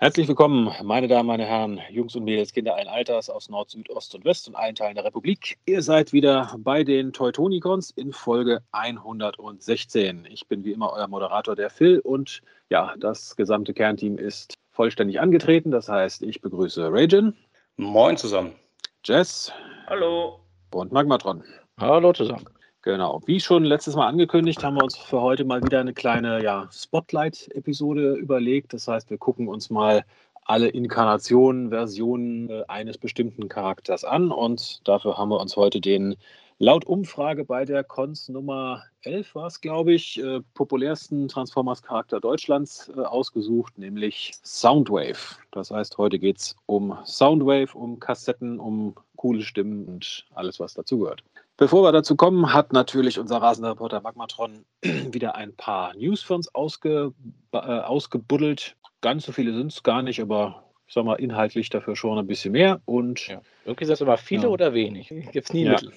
Herzlich willkommen, meine Damen, meine Herren, Jungs und Mädels, Kinder allen Alters aus Nord, Süd, Ost und West und allen Teilen der Republik. Ihr seid wieder bei den Teutonicons in Folge 116. Ich bin wie immer euer Moderator, der Phil, und ja, das gesamte Kernteam ist vollständig angetreten. Das heißt, ich begrüße Ragin. Moin zusammen. Jess. Hallo. Und Magmatron. Hallo zusammen. Genau. Wie schon letztes Mal angekündigt, haben wir uns für heute mal wieder eine kleine ja, Spotlight-Episode überlegt. Das heißt, wir gucken uns mal alle Inkarnationen, Versionen äh, eines bestimmten Charakters an und dafür haben wir uns heute den laut Umfrage bei der Cons Nummer 11 war es, glaube ich, äh, populärsten Transformers-Charakter Deutschlands äh, ausgesucht, nämlich Soundwave. Das heißt, heute geht es um Soundwave, um Kassetten, um coole Stimmen und alles, was dazugehört. Bevor wir dazu kommen, hat natürlich unser rasender Reporter Magmatron wieder ein paar News für uns ausge, äh, ausgebuddelt. Ganz so viele sind es gar nicht, aber ich sag mal, inhaltlich dafür schon ein bisschen mehr. Und ja. irgendwie sind es immer viele ja. oder wenig. Gibt es nie ja. Mittel.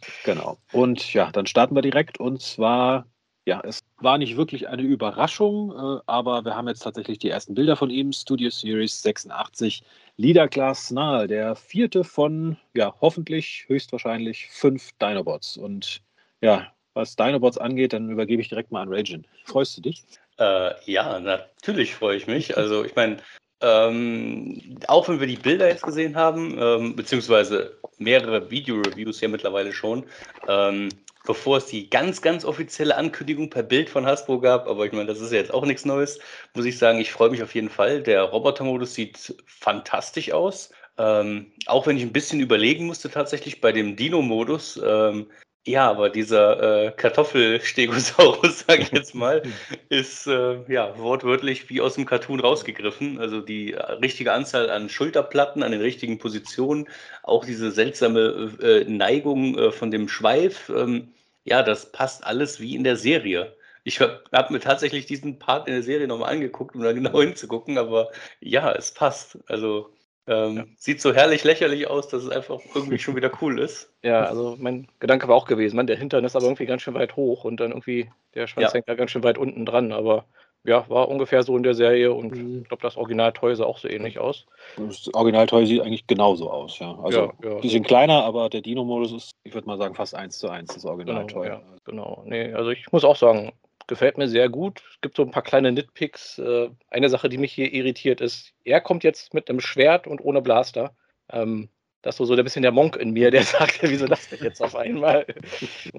genau. Und ja, dann starten wir direkt. Und zwar, ja, es war nicht wirklich eine Überraschung, äh, aber wir haben jetzt tatsächlich die ersten Bilder von ihm. Studio Series 86 Leader Class Snarl, der vierte von, ja, hoffentlich, höchstwahrscheinlich fünf Dinobots. Und ja, was Dinobots angeht, dann übergebe ich direkt mal an Ragin. Freust du dich? Äh, ja, natürlich freue ich mich. Also, ich meine, ähm, auch wenn wir die Bilder jetzt gesehen haben, ähm, beziehungsweise mehrere Video-Reviews ja mittlerweile schon, ähm, bevor es die ganz, ganz offizielle Ankündigung per Bild von Hasbro gab, aber ich meine, das ist ja jetzt auch nichts Neues, muss ich sagen, ich freue mich auf jeden Fall. Der Roboter-Modus sieht fantastisch aus. Ähm, auch wenn ich ein bisschen überlegen musste tatsächlich bei dem Dino-Modus, ähm, ja, aber dieser äh, Kartoffelstegosaurus, sage ich jetzt mal, ist äh, ja wortwörtlich wie aus dem Cartoon rausgegriffen. Also die äh, richtige Anzahl an Schulterplatten an den richtigen Positionen, auch diese seltsame äh, Neigung äh, von dem Schweif. Ähm, ja, das passt alles wie in der Serie. Ich habe hab mir tatsächlich diesen Part in der Serie nochmal angeguckt, um da genau hinzugucken, aber ja, es passt. Also ähm, ja. Sieht so herrlich lächerlich aus, dass es einfach irgendwie schon wieder cool ist. Ja, also mein Gedanke war auch gewesen, man, der Hintern ist aber irgendwie ganz schön weit hoch und dann irgendwie der Schwanz ja. hängt da ganz schön weit unten dran, aber ja, war ungefähr so in der Serie und mhm. ich glaube, das Original Toy sah auch so ähnlich aus. Das Original Toy sieht eigentlich genauso aus, ja. Also ja, ja. bisschen kleiner, aber der Dino-Modus ist, ich würde mal sagen, fast eins zu eins das Original Toy. Genau, ja, genau. Nee, also ich muss auch sagen, gefällt mir sehr gut. Es gibt so ein paar kleine Nitpicks. Äh, eine Sache, die mich hier irritiert, ist, er kommt jetzt mit einem Schwert und ohne Blaster. Ähm, das ist so, ein bisschen der Monk in mir, der sagt, wieso das denn jetzt auf einmal?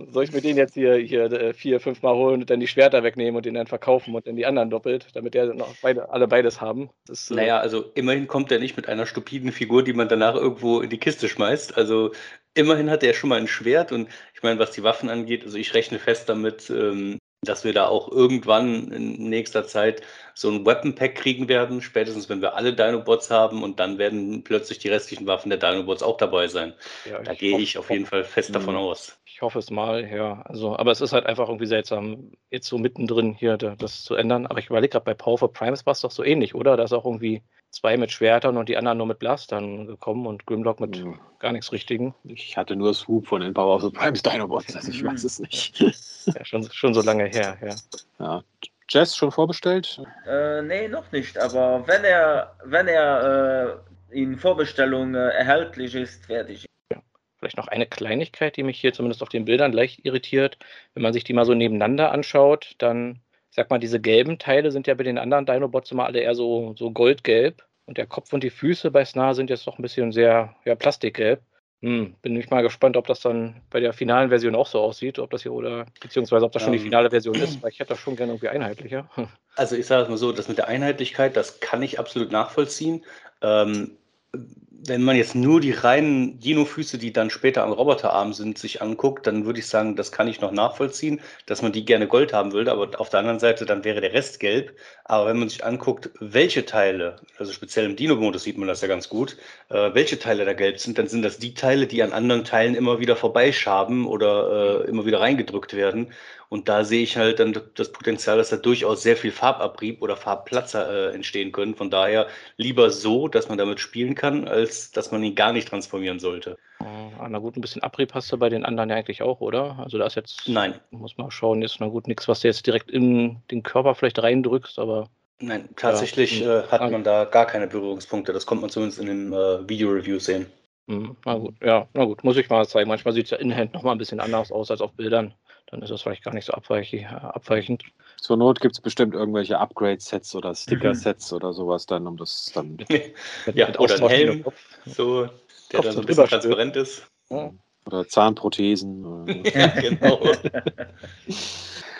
Soll ich mir den jetzt hier, hier äh, vier, fünf Mal holen und dann die Schwerter wegnehmen und den dann verkaufen und dann die anderen doppelt, damit der noch beide, alle beides haben? Das, äh, naja, also immerhin kommt er nicht mit einer stupiden Figur, die man danach irgendwo in die Kiste schmeißt. Also immerhin hat er schon mal ein Schwert und ich meine, was die Waffen angeht, also ich rechne fest damit, ähm, dass wir da auch irgendwann in nächster Zeit so ein Weapon Pack kriegen werden, spätestens wenn wir alle Dinobots haben und dann werden plötzlich die restlichen Waffen der Dinobots auch dabei sein. Ja, da gehe ich auf jeden Fall fest davon mhm. aus. Ich hoffe es mal, ja. Also, aber es ist halt einfach irgendwie seltsam, jetzt so mittendrin hier das zu ändern. Aber ich überlege gerade, bei Powerful Primes war es doch so ähnlich, oder? Da ist auch irgendwie zwei mit Schwertern und die anderen nur mit Blastern gekommen und Grimlock mit mhm. gar nichts Richtigen. Ich hatte nur Swoop von den Power of the Primes Dinobots, also ich weiß es nicht. ja, schon, schon so lange her, ja. ja. Jess schon vorbestellt? Äh, nee, noch nicht, aber wenn er, wenn er äh, in Vorbestellung äh, erhältlich ist, werde ich. Ja. Vielleicht noch eine Kleinigkeit, die mich hier zumindest auf den Bildern leicht irritiert. Wenn man sich die mal so nebeneinander anschaut, dann sag mal, diese gelben Teile sind ja bei den anderen Dinobots immer alle eher so, so goldgelb. Und der Kopf und die Füße bei Snar sind jetzt doch ein bisschen sehr ja, plastikgelb. Hm, bin ich mal gespannt, ob das dann bei der finalen Version auch so aussieht, ob das hier oder beziehungsweise ob das schon die ähm. finale Version ist, weil ich hätte das schon gerne irgendwie einheitlicher. Also ich sage es mal so, das mit der Einheitlichkeit, das kann ich absolut nachvollziehen. Ähm, wenn man jetzt nur die reinen Dino-Füße, die dann später am Roboterarm sind, sich anguckt, dann würde ich sagen, das kann ich noch nachvollziehen, dass man die gerne Gold haben würde, aber auf der anderen Seite, dann wäre der Rest gelb. Aber wenn man sich anguckt, welche Teile, also speziell im Dino-Modus sieht man das ja ganz gut, äh, welche Teile da gelb sind, dann sind das die Teile, die an anderen Teilen immer wieder vorbeischaben oder äh, immer wieder reingedrückt werden. Und da sehe ich halt dann das Potenzial, dass da durchaus sehr viel Farbabrieb oder Farbplatzer äh, entstehen können. Von daher lieber so, dass man damit spielen kann, als dass man ihn gar nicht transformieren sollte. Ah, na gut, ein bisschen Abrieb hast du bei den anderen ja eigentlich auch, oder? Also da ist jetzt, Nein. muss man schauen, ist na gut nichts, was du jetzt direkt in den Körper vielleicht reindrückst, aber Nein, tatsächlich Ja. äh, hat Ah. man da gar keine Berührungspunkte. Das kommt man zumindest in den äh, Video-Reviews sehen. Mhm, Na gut, ja, na gut, muss ich mal zeigen. Manchmal sieht es ja in-hand noch mal ein bisschen anders aus als auf Bildern. Dann ist das vielleicht gar nicht so äh, abweichend. Zur Not gibt es bestimmt irgendwelche Upgrade-Sets oder Sticker-Sets oder sowas dann, um das dann. Mit, Ja, mit oder ein austauschendem Helm. Kopf. So, der Kopf dann so ein bisschen transparent ist. Ja. Oder Zahnprothesen. Oder, Ja, genau.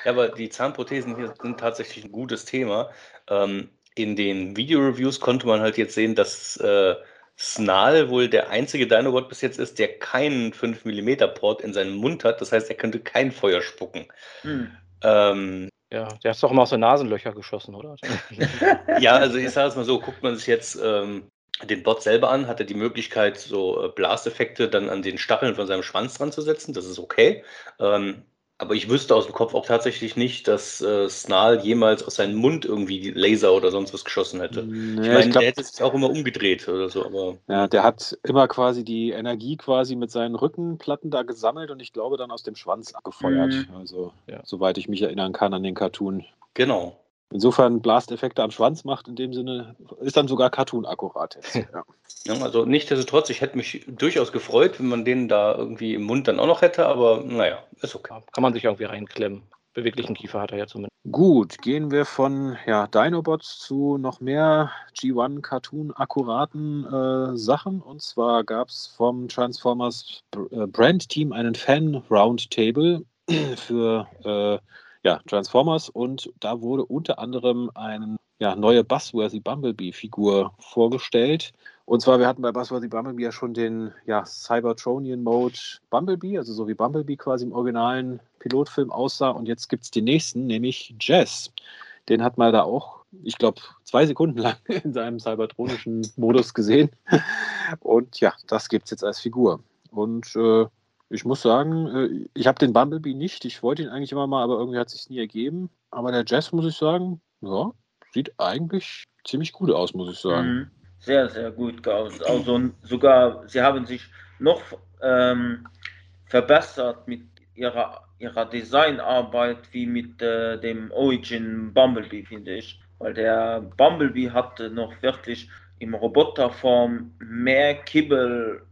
ja, aber die Zahnprothesen hier sind tatsächlich ein gutes Thema. Ähm, in den Video-Reviews konnte man halt jetzt sehen, dass äh, Snarl wohl der einzige Dinobot bis jetzt ist, der keinen 5 mm Port in seinem Mund hat. Das heißt, er könnte kein Feuer spucken. Hm. Ähm, Ja, der ist doch immer aus den Nasenlöcher geschossen, oder? ja, also ich sage es mal so, guckt man sich jetzt ähm, den Bot selber an, hat er die Möglichkeit, so äh, Blasteffekte dann an den Stacheln von seinem Schwanz dran zu setzen. Das ist okay. Ähm, aber ich wüsste aus dem Kopf auch tatsächlich nicht, dass äh, Snarl jemals aus seinem Mund irgendwie die Laser oder sonst was geschossen hätte. Nee, ich meine, ich glaub, der hätte sich auch immer umgedreht oder so, aber ja, der hat immer quasi die Energie quasi mit seinen Rückenplatten da gesammelt und ich glaube dann aus dem Schwanz abgefeuert. Mhm. Also, Ja. soweit ich mich erinnern kann an den Cartoon. genau. Insofern Blasteffekte am Schwanz macht in dem Sinne, ist dann sogar Cartoon-akkurat jetzt. Ja. Ja, also nichtsdestotrotz, ich hätte mich durchaus gefreut, wenn man den da irgendwie im Mund dann auch noch hätte, aber naja, ist okay. Kann man sich irgendwie reinklemmen. Beweglichen Kiefer hat er ja zumindest. Gut, gehen wir von ja, Dinobots zu noch mehr G1-Cartoon-akkuraten äh, Sachen. Und zwar gab es vom Transformers äh, Brand-Team einen Fan-Roundtable für äh, ja, Transformers und da wurde unter anderem eine ja, neue Buzzworthy Bumblebee-Figur vorgestellt. Und zwar, wir hatten bei Buzzworthy Bumblebee ja schon den ja, Cybertronian-Mode Bumblebee, also so wie Bumblebee quasi im originalen Pilotfilm aussah. Und jetzt gibt es den nächsten, nämlich Jazz. Den hat man da auch, ich glaube, zwei Sekunden lang in seinem cybertronischen Modus gesehen. Und ja, das gibt es jetzt als Figur. Und äh, ich muss sagen, äh, ich habe den Bumblebee nicht. Ich wollte ihn eigentlich immer mal, aber irgendwie hat es sich nie ergeben. Aber der Jazz, muss ich sagen, ja, sieht eigentlich ziemlich gut aus, muss ich sagen. Mhm. Sehr, sehr gut aus. Also sogar, sie haben sich noch ähm, verbessert mit ihrer, ihrer Designarbeit wie mit äh, dem Origin Bumblebee, finde ich. Weil der Bumblebee hatte noch wirklich im Roboterform mehr Kibbel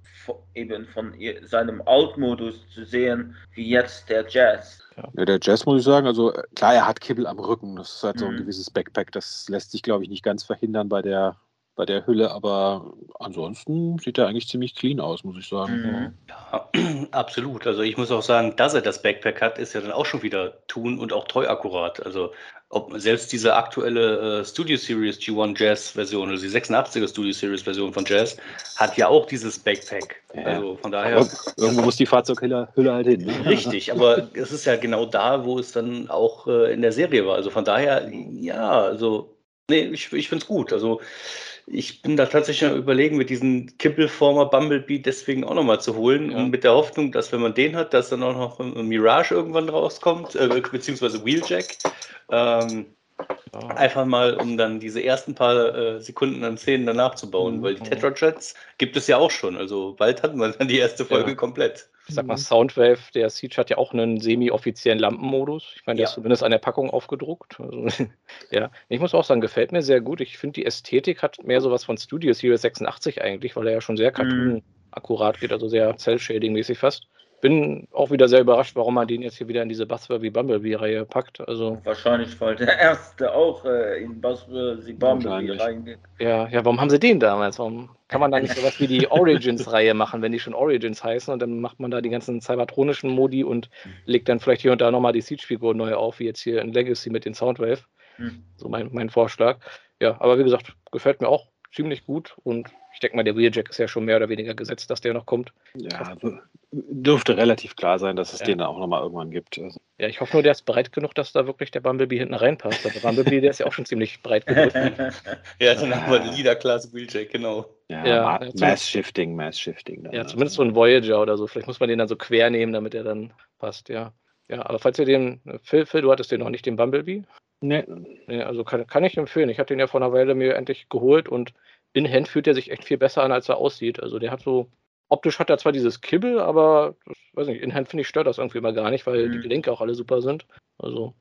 eben von seinem Altmodus zu sehen, wie jetzt der Jazz. Ja, der Jazz muss ich sagen, also äh, klar, er hat Kibbel am Rücken. Das ist halt so ein Mhm. gewisses Backpack. Das lässt sich, glaube ich, nicht ganz verhindern bei der, bei der Hülle, aber ansonsten sieht er eigentlich ziemlich clean aus, muss ich sagen. Mhm. Ja, absolut. Also ich muss auch sagen, dass er das Backpack hat, ist ja dann auch schon wieder tun und auch treu akkurat. Also ob selbst diese aktuelle äh, Studio Series G1 Jazz Version, also die 86er Studio Series Version von Jazz, hat ja auch dieses Backpack. Ja. Also von daher. Aber irgendwo muss die Fahrzeughülle Hülle halt hin. Ne? Richtig, aber es ist ja genau da, wo es dann auch äh, in der Serie war. Also von daher, ja, also, nee, ich, ich finde es gut. Also ich bin da tatsächlich am überlegen, mit diesem Kippelformer Bumblebee deswegen auch nochmal zu holen Ja. und mit der Hoffnung, dass wenn man den hat, dass dann auch noch ein Mirage irgendwann rauskommt, äh, beziehungsweise Wheeljack. Ähm, Ja. einfach mal, um dann diese ersten paar äh, Sekunden an Szenen danach zu bauen, Mhm. weil die Tetrajets gibt es ja auch schon. Also bald hatten wir dann die erste Folge Ja. komplett. Ich sag mal, Soundwave, der Siege hat ja auch einen semi-offiziellen Lampenmodus. Ich meine, der Ja. ist zumindest an der Packung aufgedruckt. Also, ja, ich muss auch sagen, gefällt mir sehr gut. Ich finde, die Ästhetik hat mehr sowas von Studio Series 86 eigentlich, weil er ja schon sehr cartoon-akkurat geht, also sehr Cell-Shading-mäßig fast. Bin auch wieder sehr überrascht, warum man den jetzt hier wieder in diese Buzzworthy Bumblebee-Reihe packt. Also, Wahrscheinlich, weil der erste auch äh, in Buzzworthy Bumblebee reingeht. ja, ja, warum haben sie den damals? Warum kann man da nicht sowas wie die Origins-Reihe machen, wenn die schon Origins heißen und dann macht man da die ganzen cybertronischen Modi und legt dann vielleicht hier und da nochmal die Siege-Figur neu auf, wie jetzt hier in Legacy mit den Soundwave. Hm. So mein, mein Vorschlag. Ja, aber wie gesagt, gefällt mir auch ziemlich gut und ich denke mal, der Wheeljack ist ja schon mehr oder weniger gesetzt, dass der noch kommt. Ja, dürfte relativ klar sein, dass es Ja. den dann auch nochmal irgendwann gibt. Also, Ja, ich hoffe nur, der ist breit genug, dass da wirklich der Bumblebee hinten reinpasst. Der Bumblebee, der ist ja auch schon ziemlich breit genug. Ja, dann haben wir den Leader-Class Wheeljack, genau. ja, Ja, Ma- ja, zum- Mass-Shifting, Mass-Shifting. dann, Ja, also. zumindest so ein Voyager oder so. Vielleicht muss man den dann so quer nehmen, damit er dann passt, ja. Ja, aber falls ihr den, Phil, Phil, du hattest den noch nicht, den Bumblebee? Nee, Nee, also kann, kann ich empfehlen. Ich habe den ja vor einer Weile mir endlich geholt und in Hand fühlt er sich echt viel besser an, als er aussieht. Also der hat so, optisch hat er zwar dieses Kibbel, aber weiß nicht, in Hand finde ich stört das irgendwie immer gar nicht, weil die Mhm. Gelenke auch alle super sind. Also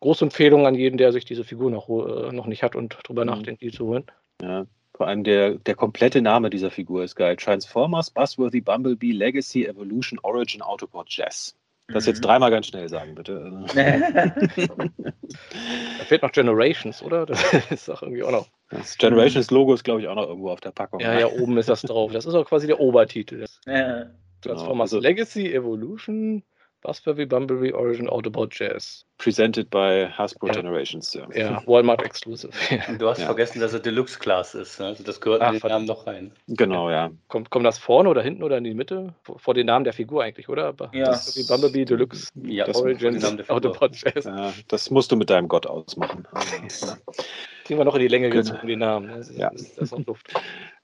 große Empfehlung an jeden, der sich diese Figur noch, äh, noch nicht hat und drüber mhm. nachdenkt, die zu holen. Ja, vor allem der, der komplette Name dieser Figur ist geil. Transformers, Buzzworthy, Bumblebee, Legacy, Evolution, Origin, Autobot, Jazz. Das jetzt mhm. dreimal ganz schnell sagen, bitte. da fehlt noch Generations, oder? Das ist doch irgendwie auch noch. Das Generations-Logo ist, glaube ich, auch noch irgendwo auf der Packung. Ja, ja, oben ist das drauf. Das ist auch quasi der Obertitel. Ja. Transformers genau, also, Legacy, Evolution, Buzzworthy, Bumblebee, Origin, Autobot, Jazz. Presented by Hasbro ja. Generations. Ja, ja Walmart Exclusive. Und du hast ja. vergessen, dass er Deluxe Class ist. Ne? Also das gehört Ach, in den Namen noch rein. Genau, ja. Kommt, kommt das vorne oder hinten oder in die Mitte? Vor den Namen der Figur eigentlich, oder? Ja. Das, wie Bumblebee, Deluxe, ja, Origin, Autobot, Jazz. Ja, das musst du mit deinem Gott ausmachen. Kriegen wir noch in die Länge gezogen, die Namen. Das ist, ja. Das ist noch Luft.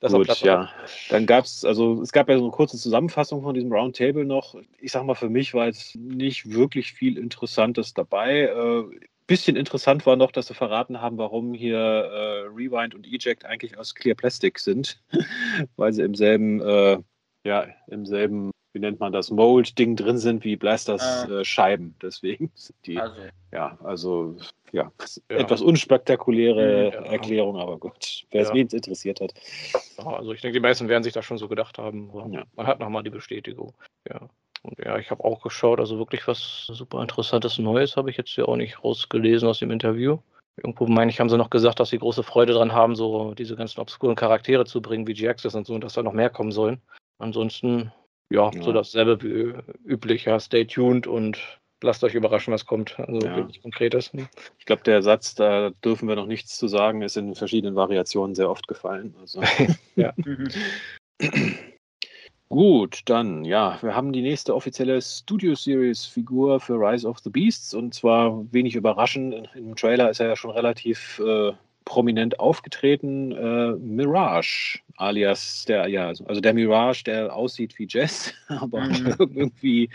Das Gut, ja. Dann gab es, also es gab ja so eine kurze Zusammenfassung von diesem Roundtable noch. Ich sag mal, für mich war jetzt nicht wirklich viel Interessantes dabei. Äh, bisschen interessant war noch, dass sie verraten haben, warum hier äh, Rewind und Eject eigentlich aus Clear Plastic sind, weil sie im selben, äh, ja, im selben, wie nennt man das, Mold-Ding drin sind wie Blasters ah. äh, Scheiben. Deswegen sind die, also. ja, also ja, ja. etwas unspektakuläre ja. Erklärung, aber gut, wer es wen interessiert hat. also ich denke, die meisten werden sich das schon so gedacht haben. Man hat nochmal die Bestätigung. Ja. Und ja, ich habe auch geschaut, also wirklich was super interessantes Neues habe ich jetzt ja auch nicht rausgelesen aus dem Interview. Irgendwo meine ich, haben sie noch gesagt, dass sie große Freude dran haben, so diese ganzen obskuren Charaktere zu bringen, wie G-Axis und so, und dass da noch mehr kommen sollen. Ansonsten, ja, ja. so dasselbe wie üblich, ja, stay tuned und lasst euch überraschen, was kommt. Also ja. wirklich konkretes. Ich glaube, der Satz, da dürfen wir noch nichts zu sagen, ist in verschiedenen Variationen sehr oft gefallen. Also. ja. Gut, dann, ja, wir haben die nächste offizielle Studio Series Figur für Rise of the Beasts und zwar wenig überraschend. Im Trailer ist er ja schon relativ äh, prominent aufgetreten. Äh, Mirage, alias der, ja, also der Mirage, der aussieht wie Jess, aber mhm. irgendwie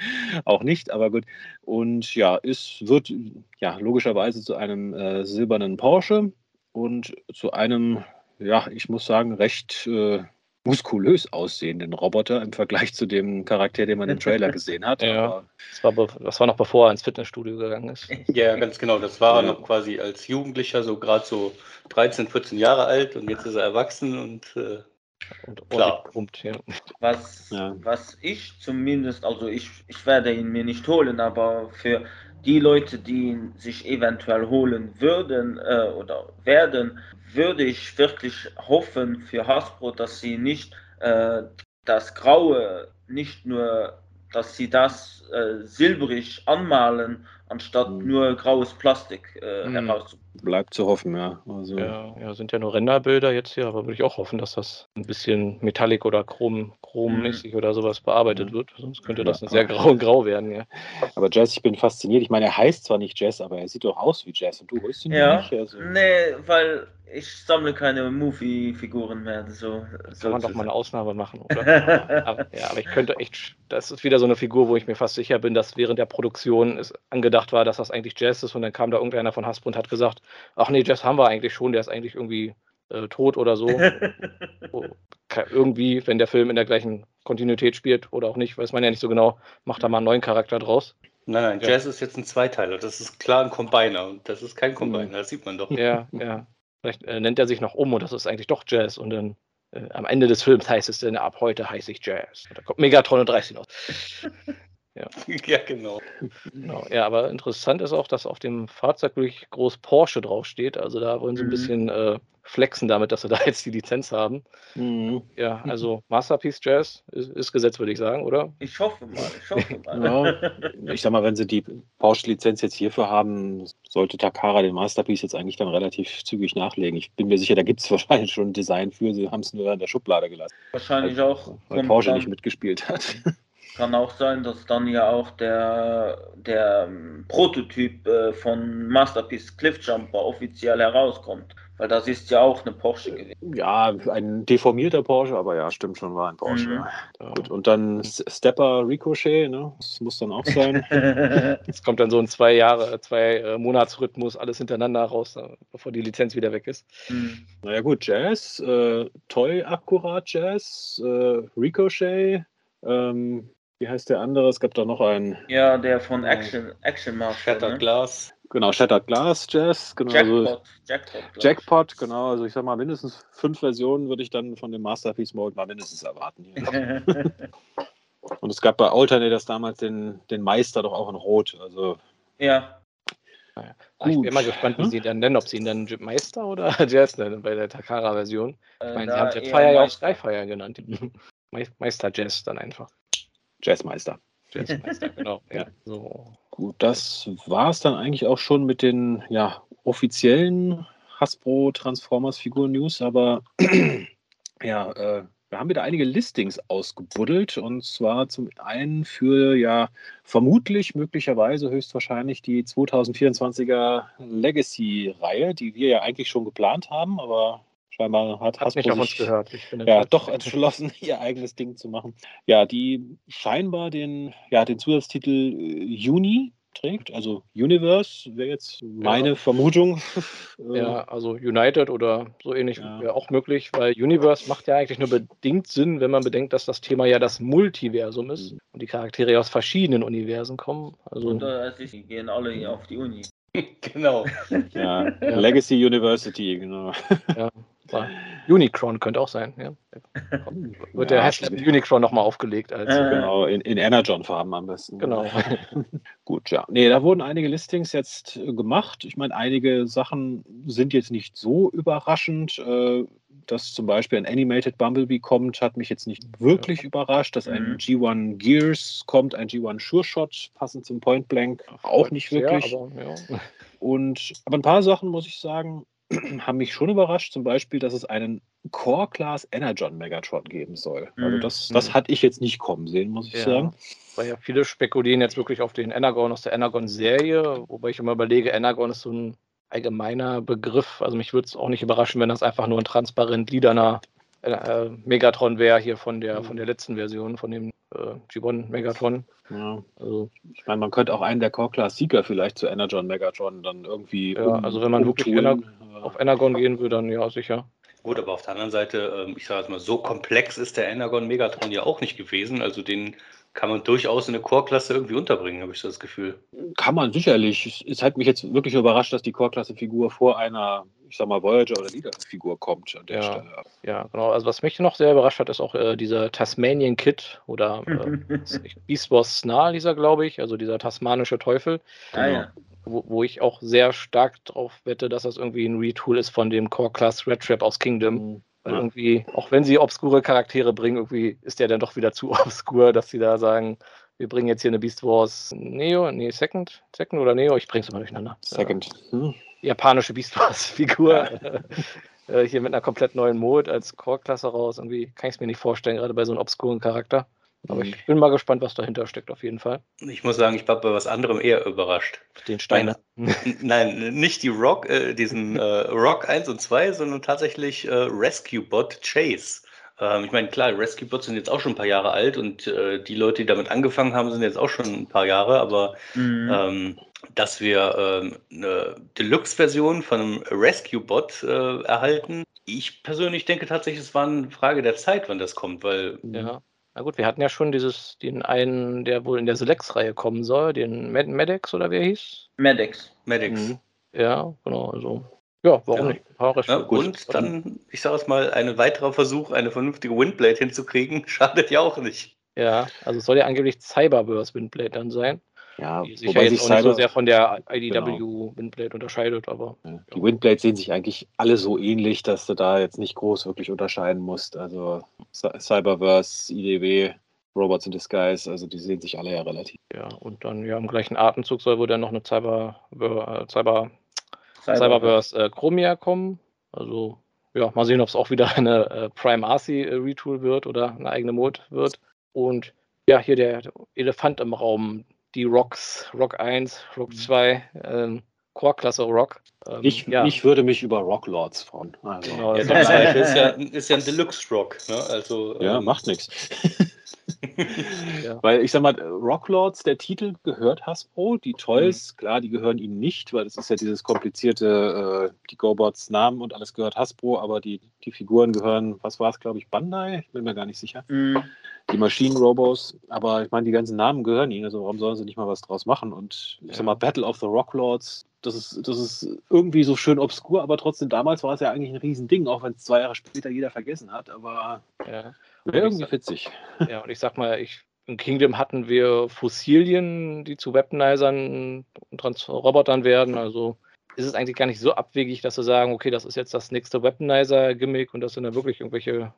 auch nicht, aber gut. Und ja, es wird ja logischerweise zu einem äh, silbernen Porsche und zu einem, ja, ich muss sagen, recht äh, muskulös aussehenden Roboter im Vergleich zu dem Charakter, den man im Trailer gesehen hat. ja, das war, das war, noch bevor er ins Fitnessstudio gegangen ist. Ja, ganz genau. Das war ja. noch quasi als Jugendlicher, so gerade so 13, 14 Jahre alt und jetzt ist er erwachsen und, äh, und klar. Pumpt, ja. Was, ja. was ich zumindest, also ich, ich werde ihn mir nicht holen, aber für die Leute, die ihn sich eventuell holen würden äh, oder werden, würde ich wirklich hoffen für Hasbro, dass sie nicht äh, das Graue, nicht nur, dass sie das äh, silbrig anmalen, anstatt mhm. nur graues Plastik äh, mhm. herauszubringen. Bleibt zu hoffen, ja. Also. ja. Ja, sind ja nur Renderbilder jetzt hier, aber würde ich auch hoffen, dass das ein bisschen Metallic oder Chrom, chrommäßig mhm. oder sowas bearbeitet wird. Sonst könnte das ein sehr grau grau werden, ja. Aber Jazz, ich bin fasziniert. Ich meine, er heißt zwar nicht Jazz, aber er sieht doch aus wie Jazz und du holst ihn ja. nicht. Also. Nee, weil ich sammle keine Movie-Figuren mehr. So, Kann so man doch mal eine Ausnahme machen, oder? aber, ja, aber ich könnte echt, das ist wieder so eine Figur, wo ich mir fast sicher bin, dass während der Produktion es angedacht war, dass das eigentlich Jazz ist und dann kam da irgendeiner von Hasbro und hat gesagt, ach nee, Jazz haben wir eigentlich schon, der ist eigentlich irgendwie äh, tot oder so. irgendwie, wenn der Film in der gleichen Kontinuität spielt oder auch nicht, weiß man ja nicht so genau, macht da mal einen neuen Charakter draus. Nein, nein, Jazz ja. ist jetzt ein Zweiteiler. Das ist klar ein Combiner und das ist kein Combiner, das sieht man doch. Ja, ja. Vielleicht äh, nennt er sich noch um und das ist eigentlich doch Jazz und dann äh, am Ende des Films heißt es dann, ab heute heiße ich Jazz. Da kommt Megatron und 30 aus. Ja. ja, genau. genau. Ja, aber interessant ist auch, dass auf dem Fahrzeug wirklich groß Porsche draufsteht. Also da wollen sie ein mhm. bisschen äh, flexen damit, dass sie da jetzt die Lizenz haben. Mhm. Ja, also Masterpiece Jazz ist, ist, Gesetz, würde ich sagen, oder? Ich hoffe mal, ich hoffe mal. ja, ich sag mal, wenn sie die Porsche-Lizenz jetzt hierfür haben, sollte Takara den Masterpiece jetzt eigentlich dann relativ zügig nachlegen. Ich bin mir sicher, da gibt es wahrscheinlich schon ein Design für, sie haben es nur in der Schublade gelassen. Wahrscheinlich also, auch. Weil Porsche nicht mitgespielt hat. Kann auch sein, dass dann ja auch der, der Prototyp äh, von Masterpiece Cliffjumper offiziell herauskommt. Weil das ist ja auch eine Porsche gewesen. Ja, ein deformierter Porsche, aber ja, stimmt schon, war ein Porsche. Mhm. Ja. Gut, und dann Stepper Ricochet, ne? Das muss dann auch sein. Jetzt kommt dann so ein zwei Jahre, zwei äh, Monatsrhythmus, alles hintereinander raus, äh, bevor die Lizenz wieder weg ist. Mhm. Naja gut, Jazz, äh, Toy Akkurat Jazz, äh, Ricochet, ähm, wie heißt der andere? Es gab da noch einen. Ja, der von Action, Action Master. Shattered ne? Glass. Genau, Shattered Glass Jazz, genau. Jackpot. Also Jackpot, ich. Jackpot, genau. Also ich sag mal, mindestens fünf Versionen würde ich dann von dem Masterpiece Mode mal mindestens erwarten. Hier. Und es gab bei Alternators damals den, den Meister doch auch in Rot. Also ja. Ah, ich bin mal gespannt, wie Hm? sie ihn dann nennen, ob sie ihn dann Meister oder Jazz nennen bei der Takara-Version. Ich Äh, meine, sie haben Jetfire ja auch. Skyfire genannt. Me- Meister Jazz dann einfach. Jazzmeister. Jazzmeister, genau. Ja. So. Gut, das war es dann eigentlich auch schon mit den ja, offiziellen Hasbro Transformers Figuren News, aber ja, äh, wir haben wieder einige Listings ausgebuddelt und zwar zum einen für ja vermutlich, möglicherweise, höchstwahrscheinlich die 2024er Legacy-Reihe, die wir ja eigentlich schon geplant haben, aber scheinbar hat, Hat nicht auf uns sich gehört. Ich bin ja, doch entschlossen, ihr eigenes Ding zu machen. Ja, die scheinbar den, ja, den Zusatztitel äh, Uni trägt, also Universe wäre jetzt meine Ja. Vermutung. Ja, also United oder so ähnlich Ja. wäre auch möglich, weil Universe macht ja eigentlich nur bedingt Sinn, wenn man bedenkt, dass das Thema ja das Multiversum ist Mhm. und die Charaktere aus verschiedenen Universen kommen. Also Und äh, die gehen alle auf die Uni. Genau. ja, Legacy University, genau. War- Unicron könnte auch sein. Ja. Wird der Ja, Hashtag Unicron nochmal aufgelegt als Äh. Genau, in, in Energon-Farben am besten. genau. Gut, ja. Nee, da wurden einige Listings jetzt äh, gemacht. Ich meine, einige Sachen sind jetzt nicht so überraschend. Äh, dass zum Beispiel ein Animated Bumblebee kommt, hat mich jetzt nicht wirklich überrascht. Dass ein Mhm. G1 Gears kommt, ein G1 Sure Shot, passend zum Point Blank, auch nicht Sehr, wirklich. aber, ja. Und aber ein paar Sachen, muss ich sagen, haben mich schon überrascht. Zum Beispiel, dass es einen Core Class Energon Megatron geben soll. Also Mhm. das, das Mhm. hatte ich jetzt nicht kommen sehen, muss ich Ja. sagen. Weil ja viele spekulieren jetzt wirklich auf den Energon aus der Energon-Serie, wobei ich immer überlege, Energon ist so ein allgemeiner Begriff. Also mich würde es auch nicht überraschen, wenn das einfach nur ein transparent liederner äh, äh, Megatron wäre hier von der, von der letzten Version, von dem äh, G1 Megatron. Ja. Also, Ich meine, man könnte auch einen der Core Class Sieger vielleicht zu Energon Megatron dann irgendwie. Ja, also wenn man wirklich umtoolen. auf Energon gehen will, dann ja, sicher. Gut, aber auf der anderen Seite, ähm, ich sage jetzt mal, so komplex ist der Energon Megatron ja auch nicht gewesen. Also den kann man durchaus in eine Core-Klasse irgendwie unterbringen, habe ich so das Gefühl. Kann man sicherlich. Es, hat mich jetzt wirklich überrascht, dass die Core-Klasse-Figur vor einer, ich sag mal, Voyager oder Leader-Figur kommt an der Ja. Stelle. Ja, genau. Also was mich noch sehr überrascht hat, ist auch äh, dieser Tasmanian Kid oder äh, Beast Wars Snarl, dieser, glaube ich, also dieser tasmanische Teufel. Ah, ja. wo, wo ich auch sehr stark drauf wette, dass das irgendwie ein Retool ist von dem Core Class Red Trap aus Kingdom. Weil Ja. irgendwie, auch wenn sie obskure Charaktere bringen, irgendwie ist der dann doch wieder zu obskur, dass sie da sagen, wir bringen jetzt hier eine Beast Wars Neo, nee, Second, Second oder Neo, ich bring's immer durcheinander. Second. Hm. Japanische Beast Wars Figur. äh, hier mit einer komplett neuen Mode als Core-Klasse raus. Irgendwie kann ich es mir nicht vorstellen, gerade bei so einem obskuren Charakter. Aber Mhm. ich bin mal gespannt, was dahinter steckt, auf jeden Fall. Ich muss sagen, ich war bei was anderem eher überrascht. Den Steiner. Nein, nicht die Rock, äh, diesen äh, Rock 1 und 2, sondern tatsächlich äh, Rescue Bot Chase. Ähm, ich meine, klar, Rescue Bots sind jetzt auch schon ein paar Jahre alt und äh, die Leute, die damit angefangen haben, sind jetzt auch schon ein paar Jahre, aber Mhm. ähm, dass wir ähm, eine Deluxe-Version von einem Rescue-Bot äh, erhalten. Ich persönlich denke tatsächlich, es war eine Frage der Zeit, wann das kommt, weil Ja. Na gut, wir hatten ja schon dieses, den einen, der wohl in der Selects-Reihe kommen soll, den Med Medex oder wie er hieß. Medics. Medics. Mhm. Ja, genau, also. Ja, warum Ja. nicht? Ja, Bots. und dann, ich sage es mal, ein weiterer Versuch, eine vernünftige Windblade hinzukriegen, schadet ja auch nicht. Ja, also es soll ja angeblich Cyberverse Windblade dann sein, Ja, die sich ja jetzt auch nicht so sehr von der IDW Windblade unterscheidet, aber Ja, Die Windblades sehen sich eigentlich alle so ähnlich, dass du da jetzt nicht groß wirklich unterscheiden musst. Also Cy- Cyberverse, IDW, Robots in Disguise, also die sehen sich alle ja relativ. ja, und dann ja im gleichen Atemzug soll wohl dann noch eine Cyber, äh, Cyber Cyber- Cyberverse äh, Chromia kommen. Also ja, mal sehen, ob es auch wieder eine äh, Prime RC äh, Retool wird oder eine eigene Mode wird. Und ja, hier der Elefant im Raum, die Rocks, Rock 1, Rock 2, ähm, Core-Klasse Rock. Ähm, Ich, ja, ich würde mich über Rocklords freuen. Also, genau, Ja, das ist ja, ist ja ein Deluxe-Rock. Ne? Also, ja, ähm, macht nichts. ja. Weil ich sag mal, Rocklords, der Titel gehört Hasbro. Die Toys, klar, die gehören ihnen nicht, weil das ist ja dieses komplizierte, äh, die GoBots Namen und alles gehört Hasbro, aber die, die Figuren gehören, was war es, glaube ich, Bandai? Ich bin mir gar nicht sicher. Mhm. Die Maschinen-Robos, aber ich meine, die ganzen Namen gehören ihnen, also warum sollen sie nicht mal was draus machen? Und ich Ja. sag mal, Battle of the Rocklords das ist, das ist irgendwie so schön obskur, aber trotzdem damals war es ja eigentlich ein Riesending, auch wenn es zwei Jahre später jeder vergessen hat. Aber Ja. irgendwie witzig. Ja, und ich sag mal, ich, im Kingdom hatten wir Fossilien, die zu Weaponizern und Trans Robotern werden. Also ist es eigentlich gar nicht so abwegig, dass sie sagen, okay, das ist jetzt das nächste Weaponizer-Gimmick und das sind dann wirklich irgendwelche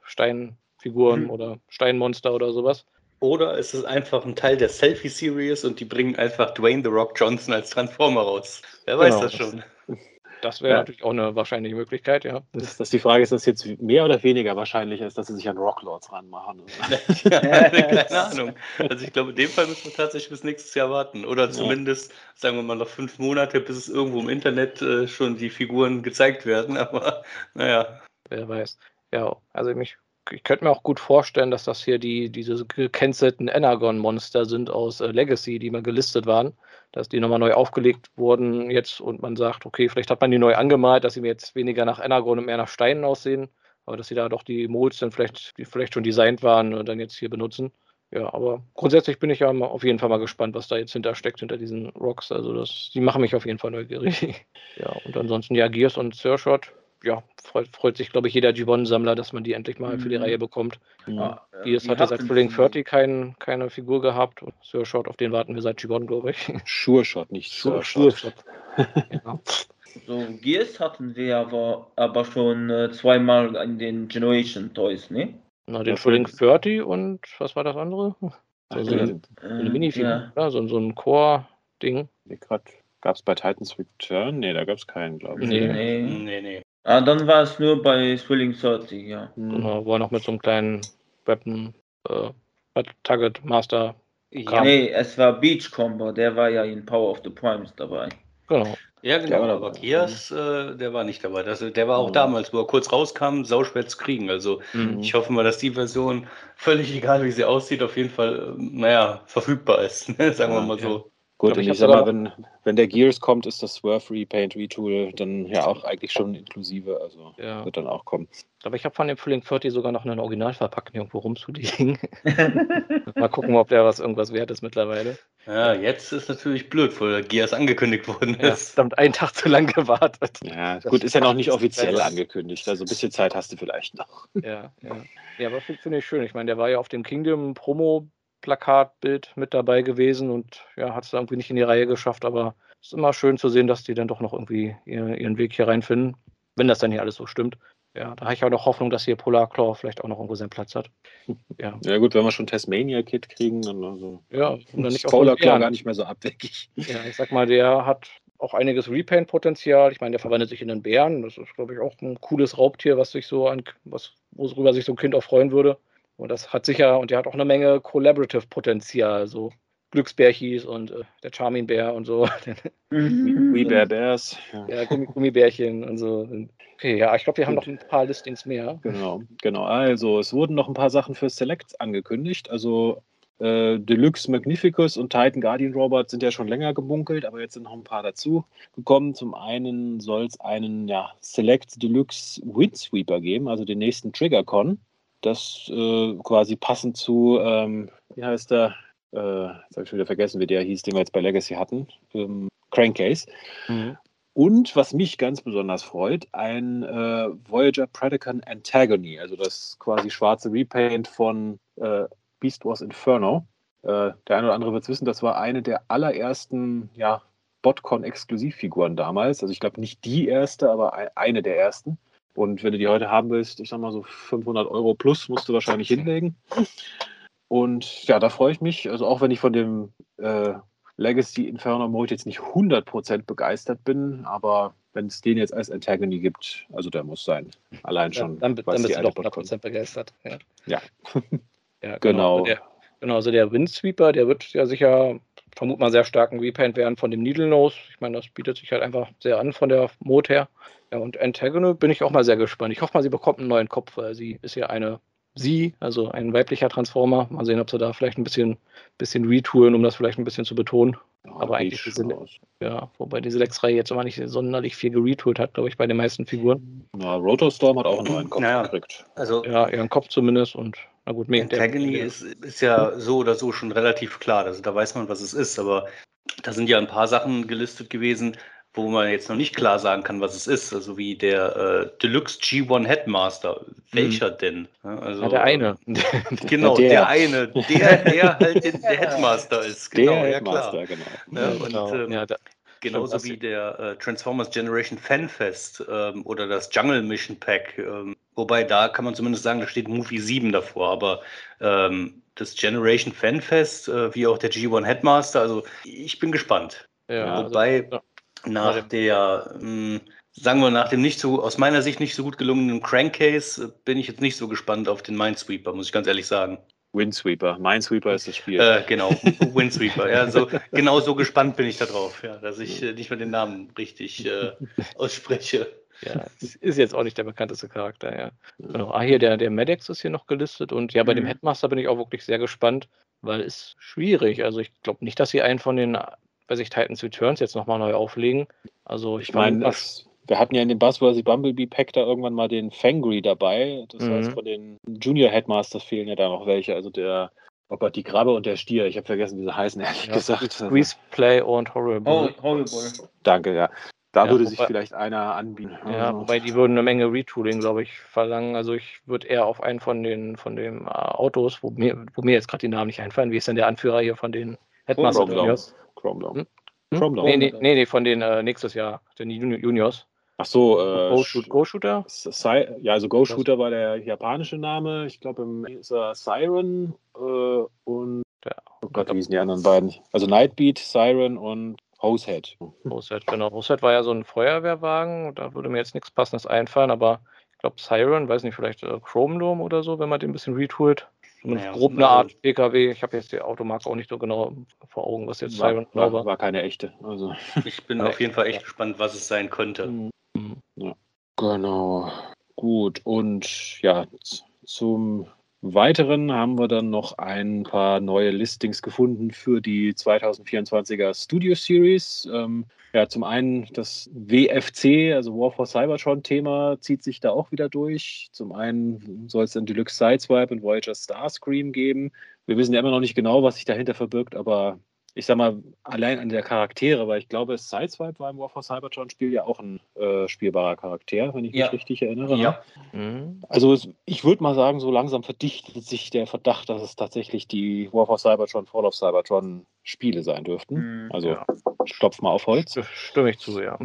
Steinfiguren Mhm. oder Steinmonster oder sowas. Oder ist es einfach ein Teil der Selfie-Series und die bringen einfach Dwayne The Rock Johnson als Transformer raus? Wer weiß Genau, das schon. Das wäre Ja. natürlich auch eine wahrscheinliche Möglichkeit, ja. Das, das die Frage ist, dass jetzt mehr oder weniger wahrscheinlich ist, dass sie sich an Rocklords ranmachen. ja, keine Ahnung. Also ich glaube, in dem Fall müssen wir tatsächlich bis nächstes Jahr warten. Oder zumindest, sagen wir mal, noch fünf Monate, bis es irgendwo im Internet äh, schon die Figuren gezeigt werden. Aber naja. Wer weiß. Ja, also mich, ich könnte mir auch gut vorstellen, dass das hier die, diese gekennzelten Energon-Monster sind aus äh, Legacy, die mal gelistet waren, dass die nochmal neu aufgelegt wurden jetzt und man sagt, okay, vielleicht hat man die neu angemalt, dass sie mir jetzt weniger nach Energon und mehr nach Steinen aussehen, aber dass sie da doch die Molds dann vielleicht, die vielleicht schon designt waren und dann jetzt hier benutzen. Ja, aber grundsätzlich bin ich ja auf jeden Fall mal gespannt, was da jetzt hinter steckt, hinter diesen Rocks. Also das, die machen mich auf jeden Fall neugierig. ja, und ansonsten ja, Gears und Surshot, ja, freut, freut sich, glaube ich, jeder G1-Sammler, dass man die endlich mal für die Mhm. Reihe bekommt. Ah, äh, Gears wie hatte seit hatten Thrilling Sie- 30 kein, keine Figur gehabt und Surshot, auf den warten wir seit G1, glaube ich. Sure Shot, nicht Sure Sure Shot. ja. So, Gears hatten wir aber, aber schon äh, zweimal in den Generation Toys, ne? Na, den Ja, Thrilling Thrilling- 30 und was war das andere? So, Also, so eine, so eine Minifigur, Ja. ja. so, so ein Core-Ding. Gab es bei Titans Return? Nee, da gab es keinen, glaube ich. Nee. Nee. Nee, nee. Ah, dann war es nur bei Thrilling 30, ja. Hm. Genau, wo er noch mit so einem kleinen Weapon, äh, Target Master, Ja, Nee, es war Beach Combo, der war ja in Power of the Primes dabei. genau. ja genau. war aber. Gears, äh, der war nicht dabei. Das, der war auch Mhm. damals, wo er kurz rauskam, sauschwer zu kriegen. Also Mhm. ich hoffe mal, dass die Version, völlig egal wie sie aussieht, auf jeden Fall, äh, naja, verfügbar ist. Sagen wir Ja, mal so. Gut, glaub, und ich ich sag mal, wenn, wenn der Gears kommt, ist das Swerve Repaint Retool dann ja auch eigentlich schon inklusive. Also Ja. wird dann auch kommen. Aber ich habe von dem Thrilling 30 sogar noch einen Originalverpackung irgendwo rumzuliegen. mal gucken, ob der was irgendwas wert ist mittlerweile. Ja, jetzt ist natürlich blöd, weil Gears angekündigt worden Ja, ist. verdammt, einen Tag zu lang gewartet. Ja, Das gut, ist ja noch nicht offiziell das- angekündigt. Also ein bisschen Zeit hast du vielleicht noch. Ja, ja. Ja, aber finde find ich schön. Ich meine, der war ja auf dem Kingdom Promo-Plakatbild mit dabei gewesen und ja, hat es irgendwie nicht in die Reihe geschafft, aber es ist immer schön zu sehen, dass die dann doch noch irgendwie ihr- ihren Weg hier reinfinden, wenn das dann hier alles so stimmt. Ja, da habe ich auch noch Hoffnung, dass hier Polar Claw vielleicht auch noch irgendwo seinen Platz hat. Ja, Ja gut, wenn wir schon Tasmania-Kit kriegen, dann also ja, und dann ist auch so Polar ein Claw Bären. gar nicht mehr so abwegig. Ja, ich sag mal, der hat auch einiges Repaint-Potenzial. Ich meine, der verwandelt sich in einen Bären. Das ist, glaube ich, auch ein cooles Raubtier, was sich so an, was, worüber sich so ein Kind auch freuen würde. Und das hat sicher, und der hat auch eine Menge Collaborative-Potenzial, so Glücksbärchis und äh, der Charming-Bär und so. We Bear Bears. Ja. ja, Gummi Gummibärchen und so. Okay, ja, ich glaube, wir haben noch ein paar Listings mehr. Genau, genau. Also es wurden noch ein paar Sachen für Select angekündigt. Also äh, Deluxe Magnificus und Titan Guardian Robot sind ja schon länger gemunkelt, aber jetzt sind noch ein paar dazu gekommen. Zum einen soll es einen ja, Select Deluxe Windsweeper geben, also den nächsten TriggerCon. Das äh, quasi passend zu, ähm, wie heißt der? Äh, jetzt habe ich schon wieder vergessen, wie der hieß, den wir jetzt bei Legacy hatten. Ähm, Crankcase. Und was mich ganz besonders freut, ein äh, Voyager Predacon Antagony, also das quasi schwarze Repaint von äh, Beast Wars Inferno. Äh, der eine oder andere wird es wissen, das war eine der allerersten ja, Botcon-Exklusivfiguren damals. Also ich glaube nicht die erste, aber ein, eine der ersten. Und wenn du die heute haben willst, ich sag mal so 500 Euro plus, musst du wahrscheinlich hinlegen. Und ja, da freue ich mich. Also auch wenn ich von dem äh, Legacy Inferno Mode jetzt nicht 100% begeistert bin, aber wenn es den jetzt als Antagony gibt, also der muss sein. Allein Ja, schon. dann, weil dann es bist du doch Botcon- 100% begeistert. Ja, Ja. ja Genau. Also der, genau, also der Windsweeper, der wird ja sicher, vermut mal, sehr starken Repaint werden von dem Needle Nose. Ich meine, das bietet sich halt einfach sehr an von der Mode her. Ja, und Antagonal bin ich auch mal sehr gespannt. Ich hoffe mal, sie bekommt einen neuen Kopf, weil sie ist ja eine sie, also ein weiblicher Transformer. Mal sehen, ob sie da vielleicht ein bisschen, bisschen retoolen, um das vielleicht ein bisschen zu betonen. Ja, aber sieht eigentlich aus. Ja, wobei diese Lex-Reihe jetzt aber nicht sonderlich viel geretoolt hat, glaube ich, bei den meisten Figuren. Na, Rotorstorm hat auch einen neuen Kopf Naja. gekriegt. Also Ja, ihren Kopf zumindest und na gut, mehr. Antagony ist, ist ja so oder so schon relativ klar. Also da weiß man, was es ist. Aber da sind ja ein paar Sachen gelistet gewesen, wo man jetzt noch nicht klar sagen kann, was es ist, also wie der äh, Deluxe G1 Headmaster. Welcher mhm. denn? Also, ja, der eine. genau, der. der. eine, der, der halt der Headmaster ist. Genau, der ja, Headmaster, klar. genau. Ja, und, genau. Ähm, ja, da, Genauso wie der äh, Transformers Generation Fanfest ähm, oder das Jungle Mission Pack. Ähm, wobei da kann man zumindest sagen, da steht Movie 7 davor. Aber ähm, das Generation Fanfest, äh, wie auch der G1 Headmaster, also ich bin gespannt. Ja, also, wobei also. Nach der, mh, hm, sagen wir, nach dem nicht so, aus meiner Sicht nicht so gut gelungenen Crankcase äh, bin ich jetzt nicht so gespannt auf den Minesweeper, muss ich ganz ehrlich sagen. Windsweeper. Minesweeper ist das Spiel. Äh, genau, Windsweeper. ja, so, genau so gespannt bin ich darauf, ja, dass ich äh, nicht mehr den Namen richtig äh, ausspreche. Ja, ist jetzt auch nicht der bekannteste Charakter, ja. Genau. Ah, hier der, der Medex ist hier noch gelistet und ja, bei mhm. dem Headmaster bin ich auch wirklich sehr gespannt, weil es schwierig. Also ich glaube nicht, dass sie einen von den, weiß ich, Titans Returns jetzt nochmal neu auflegen. Also ich, ich meine, wir hatten ja in dem Buzzworthy Bumblebee Pack da irgendwann mal den Fangry dabei. Das mhm. heißt, von den Junior Headmasters fehlen ja da noch welche. Also der, oh Gott, die Krabbe und der Stier. Ich habe vergessen, wie sie heißen, ehrlich ja, gesagt. Squeeze Play und Horrible. Oh, horrible. Danke, ja. Da ja, würde sich vielleicht einer anbieten. Ja, also. wobei die würden eine Menge Retooling, glaube ich, verlangen. Also ich würde eher auf einen von den von den uh, Autos, wo mir, wo mir jetzt gerade die Namen nicht einfallen. Wie ist denn der Anführer hier von den Headmaster Chrome Hm? Hm? Nee, nee, nee, nee, von den äh, nächstes Jahr, den Juniors. Ach so, äh, Go-Shooter? Go ja, also Go-Shooter war der japanische Name. Ich glaube, im ist er Siren äh, und ja. oh Gott, wie hießen die anderen beiden? Also Nightbeat, Siren und Hosehead. Hosehead, genau. Hosehead war ja so ein Feuerwehrwagen. Da würde mir jetzt nichts Passendes einfallen, aber ich glaube Siren, weiß nicht, vielleicht äh, Chrome Dome oder so, wenn man den ein bisschen retoolt. Naja, grob eine Art also PKW. Ich habe jetzt die Automarke auch nicht so genau vor Augen, was jetzt war, war. War, war keine echte. Also. Ich bin auf jeden Fall echt gespannt, was es sein könnte. Mhm. Ja. Genau. Gut. Und ja, zum Weiteren haben wir dann noch ein paar neue Listings gefunden für die 2024er Studio Series. Ähm, ja, zum einen das WFC, also War for Cybertron-Thema, zieht sich da auch wieder durch. Zum einen soll es dann Deluxe Sideswipe und Voyager Starscream geben. Wir wissen ja immer noch nicht genau, was sich dahinter verbirgt, aber ich sag mal, allein an der Charaktere, weil ich glaube, Sideswipe war im War for Cybertron-Spiel ja auch ein äh, spielbarer Charakter, wenn ich ja. mich richtig erinnere. Ne? Ja. Mhm. Also es, ich würde mal sagen, so langsam verdichtet sich der Verdacht, dass es tatsächlich die War for Cybertron, Fall of Cybertron Spiele sein dürften. Mhm, also ja. stopf mal auf Holz. Stimme ich zu, ja.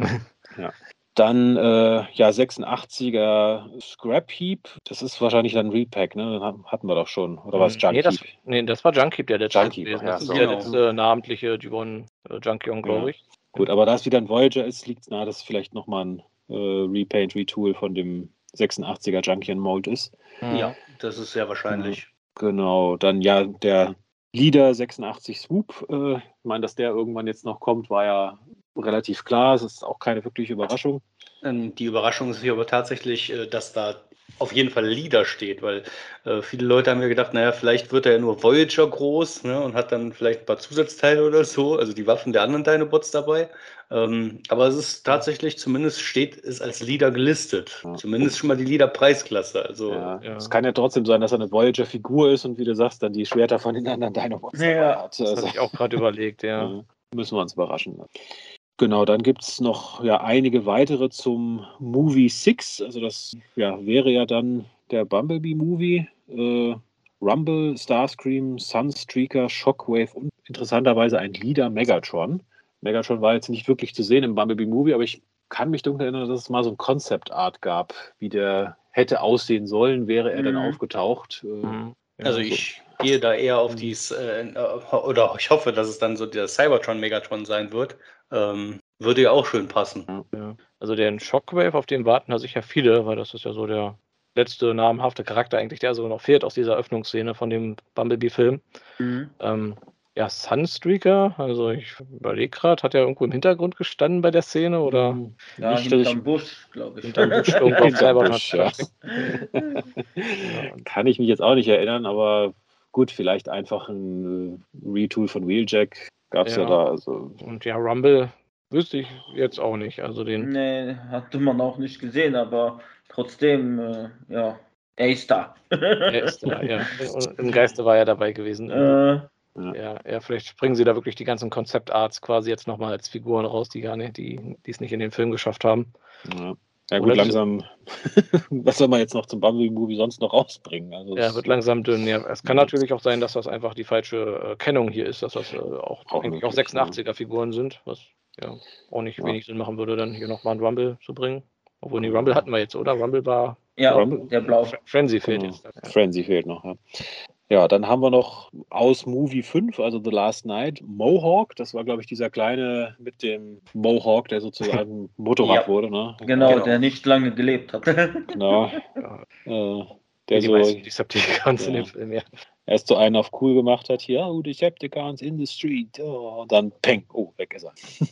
ja. Dann äh, ja 86er Scrap Heap. Das ist wahrscheinlich dann Repack, ne? Den hatten wir doch schon. Oder war es Junk nee, das, nee, das war Junk Heap, der letzte. Junk Heap, ja, das ist der letzte namentliche G1 äh, Junkion, glaube ich. Gut, aber da es wieder ein Voyager ist, liegt es nahe, dass es vielleicht nochmal ein äh, Repaint, Retool von dem 86er Junkion Mold ist. Mhm. Ja, das ist sehr wahrscheinlich. Genau, dann ja der Leader 86 Swoop. Äh, ich meine, dass der irgendwann jetzt noch kommt, war ja relativ klar. Es ist auch keine wirkliche Überraschung. Ähm, die Überraschung ist hier aber tatsächlich, äh, dass da auf jeden Fall Leader steht, weil äh, viele Leute haben ja gedacht, naja, vielleicht wird er ja nur Voyager groß ne, und hat dann vielleicht ein paar Zusatzteile oder so, also die Waffen der anderen Dinobots dabei. Ähm, aber es ist tatsächlich, zumindest steht es als Leader gelistet. Ja. Zumindest schon mal die Leader-Preisklasse. Also, ja. ja. Es kann ja trotzdem sein, dass er eine Voyager-Figur ist und wie du sagst, dann die Schwerter von den anderen Dinobots ja, hat. Das also, habe ich auch gerade überlegt, ja. Müssen wir uns überraschen. Genau, dann gibt es noch ja, einige weitere zum Movie 6. Also das ja, wäre ja dann der Bumblebee-Movie. Äh, Rumble, Starscream, Sunstreaker, Shockwave und interessanterweise ein Leader Megatron. Megatron war jetzt nicht wirklich zu sehen im Bumblebee-Movie, aber ich kann mich dunkel erinnern, dass es mal so ein Concept Art gab, wie der hätte aussehen sollen, wäre er mhm. dann aufgetaucht. Äh, mhm. Also ich gehe da eher auf dies, äh, oder ich hoffe, dass es dann so der Cybertron Megatron sein wird, ähm, würde ja auch schön passen. Ja. Also den Shockwave, auf den warten da sicher viele, weil das ist ja so der letzte namhafte Charakter eigentlich, der so noch fehlt aus dieser Öffnungsszene von dem Bumblebee-Film. Mhm. Ähm, ja, Sunstreaker, also ich überlege gerade, hat er irgendwo im Hintergrund gestanden bei der Szene oder? Mhm. Ja, nicht, hinterm Busch, glaube ich. Hinterm Busch, irgendwo selber Busch, ja. Kann ich mich jetzt auch nicht erinnern, aber gut, vielleicht einfach ein Retool von Wheeljack Gab es ja. ja. da. Also. Und ja, Rumble wüsste ich jetzt auch nicht. Also den. Nee, hatte man auch nicht gesehen, aber trotzdem, äh, ja, er ist da. er ist da, ja. Im Geiste war er dabei gewesen. Äh, Ja, ja, vielleicht bringen sie da wirklich die ganzen Konzeptarts quasi jetzt nochmal als Figuren raus, die gar nicht, die die es nicht in den Film geschafft haben. Ja. Ja gut, Oder langsam, was soll man jetzt noch zum Bumblebee-Movie sonst noch rausbringen? Also Ja, wird langsam dünn. Ja, es kann natürlich auch sein, dass das einfach die falsche äh, Kennung hier ist, dass das äh, auch, Auch eigentlich auch möglich, 86er-Figuren sind, was ja auch nicht Ja. wenig Sinn machen würde, dann hier nochmal einen Rumble zu bringen. Obwohl, nee, Rumble hatten wir jetzt, oder? Rumble war Ja, Rumble? der Blau. Fre- Frenzy fehlt Genau. jetzt. Ja. Frenzy fehlt noch, ja. Ja, dann haben wir noch aus Movie 5, also The Last Night, Mohawk. Das war, glaube ich, dieser kleine mit dem Mohawk, der sozusagen Motorrad Ja. wurde, ne? Genau, Genau. der nicht lange gelebt hat. Genau. Ja. Äh, der die so meisten Decepticons in Ja. dem Film, ja. erst so einen auf cool gemacht hat, hier, oh, Decepticons in the street. Oh, und dann peng, oh, weg ist er.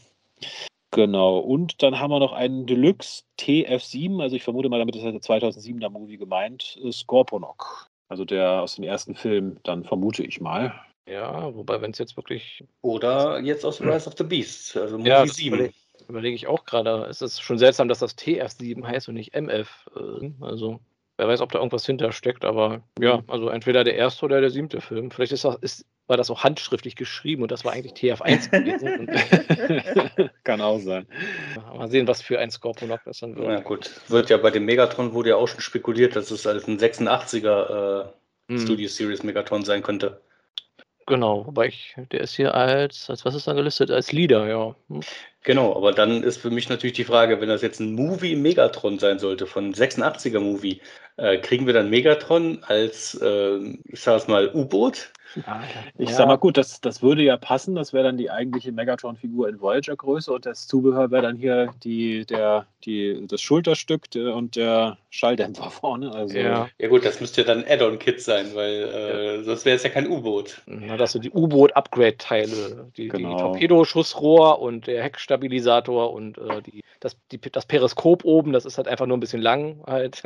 genau. Und dann haben wir noch einen Deluxe TF7, also ich vermute mal, damit ist der 2007er Movie gemeint, äh, Scorponok. Also der aus dem ersten Film, dann vermute ich mal. Ja, wobei, wenn es jetzt wirklich, Oder jetzt aus Rise of the Beasts, also Movie Ja, das 7. überleg- überlege ich auch gerade, es ist schon seltsam, dass das TF7 heißt und nicht MF. Äh, also, wer weiß, ob da irgendwas hintersteckt, aber ja, also entweder der erste oder der siebte Film. Vielleicht ist das, ist, war das auch handschriftlich geschrieben und das war eigentlich TF1 gewesen. Kann auch sein. mal sehen, was für ein Scorponok das dann wird. Ja gut, wird ja bei dem Megatron wurde ja auch schon spekuliert, dass es als ein 86er äh, Hm, Studio Series Megatron sein könnte. Genau, wobei ich, der ist hier als, als was ist da gelistet? Als Leader, ja. Hm. Genau, aber dann ist für mich natürlich die Frage, wenn das jetzt ein Movie Megatron sein sollte, von 86er Movie, äh, kriegen wir dann Megatron als, äh, ich sag's mal, U-Boot? Ich Ja. sag mal gut, das, das würde ja passen. Das wäre dann die eigentliche Megatron-Figur in Voyager-Größe und das Zubehör wäre dann hier die, der, die, das Schulterstück der, und der Schalldämpfer vorne. Also, Ja, Ja gut, das müsste ja dann Add-on-Kit sein, weil äh, sonst wäre es ja kein U-Boot. na, das sind die U-Boot-Upgrade-Teile, die, die Genau. Torpedoschussrohr und der Heckstabilisator und äh, die, das, die, das Periskop oben, das ist halt einfach nur ein bisschen lang halt.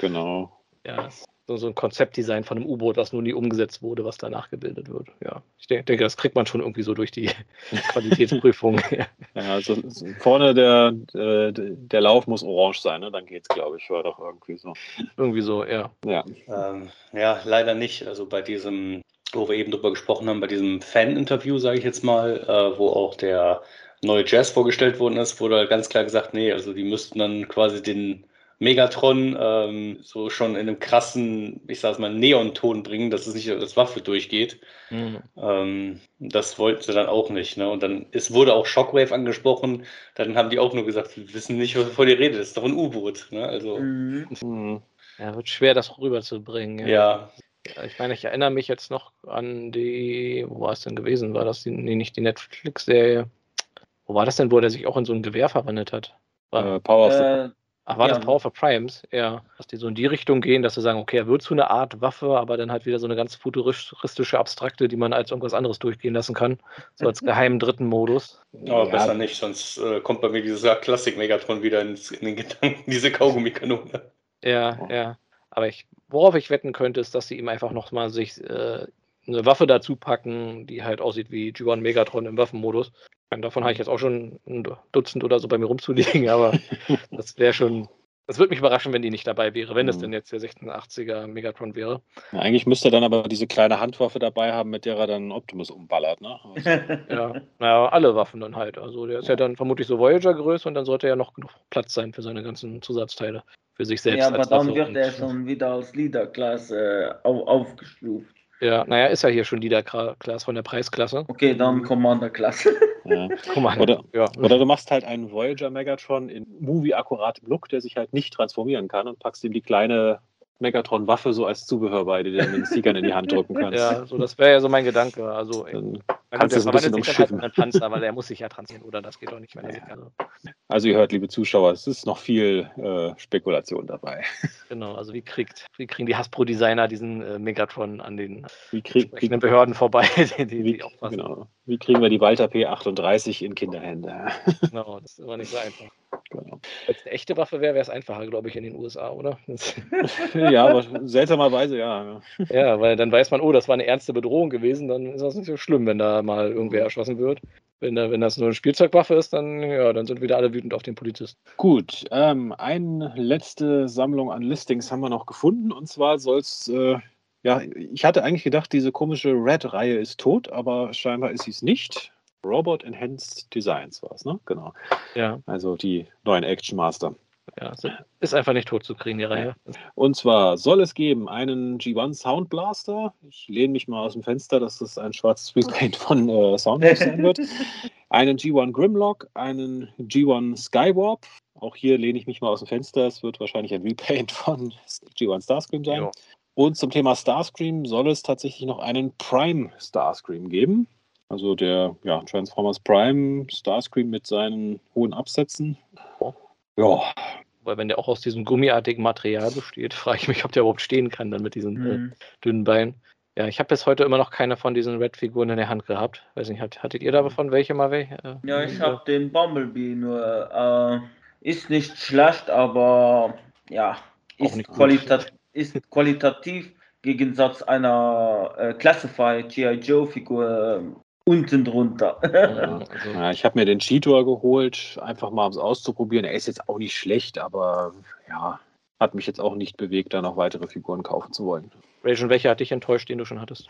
Genau. ja, ist so, so ein Konzeptdesign von einem U-Boot, was nur nie umgesetzt wurde, was danach gebildet wird. Ja, ich denke, denke, das kriegt man schon irgendwie so durch die Qualitätsprüfung. Ja, also so vorne der, äh, der Lauf muss orange sein, ne? dann geht's, glaube ich. War doch irgendwie so. irgendwie so, ja. Ja. Ähm, ja, leider nicht. Also bei diesem, wo wir eben drüber gesprochen haben, bei diesem Fan-Interview, sage ich jetzt mal, äh, wo auch der neue Jazz vorgestellt worden ist, wurde ganz klar gesagt, nee, also die müssten dann quasi den Megatron ähm, so schon in einem krassen, ich sag's mal, Neonton bringen, dass es nicht als Waffe durchgeht. Mhm. Ähm, das wollten sie dann auch nicht. Ne? Und dann es wurde auch Shockwave angesprochen. Dann haben die auch nur gesagt, wir wissen nicht, wovon ihr redet. Das ist doch ein U-Boot. Ne? Also, Mhm. Hm. Ja, wird schwer, das rüberzubringen. ja. Ja, Ich meine, ich erinnere mich jetzt noch an die, wo war es denn gewesen? War das die, nee, nicht die Netflix-Serie? Wo war das denn, wo der sich auch in so ein Gewehr verwandelt hat? War, Äh, Power of the Äh, ach, war das ja. Power for Primes? Ja. Dass die so in die Richtung gehen, dass sie sagen, okay, er wird zu einer Art Waffe, aber dann halt wieder so eine ganz futuristische, abstrakte, die man als irgendwas anderes durchgehen lassen kann. So als geheimen dritten Modus. Aber Ja. besser nicht, sonst äh, kommt bei mir dieses ja, Klassik-Megatron wieder ins, in den Gedanken, diese Kaugummi-Kanone. Ja, Oh. ja. Aber ich, worauf ich wetten könnte, ist, dass sie ihm einfach nochmal sich äh, eine Waffe dazu packen, die halt aussieht wie G1 Megatron im Waffenmodus. Davon habe ich jetzt auch schon ein Dutzend oder so bei mir rumzuliegen, aber das wäre schon. Das würde mich überraschen, wenn die nicht dabei wäre, wenn es Mhm. denn jetzt der 1680er Megatron wäre. Ja, eigentlich müsste er dann aber diese kleine Handwaffe dabei haben, mit der er dann Optimus umballert. Ne? Also, Ja, naja, alle Waffen dann halt. Also der ist ja dann vermutlich so Voyager-Größe und dann sollte ja noch genug Platz sein für seine ganzen Zusatzteile. Für sich selbst. ja, aber als dann Waffe wird er schon wieder als Leader-Klasse äh, au aufgestuft. Ja, naja, ist ja hier schon Leader-Class von der Preisklasse. Okay, dann Commander-Klasse. ja. Guck mal. Oder- ja. Oder du machst halt einen Voyager Megatron in Movie-akkuratem Look, der sich halt nicht transformieren kann und packst ihm die kleine Megatron-Waffe so als Zubehör bei, die du den Seekern in die Hand drücken kannst. Ja, so das wäre ja so mein Gedanke. Also, Dann kannst du es ein bisschen halt umschiffen. einen Panzer, weil der muss sich ja transportieren, oder? Das geht doch nicht, wenn er sich also, Also ihr hört, liebe Zuschauer, es ist noch viel äh, Spekulation dabei. Genau, also wie kriegt, wie kriegen die Hasbro-Designer diesen äh, Megatron an den Wie, krieg, entsprechenden Behörden vorbei, die, die, die aufpassen? genau. Wie kriegen wir die Walter P38 in Kinderhände? Genau, das ist aber nicht so einfach. genau. Wenn es eine echte Waffe wäre, wäre es einfacher, glaube ich, in den USA, oder? Ja, aber seltsamerweise ja. ja, weil dann weiß man, oh, das war eine ernste Bedrohung gewesen, dann ist das nicht so schlimm, wenn da mal irgendwer erschossen wird. Wenn, da, wenn das nur eine Spielzeugwaffe ist, dann, ja, dann sind wieder alle wütend auf den Polizisten. Gut, ähm, eine letzte Sammlung an Listings haben wir noch gefunden. Und zwar soll es äh, ja, ich hatte eigentlich gedacht, diese komische Red-Reihe ist tot, aber scheinbar ist sie es nicht. Robot Enhanced Designs war es, ne? Genau. Ja. Also die neuen Action Master. Ja, ist einfach nicht tot zu kriegen, die Reihe. Und zwar soll es geben einen G1 Sound Blaster. Ich lehne mich mal aus dem Fenster, dass das ein schwarzes Repaint von äh, Soundwave sein wird. Einen G1 Grimlock, einen G1 Skywarp. Auch hier lehne ich mich mal aus dem Fenster. Es wird wahrscheinlich ein Repaint von G1 Starscream sein. Jo. Und zum Thema Starscream soll es tatsächlich noch einen Prime Starscream geben. Also der ja, Transformers Prime Starscream mit seinen hohen Absätzen. Ja. Weil wenn der auch aus diesem gummiartigen Material besteht, frage ich mich, ob der überhaupt stehen kann dann mit diesen äh, mhm. äh, dünnen Beinen. Ja, ich habe bis heute immer noch keine von diesen Red-Figuren in der Hand gehabt. Weiß nicht, hattet ihr davon welche mal welche? Äh, ja, ich habe den Bumblebee nur. Äh, ist nicht schlecht, aber ja, ist, qualita ist qualitativ Gegensatz einer äh, Classified G.I. Joe-Figur unten drunter. also, ja, ich habe mir den Cheetor geholt, einfach mal um es auszuprobieren. Er ist jetzt auch nicht schlecht, aber ja, hat mich jetzt auch nicht bewegt, da noch weitere Figuren kaufen zu wollen. Rachel, welche hat dich enttäuscht, den du schon hattest?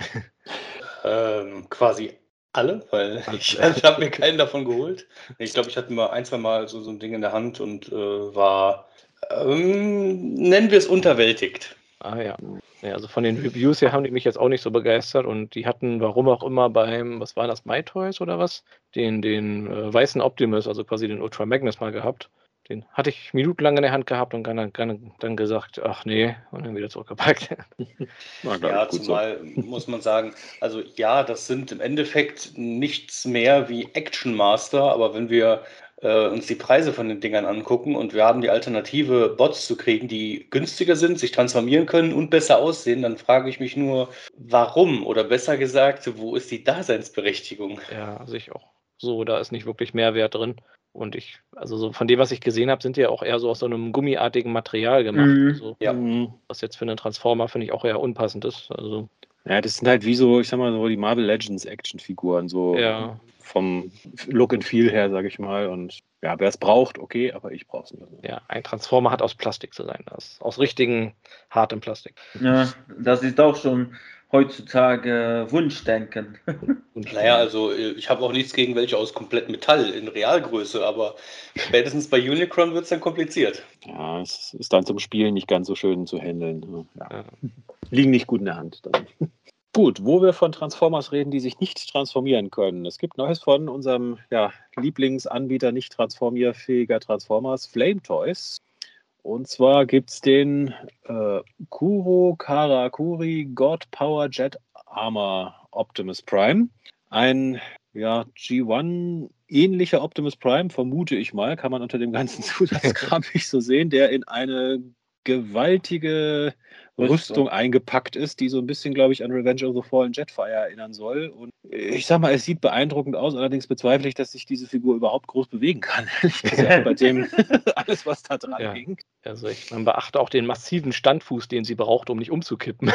ähm, quasi alle, weil ich, ich habe mir keinen davon geholt. Ich glaube, ich hatte mal ein, zwei Mal so, so ein Ding in der Hand und äh, war, ähm, nennen wir es unterwältigt. Ah ja. ja. Also von den Reviews her haben die mich jetzt auch nicht so begeistert und die hatten, warum auch immer, beim, was war das, MyToys oder was? Den, den äh, weißen Optimus, also quasi den Ultra Magnus mal gehabt. Den hatte ich minutenlang in der Hand gehabt und dann, dann, dann gesagt, ach nee, und dann wieder zurückgepackt. ja, zumal so. muss man sagen, also ja, das sind im Endeffekt nichts mehr wie Action Master, aber wenn wir äh, uns die Preise von den Dingern angucken und wir haben die Alternative, Bots zu kriegen, die günstiger sind, sich transformieren können und besser aussehen, dann frage ich mich nur, warum? Oder besser gesagt, wo ist die Daseinsberechtigung? Ja, also ich auch so, da ist nicht wirklich Mehrwert drin. Und ich, also so von dem, was ich gesehen habe, sind die ja auch eher so aus so einem gummiartigen Material gemacht. Mhm. Also, ja. Was jetzt für einen Transformer finde ich auch eher unpassend ist. Also. Ja, das sind halt wie so, ich sag mal, so die Marvel Legends Actionfiguren, so ja. Vom Look and Feel her, sage ich mal. Und ja, wer es braucht, okay, aber ich brauche es nicht. Ja, ein Transformer hat aus Plastik zu sein, das aus richtigen hartem Plastik. Ja, das ist auch schon heutzutage Wunschdenken. naja, also ich habe auch nichts gegen welche aus komplett Metall in Realgröße, aber spätestens bei Unicron wird es dann kompliziert. Ja, es ist dann zum Spielen nicht ganz so schön zu handeln. Ja. Liegen nicht gut in der Hand. Dann. Gut, wo wir von Transformers reden, die sich nicht transformieren können. Es gibt Neues von unserem ja, Lieblingsanbieter nicht transformierfähiger Transformers, Flame Toys. Und zwar gibt es den äh, Kuro Karakuri God Power Jet Armor Optimus Prime. Ein ja, G1 ähnlicher Optimus Prime, vermute ich mal, kann man unter dem ganzen Zusatzkram nicht so sehen, der in eine gewaltige Rüstung eingepackt ist, die so ein bisschen, glaube ich, an Revenge of the Fallen Jetfire erinnern soll. Und ich sag mal, es sieht beeindruckend aus, allerdings bezweifle ich, dass sich diese Figur überhaupt groß bewegen kann. bei dem alles, was da dran ja. hängt. Also ich man beachte auch den massiven Standfuß, den sie braucht, um nicht umzukippen.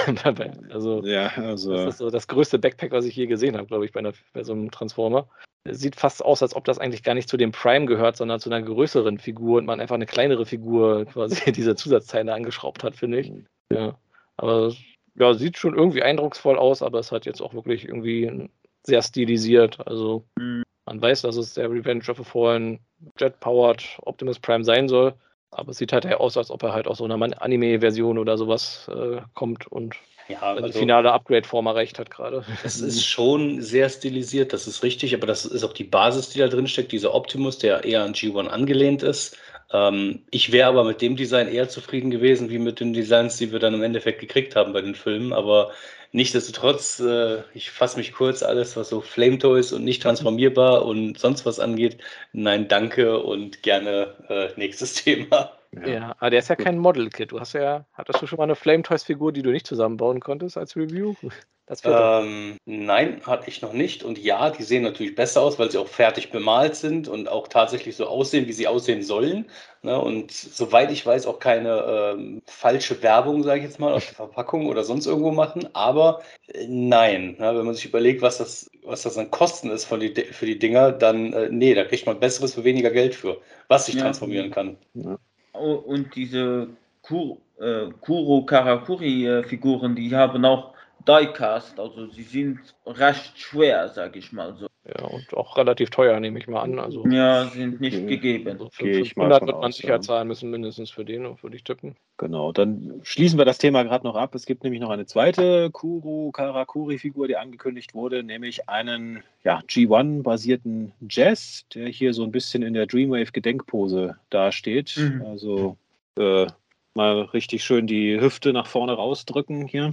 also, ja, also das ist so das größte Backpack, was ich je gesehen habe, glaube ich, bei, einer, bei so einem Transformer. Sieht fast aus, als ob das eigentlich gar nicht zu dem Prime gehört, sondern zu einer größeren Figur und man einfach eine kleinere Figur quasi diese Zusatzteile angeschraubt hat, finde ich. Ja. Aber ja, sieht schon irgendwie eindrucksvoll aus, aber es hat jetzt auch wirklich irgendwie sehr stilisiert. Also mhm. man weiß, dass es der Revenge of the Fallen Jet-Powered Optimus Prime sein soll. Aber es sieht halt aus, als ob er halt aus so einer Anime-Version oder sowas äh, kommt und ja, also, die finale Upgrade-Form erreicht hat gerade. Es ist schon sehr stilisiert, das ist richtig, aber das ist auch die Basis, die da drin steckt, dieser Optimus, der eher an G1 angelehnt ist. Ähm, ich wäre aber mit dem Design eher zufrieden gewesen, wie mit den Designs, die wir dann im Endeffekt gekriegt haben bei den Filmen. Aber nichtsdestotrotz, äh, ich fasse mich kurz, alles, was so Flame Toys und nicht transformierbar und sonst was angeht, nein, danke und gerne äh, nächstes Thema. Ja. ja, aber der ist ja kein Model-Kit. Du hast ja, hattest du schon mal eine Flame Toys-Figur, die du nicht zusammenbauen konntest als Review? Ähm, nein, hatte ich noch nicht. Und ja, die sehen natürlich besser aus, weil sie auch fertig bemalt sind und auch tatsächlich so aussehen, wie sie aussehen sollen. Ne? Und soweit ich weiß, auch keine ähm, falsche Werbung, sage ich jetzt mal, auf der Verpackung oder sonst irgendwo machen. Aber äh, nein, ne? wenn man sich überlegt, was das, was das an Kosten ist von die, für die Dinger, dann äh, nee, da kriegt man Besseres für weniger Geld für, was sich ja. transformieren kann. Ja. Und diese Kur, äh, Kuro Karakuri-Figuren, die haben auch Diecast, also sie sind recht schwer, sag ich mal so. Ja, und auch relativ teuer, nehme ich mal an. Also, Ja, sind nicht Okay. gegeben. also ich mal 500 von wird man aus, sicher ja. zahlen müssen, mindestens für den, würde ich tippen. Genau, dann schließen wir das Thema gerade noch ab. Es gibt nämlich noch eine zweite Kuro Karakuri-Figur, die angekündigt wurde, nämlich einen ja, G1-basierten Jazz, der hier so ein bisschen in der Dreamwave-Gedenkpose dasteht. Mhm. Also äh, mal richtig schön die Hüfte nach vorne rausdrücken hier.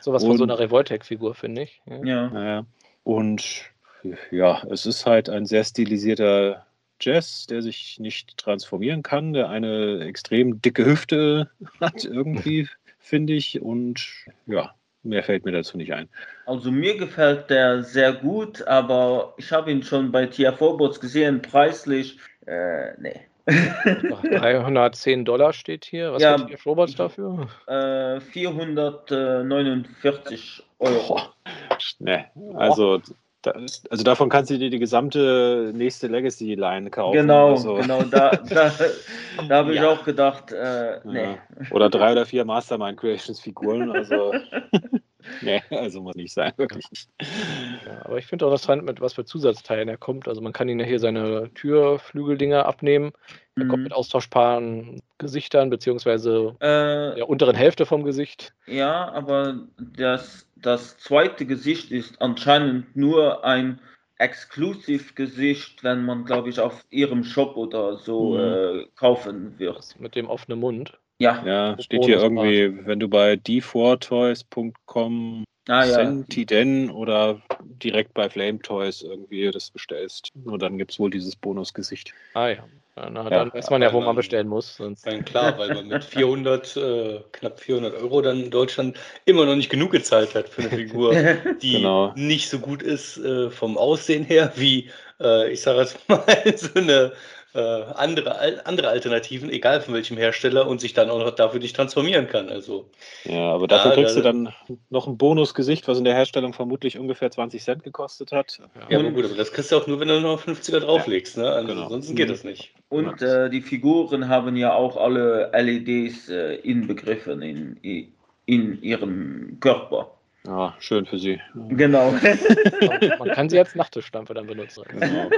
Sowas von so einer Revoltec-Figur, finde ich. Ja. Ja. Und ja, es ist halt ein sehr stilisierter Jazz, der sich nicht transformieren kann, der eine extrem dicke Hüfte hat irgendwie, finde ich. Und ja, mehr fällt mir dazu nicht ein. Also mir gefällt der sehr gut, aber ich habe ihn schon bei TFO-Bots gesehen, preislich, äh, nee. 310 Dollar steht hier. Was Ja. ja. gibt Robots dafür? äh, 449 Euro. Boah. Ne, also, da, also davon kannst du dir die gesamte nächste Legacy-Line kaufen. Genau, also, genau, da, da, da habe ich Ja. auch gedacht, äh, nee. Ja. Oder drei oder vier Mastermind Creations Figuren. Also, nee, also muss nicht sein, wirklich nicht. Ja, aber ich finde auch interessant, mit was für Zusatzteilen er kommt. Also man kann ihn ja hier seine Türflügeldinger abnehmen. Er kommt Mhm. mit austauschbaren Gesichtern, beziehungsweise Äh, der unteren Hälfte vom Gesicht. Ja, aber das, das zweite Gesicht ist anscheinend nur ein Exklusiv-Gesicht, wenn man, glaube ich, auf ihrem Shop oder so Mhm. äh, kaufen wird. Das mit dem offenen Mund. Ja, Ja, steht hier irgendwie, wenn du bei d4toys.com ah, ja. Sentiden oder direkt bei Flame Toys irgendwie das bestellst. Nur dann gibt es wohl dieses Bonusgesicht. Ah ja. ja na, Ja, dann weiß man ja, wo man dann- bestellen muss. Sonst Dann klar, weil man mit 400, äh, knapp 400 Euro dann in Deutschland immer noch nicht genug gezahlt hat für eine Figur, die Genau. nicht so gut ist äh, vom Aussehen her, wie, äh, ich sage jetzt mal, so eine äh, andere, al- andere Alternativen, egal von welchem Hersteller, und sich dann auch noch dafür nicht transformieren kann. Also, Ja, aber dafür Ja, kriegst du da- dann noch ein Bonusgesicht, was in der Herstellung vermutlich ungefähr 20 Cent gekostet hat. ja, Und- aber gut, aber das kriegst du auch nur, wenn du noch 50er drauflegst. Ne? Also, genau. Ansonsten geht das nicht. Und äh, die Figuren haben ja auch alle LEDs äh, inbegriffen in, in ihrem Körper. Ja, schön für sie. Genau. man kann sie als Nachttischlampe dann benutzen. Genau.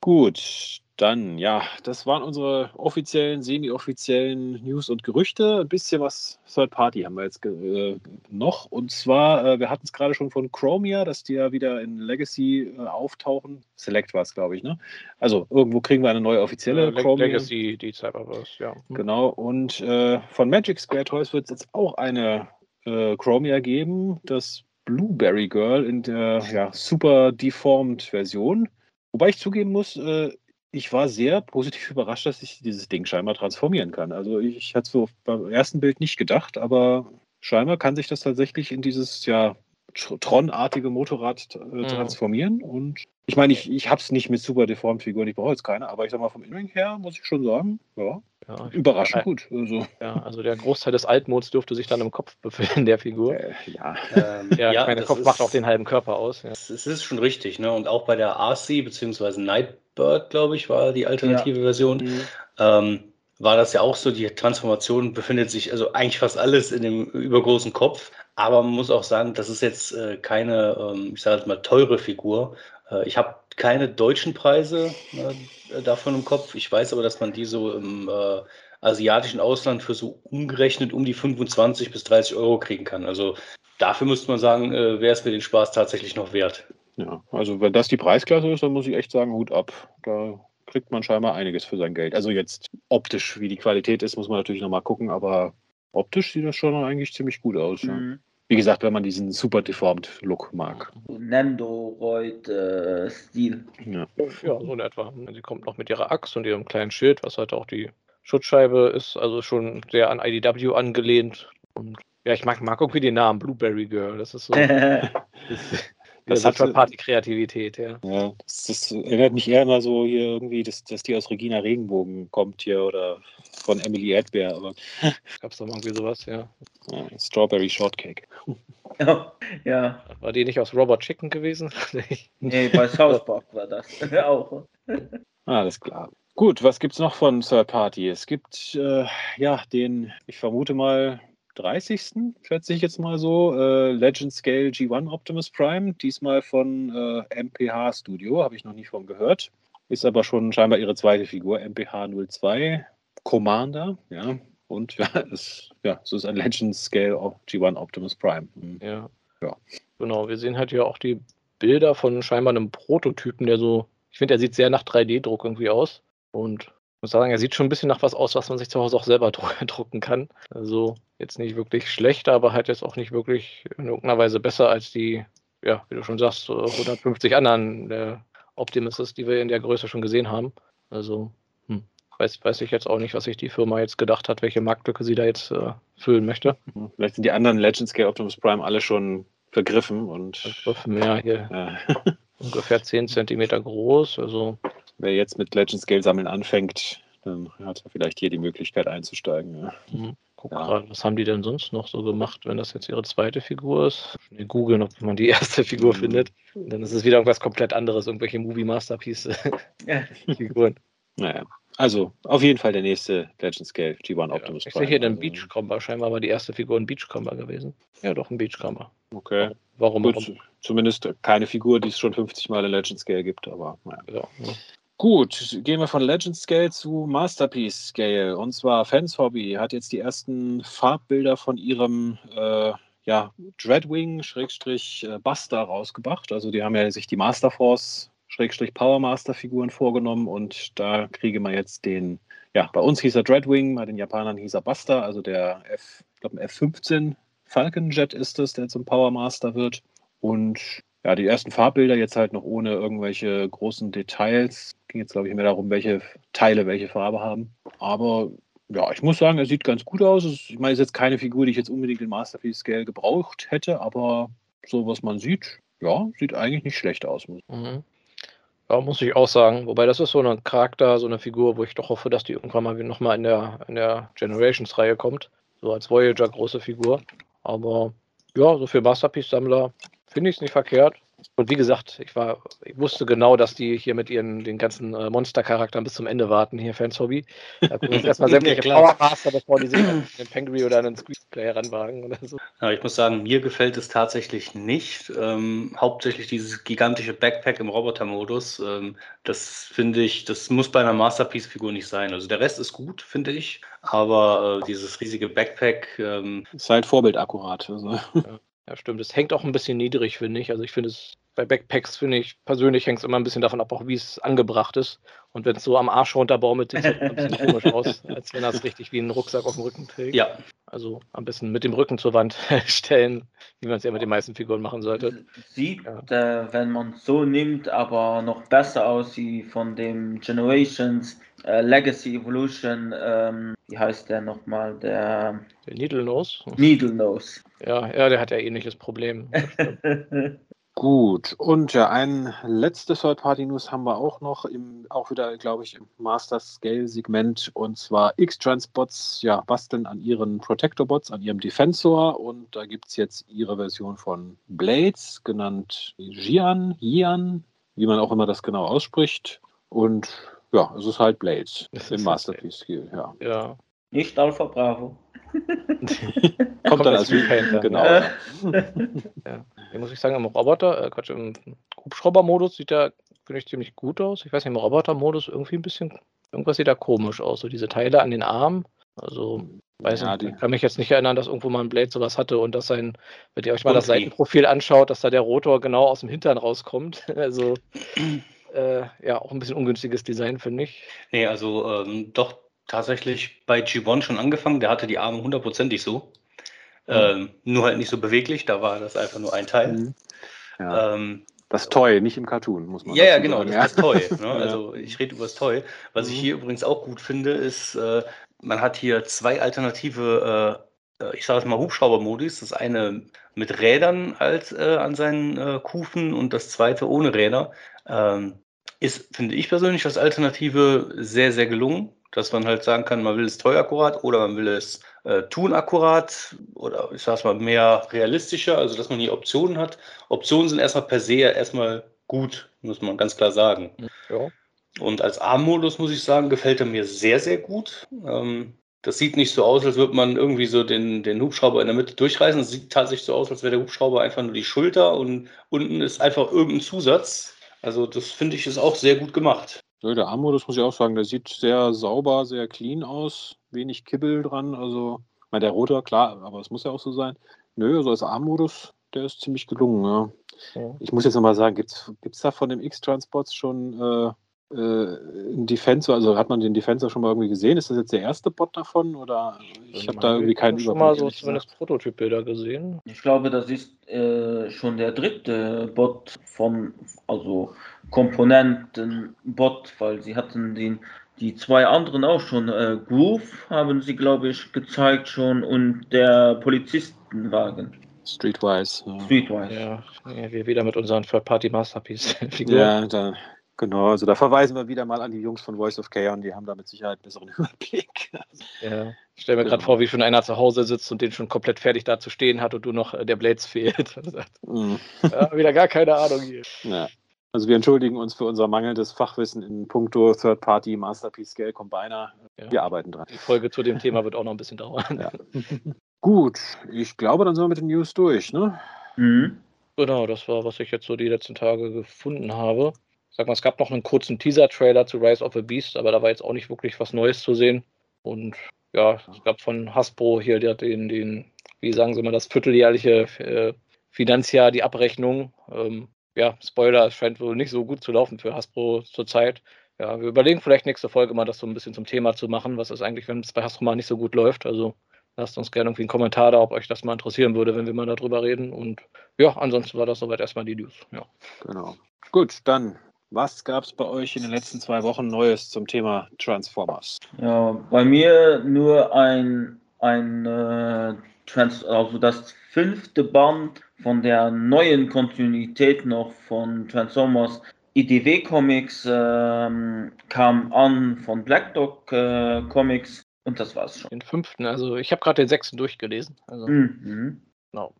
Gut, dann ja, das waren unsere offiziellen, semi-offiziellen News und Gerüchte. Ein bisschen was Third Party haben wir jetzt äh, noch. Und zwar, äh, wir hatten es gerade schon von Chromia, dass die ja wieder in Legacy äh, auftauchen. Select war es, glaube ich, ne? Also irgendwo kriegen wir eine neue offizielle Äh, Leg- Chromia. Legacy, die Cyberverse, ja. Genau, und äh, von Magic Square Toys wird es jetzt auch eine äh, Chromia geben, das Blueberry Girl in der ja, super deformed Version. Wobei ich zugeben muss, äh, ich war sehr positiv überrascht, dass sich dieses Ding scheinbar transformieren kann. Also ich hatte so beim ersten Bild nicht gedacht, aber scheinbar kann sich das tatsächlich in dieses ja Tron-artige Motorrad äh, transformieren. Und ich meine, ich, ich habe es nicht mit super deformed Figuren, ich brauche jetzt keine, aber ich sag mal, vom Innering her muss ich schon sagen, ja, ja. Überraschend Äh, gut. Also, Ja, also der Großteil des Altmods dürfte sich dann im Kopf befinden, der Figur. äh, ja. Ähm, Ja, ich meine, der Kopf ist- macht auch den halben Körper aus. Ja. Es es ist schon richtig, ne? Und auch bei der RC bzw. Nightbird, glaube ich, war die alternative Version, Mhm. ähm, war das ja auch so. Die Transformation befindet sich, also eigentlich fast alles in dem übergroßen Kopf. Aber man muss auch sagen, das ist jetzt äh, keine, ähm, ich sage mal, teure Figur. Äh, ich habe keine deutschen Preise äh, davon im Kopf. Ich weiß aber, dass man die so im äh, asiatischen Ausland für so umgerechnet um die 25 bis 30 Euro kriegen kann. Also dafür müsste man sagen, äh, wäre es mir den Spaß tatsächlich noch wert. ja, also wenn das die Preisklasse ist, dann muss ich echt sagen, Hut ab. Da kriegt man scheinbar einiges für sein Geld. Also jetzt optisch, wie die Qualität ist, muss man natürlich nochmal gucken, aber optisch sieht das schon eigentlich ziemlich gut aus. Ja. Mhm. Wie gesagt, wenn man diesen super deformed Look mag. So Nendoroid-Stil. Ja. Ja, so in etwa. Sie kommt noch mit ihrer Axt und ihrem kleinen Schild, was halt auch die Schutzscheibe ist, also schon sehr an IDW angelehnt. Und ja, ich mag, mag irgendwie den Namen Blueberry Girl. Das ist so das, Das das hatte- Party-Kreativität, ja. Ja, das, das erinnert mich eher immer so hier irgendwie, dass, dass die aus Regina Regenbogen kommt hier oder von Emily Erdbeer, aber Gab's doch mal irgendwie sowas, ja. ja, Strawberry Shortcake. ja, ja, War die nicht aus Robot Chicken gewesen? nee, bei South Park war das auch. Alles klar. Gut, was gibt es noch von Third Party? Es gibt äh, ja den, ich vermute mal, 30. schätze ich jetzt mal so, äh, Legend Scale G1 Optimus Prime, diesmal von äh, MPH Studio, habe ich noch nie von gehört. Ist aber schon scheinbar ihre zweite Figur, MPH 02 Commander, ja. Und ja, es, ja, so ist ein Legend Scale G1 Optimus Prime. Mhm. Ja. ja. Genau, wir sehen halt hier auch die Bilder von scheinbar einem Prototypen, der so, ich finde, der sieht sehr nach 3D-Druck irgendwie aus. Und muss sagen, er sieht schon ein bisschen nach was aus, was man sich zu Hause auch selber drucken kann. Also jetzt nicht wirklich schlecht, aber halt jetzt auch nicht wirklich in irgendeiner Weise besser als die, ja, wie du schon sagst, 150 anderen der Optimuses, die wir in der Größe schon gesehen haben. Also hm, weiß, weiß ich jetzt auch nicht, was sich die Firma jetzt gedacht hat, welche Marktlücke sie da jetzt äh, füllen möchte. Hm, vielleicht sind die anderen Legend Scale Optimus Prime alle schon vergriffen und. Vergriffen, ja, hier. Ja. ungefähr 10 cm groß. Also wer jetzt mit Legend Scale sammeln anfängt, dann hat er vielleicht hier die Möglichkeit einzusteigen. Ja. Mhm. Guck ja. grad, was haben die denn sonst noch so gemacht, wenn das jetzt ihre zweite Figur ist? Nee, googeln, ob man die erste Figur mhm. findet. Dann ist es wieder irgendwas komplett anderes, irgendwelche Movie Masterpiece-Figuren. naja. Also, auf jeden Fall der nächste Legend Scale G1 Optimus ja, Ich sehe hier den also, Beachcomber. Scheinbar war die erste Figur ein Beachcomber gewesen. Ja, doch, ein Beachcomber. Okay. Warum? Gut, warum? Zumindest keine Figur, die es schon 50 Mal in Legend Scale gibt, aber naja. Ja, ja. Gut, gehen wir von Legend Scale zu Masterpiece Scale. Und zwar Fans Hobby hat jetzt die ersten Farbbilder von ihrem äh, ja, Dreadwing-Buster äh, rausgebracht. Also die haben ja sich die Master Force Power Master Figuren vorgenommen und da kriege man jetzt den, ja, bei uns hieß er Dreadwing, bei den Japanern hieß er Buster, also der F, ich glaube F15 Falcon Jet ist es, der zum Power Master wird. Und ja, die ersten Farbbilder jetzt halt noch ohne irgendwelche großen Details. Ging jetzt, glaube ich, mehr darum, welche Teile welche Farbe haben. Aber ja, ich muss sagen, er sieht ganz gut aus. Ich meine, es ist jetzt keine Figur, die ich jetzt unbedingt in Masterpiece Scale gebraucht hätte, aber so was man sieht, ja, sieht eigentlich nicht schlecht aus. Mhm. Ja, muss ich auch sagen. Wobei das ist so ein Charakter, so eine Figur, wo ich doch hoffe, dass die irgendwann mal nochmal in der, in der Generations-Reihe kommt. So als Voyager große Figur. Aber ja, so für Masterpiece-Sammler finde ich es nicht verkehrt. Und wie gesagt, ich war, ich wusste genau, dass die hier mit ihren den ganzen äh, Monster-Charakteren bis zum Ende warten, hier Fans Hobby. Da können wir erstmal sämtliche ja, Powermaster, bevor die sich an den oder einen Squeeze-Play heranwagen oder so. Ja, ich muss sagen, mir gefällt es tatsächlich nicht. Ähm, hauptsächlich dieses gigantische Backpack im Roboter-Modus. Ähm, das finde ich, das muss bei einer Masterpiece-Figur nicht sein. Also der Rest ist gut, finde ich. Aber äh, dieses riesige Backpack. Ähm, ist halt vorbildakkurat. Also. Ja. Ja, stimmt. Es hängt auch ein bisschen niedrig, finde ich. Also ich finde es bei Backpacks, finde ich, persönlich hängt es immer ein bisschen davon ab, auch wie es angebracht ist. Und wenn es so am Arsch runterbaumelt, sieht es ein bisschen komisch aus, als wenn er es richtig wie einen Rucksack auf dem Rücken trägt. Ja. Also am besten mit dem Rücken zur Wand stellen, wie man es ja mit den meisten Figuren machen sollte. Sieht, ja. äh, wenn man es so nimmt, aber noch besser aus wie von dem Generations äh, Legacy Evolution, ähm, wie heißt der nochmal? Der, der Needle Nose. Needle Nose. Ja, ja, der hat ja ähnliches Problem. Gut, und ja, ein letztes Third-Party-News haben wir auch noch, im, auch wieder, glaube ich, im Master-Scale-Segment, und zwar X-Transbots ja, basteln an ihren Protector-Bots, an ihrem Defensor, und da gibt es jetzt ihre Version von Blades, genannt Jian, Jian, wie man auch immer das genau ausspricht, und ja, es ist halt Blades im Masterpiece-Skill, ja. Ja. Nicht Alpha Bravo. Kommt dann als Repainter. Genau. Ja. ja. Hier muss ich sagen, im Roboter, äh, Quatsch, im Hubschrauber-Modus sieht der, finde ich, ziemlich gut aus. Ich weiß nicht, im Roboter-Modus irgendwie ein bisschen, irgendwas sieht da komisch aus. So diese Teile an den Armen. Also, weiß ja, nicht, ich kann mich jetzt nicht erinnern, dass irgendwo mal ein Blade sowas hatte und dass sein, wenn ihr euch mal das Seitenprofil anschaut, dass da der Rotor genau aus dem Hintern rauskommt. Also, äh, ja, auch ein bisschen ungünstiges Design, finde ich. Nee, also ähm, doch tatsächlich bei G1 schon angefangen. Der hatte die Arme hundertprozentig so. Ähm, nur halt nicht so beweglich, da war das einfach nur ein Teil. Mhm. Ja. Ähm, das Toy, nicht im Cartoon, muss man Ja, ja, genau, sagen. das ist das Toy. Ne? Also ich rede über das Toy. Was mhm. ich hier übrigens auch gut finde, ist, äh, man hat hier zwei alternative, äh, äh ich sage es mal, Hubschrauber-Modis. Das eine mit Rädern als, äh, an seinen äh, Kufen und das zweite ohne Räder. Ähm, ist, finde ich persönlich, das Alternative sehr, sehr gelungen dass man halt sagen kann, man will es teuer akkurat oder man will es äh, tun akkurat oder ich sage es mal mehr realistischer, also dass man hier Optionen hat. Optionen sind erstmal per se erstmal gut, muss man ganz klar sagen. Ja. Und als Armmodus muss ich sagen, gefällt er mir sehr, sehr gut. Ähm, das sieht nicht so aus, als würde man irgendwie so den, den Hubschrauber in der Mitte durchreißen. Es sieht tatsächlich so aus, als wäre der Hubschrauber einfach nur die Schulter und unten ist einfach irgendein Zusatz. Also das finde ich ist auch sehr gut gemacht. Ja, der Armmodus muss ich auch sagen, der sieht sehr sauber, sehr clean aus. Wenig Kibbel dran. Also, ich meine, der Rotor, klar, aber es muss ja auch so sein. Nö, also als Armmodus, der ist ziemlich gelungen, ja. ja. Ich muss jetzt nochmal sagen, gibt es da von dem X-Transports schon äh, ein Defensor, also hat man den Defensor schon mal irgendwie gesehen? Ist das jetzt der erste Bot davon oder ich habe da irgendwie keinen Überblick. Ich habe schon mal so zumindest Prototypbilder gesehen. Ich glaube, das ist äh, schon der dritte Bot von, also Komponenten-Bot, weil sie hatten den die zwei anderen auch schon. Äh, Groove haben sie, glaube ich, gezeigt schon und der Polizistenwagen. Streetwise. Ja. Streetwise. Ja, wir wieder mit unseren Third-Party-Masterpiece-Figuren. Ja, da Genau, also da verweisen wir wieder mal an die Jungs von Voice of Chaos, die haben da mit Sicherheit besseren Überblick. Ja, ich stelle mir gerade genau. vor, wie schon einer zu Hause sitzt und den schon komplett fertig da zu stehen hat und du noch äh, der Blades fehlt. mm. ja, wieder gar keine Ahnung hier. Ja. Also wir entschuldigen uns für unser mangelndes Fachwissen in puncto Third-Party Masterpiece Scale Combiner. Ja. Wir arbeiten dran. Die Folge zu dem Thema wird auch noch ein bisschen dauern. Ja. Gut, ich glaube, dann sind wir mit den News durch, ne? Mhm. Genau, das war, was ich jetzt so die letzten Tage gefunden habe sag mal, es gab noch einen kurzen Teaser-Trailer zu Rise of the Beast, aber da war jetzt auch nicht wirklich was Neues zu sehen. Und ja, es gab von Hasbro hier den, den wie sagen Sie mal, das vierteljährliche äh, Finanzjahr, die Abrechnung. Ähm, ja, Spoiler, es scheint wohl nicht so gut zu laufen für Hasbro zurzeit. Ja, wir überlegen vielleicht nächste Folge mal, das so ein bisschen zum Thema zu machen. Was ist eigentlich, wenn es bei Hasbro mal nicht so gut läuft? Also lasst uns gerne irgendwie einen Kommentar da, ob euch das mal interessieren würde, wenn wir mal darüber reden. Und ja, ansonsten war das soweit erstmal die News. Ja. Genau. Gut, dann was gab es bei euch in den letzten zwei Wochen Neues zum Thema Transformers? Ja, bei mir nur ein, ein äh, Trans also das fünfte Band von der neuen Kontinuität noch von Transformers IDW Comics ähm, kam an von Black Dog äh, Comics und das war's schon. Den fünften, also ich habe gerade den sechsten durchgelesen. Also, mhm. Genau.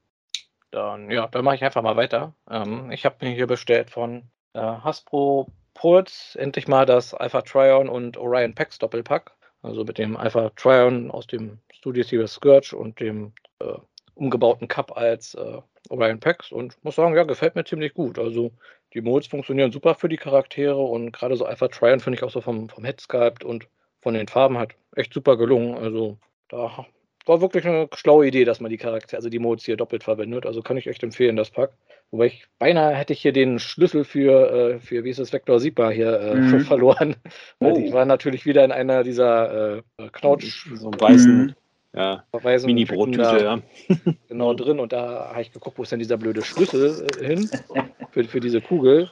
Dann, ja, dann mache ich einfach mal weiter. Ähm, ich habe mir hier bestellt von äh, Hasbro Pulse endlich mal das Alpha Trion und Orion Pax Doppelpack. Also mit dem Alpha Trion aus dem Studio Series Scourge und dem äh, umgebauten Cup als äh, Orion Pax und muss sagen, ja, gefällt mir ziemlich gut. Also die Modes funktionieren super für die Charaktere und gerade so Alpha Trion finde ich auch so vom, vom Head Sculpt und von den Farben halt echt super gelungen. Also da war wirklich eine schlaue Idee, dass man die Charaktere, also die Modes hier doppelt verwendet. Also kann ich echt empfehlen, das Pack. Wobei ich beinahe hätte ich hier den Schlüssel für, äh, für wie ist es, Vector Siegbar hier äh, mhm. verloren. Oh. Die war natürlich wieder in einer dieser äh, Knautsch. So einen weißen mhm. ja, Mini-Brottüte, ja. genau drin. Und da habe ich geguckt, wo ist denn dieser blöde Schlüssel äh, hin für, für diese Kugel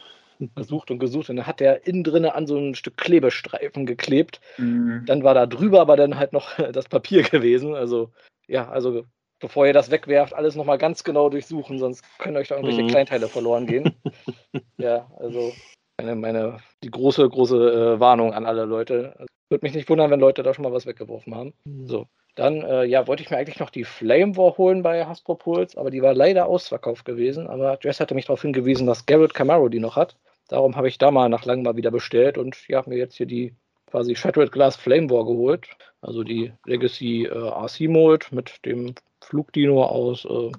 versucht und gesucht und dann hat der innen drinne an so ein Stück Klebestreifen geklebt. Mhm. Dann war da drüber aber dann halt noch das Papier gewesen. Also ja, also bevor ihr das wegwerft, alles nochmal ganz genau durchsuchen, sonst können euch da irgendwelche mhm. Kleinteile verloren gehen. ja, also meine, meine, die große, große äh, Warnung an alle Leute. Würde mich nicht wundern, wenn Leute da schon mal was weggeworfen haben. Mhm. So. Dann, äh, ja, wollte ich mir eigentlich noch die Flame War holen bei Hasbro Pulse, aber die war leider ausverkauft gewesen. Aber Jess hatte mich darauf hingewiesen, dass Garrett Camaro die noch hat. Darum habe ich da mal nach langem mal wieder bestellt und ja, mir jetzt hier die quasi Shattered Glass Flame War geholt. Also die Legacy äh, RC Mold mit dem Flugdino aus, äh,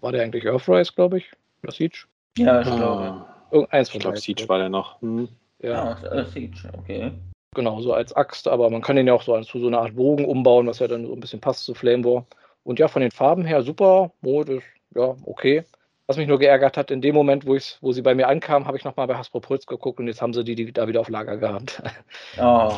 war der eigentlich Earthrise, glaube ich? Oder Siege? Ja, ich ah. glaube. Irgendeins von ich glaube, Siege war der noch. Hm. Ja, ja äh, Siege, okay. Genau, so als Axt, aber man kann den ja auch so zu so einer Art Bogen umbauen, was ja dann so ein bisschen passt zu Flame War. Und ja, von den Farben her super. Mode ist ja okay. Was mich nur geärgert hat, in dem Moment, wo, wo sie bei mir ankam, habe ich nochmal bei Hasbro Puls geguckt und jetzt haben sie die, die da wieder auf Lager gehabt. Oh.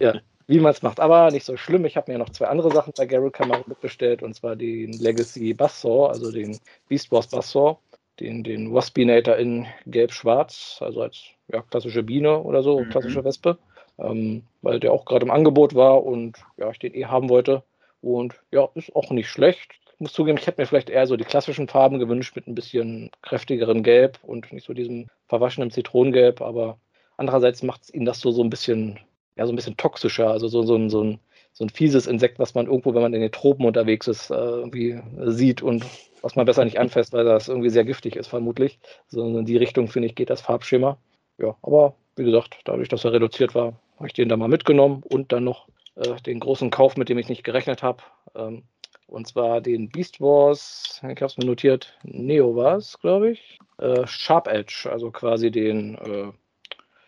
ja, wie man es macht. Aber nicht so schlimm. Ich habe mir noch zwei andere Sachen bei Garrett Camaro mitbestellt und zwar den Legacy Bassor, also den Beast Wars Bassor, den, den Waspinator in Gelb-Schwarz, also als ja, klassische Biene oder so, mhm. klassische Wespe, ähm, weil der auch gerade im Angebot war und ja, ich den eh haben wollte. Und ja, ist auch nicht schlecht muss zugeben, ich hätte mir vielleicht eher so die klassischen Farben gewünscht mit ein bisschen kräftigerem Gelb und nicht so diesem verwaschenen Zitronengelb, aber andererseits macht es ihn das so, so ein bisschen, ja, so ein bisschen toxischer, also so, so, ein, so, ein, so ein fieses Insekt, was man irgendwo, wenn man in den Tropen unterwegs ist, äh, irgendwie sieht und was man besser nicht anfasst, weil das irgendwie sehr giftig ist, vermutlich. So in die Richtung, finde ich, geht das Farbschema. Ja, aber wie gesagt, dadurch, dass er reduziert war, habe ich den da mal mitgenommen und dann noch äh, den großen Kauf, mit dem ich nicht gerechnet habe. Ähm, und zwar den Beast Wars, ich habe es mir notiert, Neo war es, glaube ich. Äh, Sharp Edge, also quasi den äh,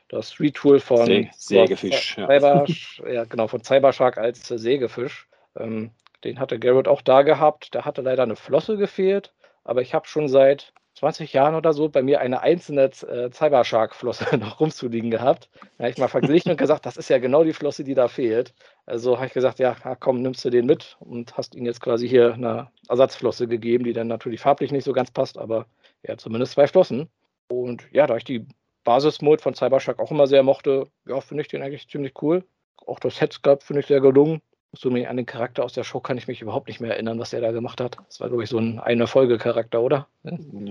das Retool von Sä Sägefisch. Ja. Cyber, ja, genau, von Cybershark als äh, Sägefisch. Ähm, den hatte Garrett auch da gehabt. Da hatte leider eine Flosse gefehlt, aber ich habe schon seit 20 Jahren oder so bei mir eine einzelne äh, Cybershark-Flosse noch rumzuliegen gehabt. Da habe ich mal verglichen und gesagt, das ist ja genau die Flosse, die da fehlt. Also habe ich gesagt, ja, komm, nimmst du den mit und hast ihn jetzt quasi hier eine Ersatzflosse gegeben, die dann natürlich farblich nicht so ganz passt, aber ja, zumindest zwei Flossen. Und ja, da ich die Basismode von Cybershark auch immer sehr mochte, ja, finde ich den eigentlich ziemlich cool. Auch das Headscarp finde ich sehr gelungen. So an den Charakter aus der Show kann ich mich überhaupt nicht mehr erinnern, was er da gemacht hat. Das war, glaube ich, so ein eine Folge-Charakter, oder?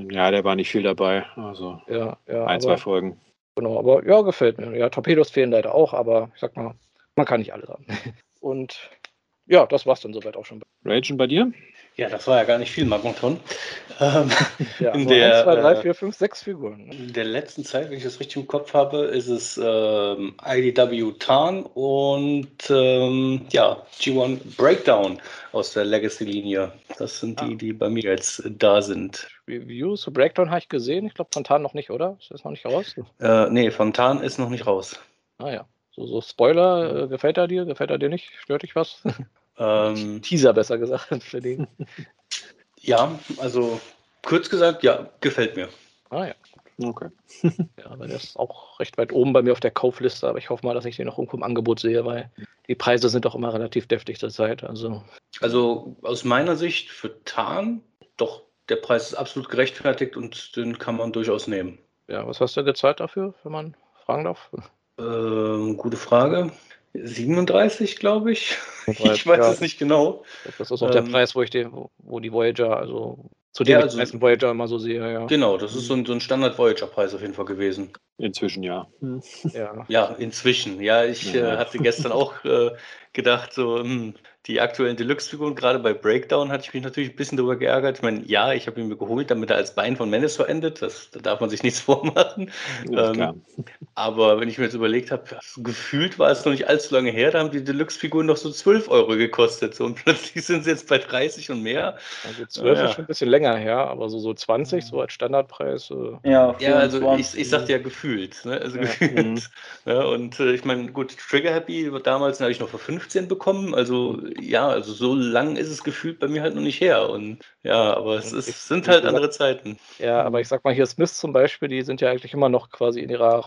Ja, der war nicht viel dabei. Also ja, ja, ein, aber, zwei Folgen. Genau, aber ja, gefällt mir. Ja, Torpedos fehlen leider auch, aber ich sag mal, man kann nicht alles haben. Und ja, das war's dann soweit auch schon. Ragen bei dir? Ja, das war ja gar nicht viel Magneton. Ähm, ja, in der, 1, 2, 3, 4, 5, 6 Figuren. In der letzten Zeit, wenn ich das richtig im Kopf habe, ist es ähm, IDW Tarn und ähm, ja, G1 Breakdown aus der Legacy-Linie. Das sind die, ah. die bei mir jetzt da sind. Reviews zu Breakdown habe ich gesehen. Ich glaube, von Tarn noch nicht, oder? Ist das noch nicht raus? Äh, nee, von Tarn ist noch nicht raus. Ah ja. So, so Spoiler, äh, gefällt er dir? Gefällt er dir nicht? Stört dich was? Ähm, Teaser besser gesagt für den. Ja, also kurz gesagt, ja, gefällt mir. Ah ja. Okay. ja, weil der ist auch recht weit oben bei mir auf der Kaufliste, aber ich hoffe mal, dass ich den noch irgendwo im Angebot sehe, weil die Preise sind doch immer relativ deftig zur Zeit. Also, also aus meiner Sicht für Tarn, doch, der Preis ist absolut gerechtfertigt und den kann man durchaus nehmen. Ja, was hast du gezahlt dafür, wenn man fragen darf? Ähm, gute Frage. 37, glaube ich. ich weiß ja, es nicht genau. Das ist auch ähm, der Preis, wo ich den, wo die Voyager, also zu dem ja, also, ich Voyager immer so sehe, ja. Genau, das ist so ein, so ein Standard-Voyager-Preis auf jeden Fall gewesen. Inzwischen ja. Ja, ja inzwischen. Ja, ich ja. Äh, hatte gestern auch äh, gedacht, so, mh, hm, die aktuellen Deluxe-Figuren, gerade bei Breakdown, hatte ich mich natürlich ein bisschen darüber geärgert. Ich meine, ja, ich habe ihn mir geholt, damit er als Bein von Menace endet. Das, da darf man sich nichts vormachen. Ähm, aber wenn ich mir jetzt überlegt habe, gefühlt war es noch nicht allzu lange her, da haben die Deluxe-Figuren noch so 12 Euro gekostet. So, und plötzlich sind sie jetzt bei 30 und mehr. Also 12 ja. ist schon ein bisschen länger her, aber so, so 20, so als Standardpreis. Äh ja, ja, also ich, ich sagte ja gefühlt. Ne? Also ja. gefühlt. Mhm. Ja, und äh, ich meine, gut, Trigger Happy damals habe ich noch für 15 bekommen. Also ja, also so lang ist es gefühlt bei mir halt noch nicht her. Und ja, aber es ist, sind halt andere Zeiten. Ja, aber ich sag mal hier Smith zum Beispiel, die sind ja eigentlich immer noch quasi in ihrer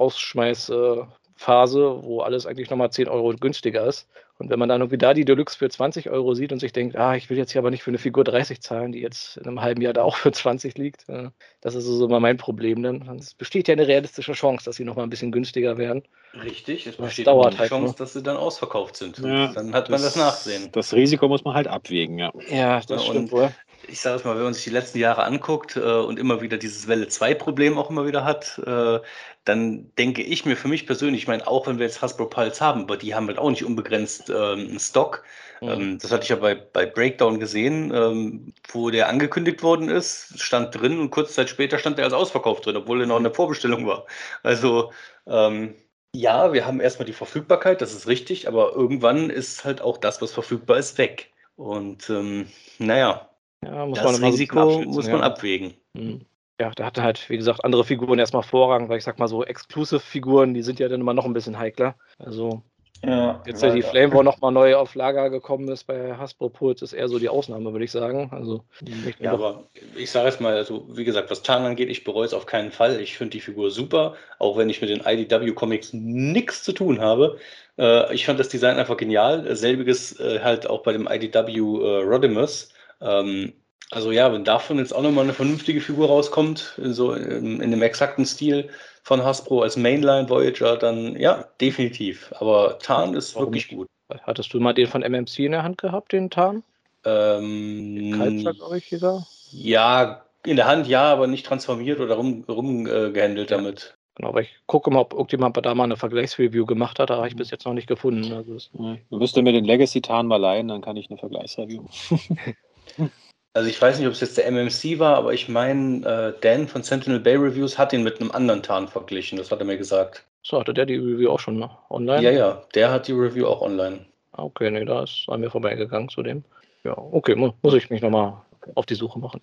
Rausschmeißphase, wo alles eigentlich nochmal 10 Euro günstiger ist. Und wenn man dann irgendwie da die Deluxe für 20 Euro sieht und sich denkt, ah, ich will jetzt hier aber nicht für eine Figur 30 zahlen, die jetzt in einem halben Jahr da auch für 20 liegt, äh, das ist so immer mein Problem. Dann es besteht ja eine realistische Chance, dass sie nochmal ein bisschen günstiger werden. Richtig, es besteht dauert eine halt Chance, nur. dass sie dann ausverkauft sind. Ja, dann hat man das, das, Nachsehen. Das Risiko muss man halt abwägen, ja. Ja, das ja, stimmt wohl ich sage es mal, wenn man sich die letzten Jahre anguckt äh, und immer wieder dieses Welle 2-Problem auch immer wieder hat, äh, dann denke ich mir für mich persönlich, ich meine, auch wenn wir jetzt Hasbro Pulse haben, aber die haben halt auch nicht unbegrenzt ähm, Stock. Mhm. Ähm, das hatte ich ja bei, bei Breakdown gesehen, ähm, wo der angekündigt worden ist, stand drin und kurze Zeit später stand er als ausverkauft drin, obwohl er noch in der Vorbestellung war. Also ähm, ja, wir haben erstmal die Verfügbarkeit, das ist richtig, aber irgendwann ist halt auch das, was verfügbar ist, weg. Und ähm, naja, ja, muss das man Risiko muss man ja. abwägen. Mhm. Ja, da hatte halt, wie gesagt, andere Figuren erstmal Vorrang, weil ich sag mal so, Exclusive-Figuren, die sind ja dann immer noch ein bisschen heikler. Also, ja, jetzt ja die Flame War nochmal neu auf Lager gekommen ist bei Hasbro Pulse, ist eher so die Ausnahme, würde ich sagen. Also, ja, aber ich sage jetzt mal, also wie gesagt, was Tarn angeht, ich bereue es auf keinen Fall. Ich finde die Figur super, auch wenn ich mit den IDW-Comics nichts zu tun habe. Äh, ich fand das Design einfach genial. Selbiges äh, halt auch bei dem IDW äh, Rodimus. Ähm, also ja, wenn davon jetzt auch nochmal eine vernünftige Figur rauskommt, so in, in dem exakten Stil von Hasbro als Mainline Voyager, dann ja, definitiv. Aber Tarn ist Warum wirklich gut. Hattest du mal den von MMC in der Hand gehabt, den Tarn? Ähm, Kaltsack, glaube ich, dieser? Ja, in der Hand ja, aber nicht transformiert oder rumgehandelt rum, äh, damit. Genau, aber ich gucke mal, ob irgendjemand da mal eine Vergleichsreview gemacht hat. Da habe ich bis jetzt noch nicht gefunden. Also du müsstest mir den Legacy Tarn mal leihen, dann kann ich eine Vergleichsreview. Also ich weiß nicht, ob es jetzt der MMC war, aber ich meine, äh, Dan von Sentinel Bay Reviews hat ihn mit einem anderen Tarn verglichen. Das hat er mir gesagt. So, hatte der die Review auch schon online? Ja, ja, der hat die Review auch online. Ah, Okay, nee, da ist an mir vorbeigegangen zu dem. Ja, okay, mu muss ich mich nochmal auf die Suche machen.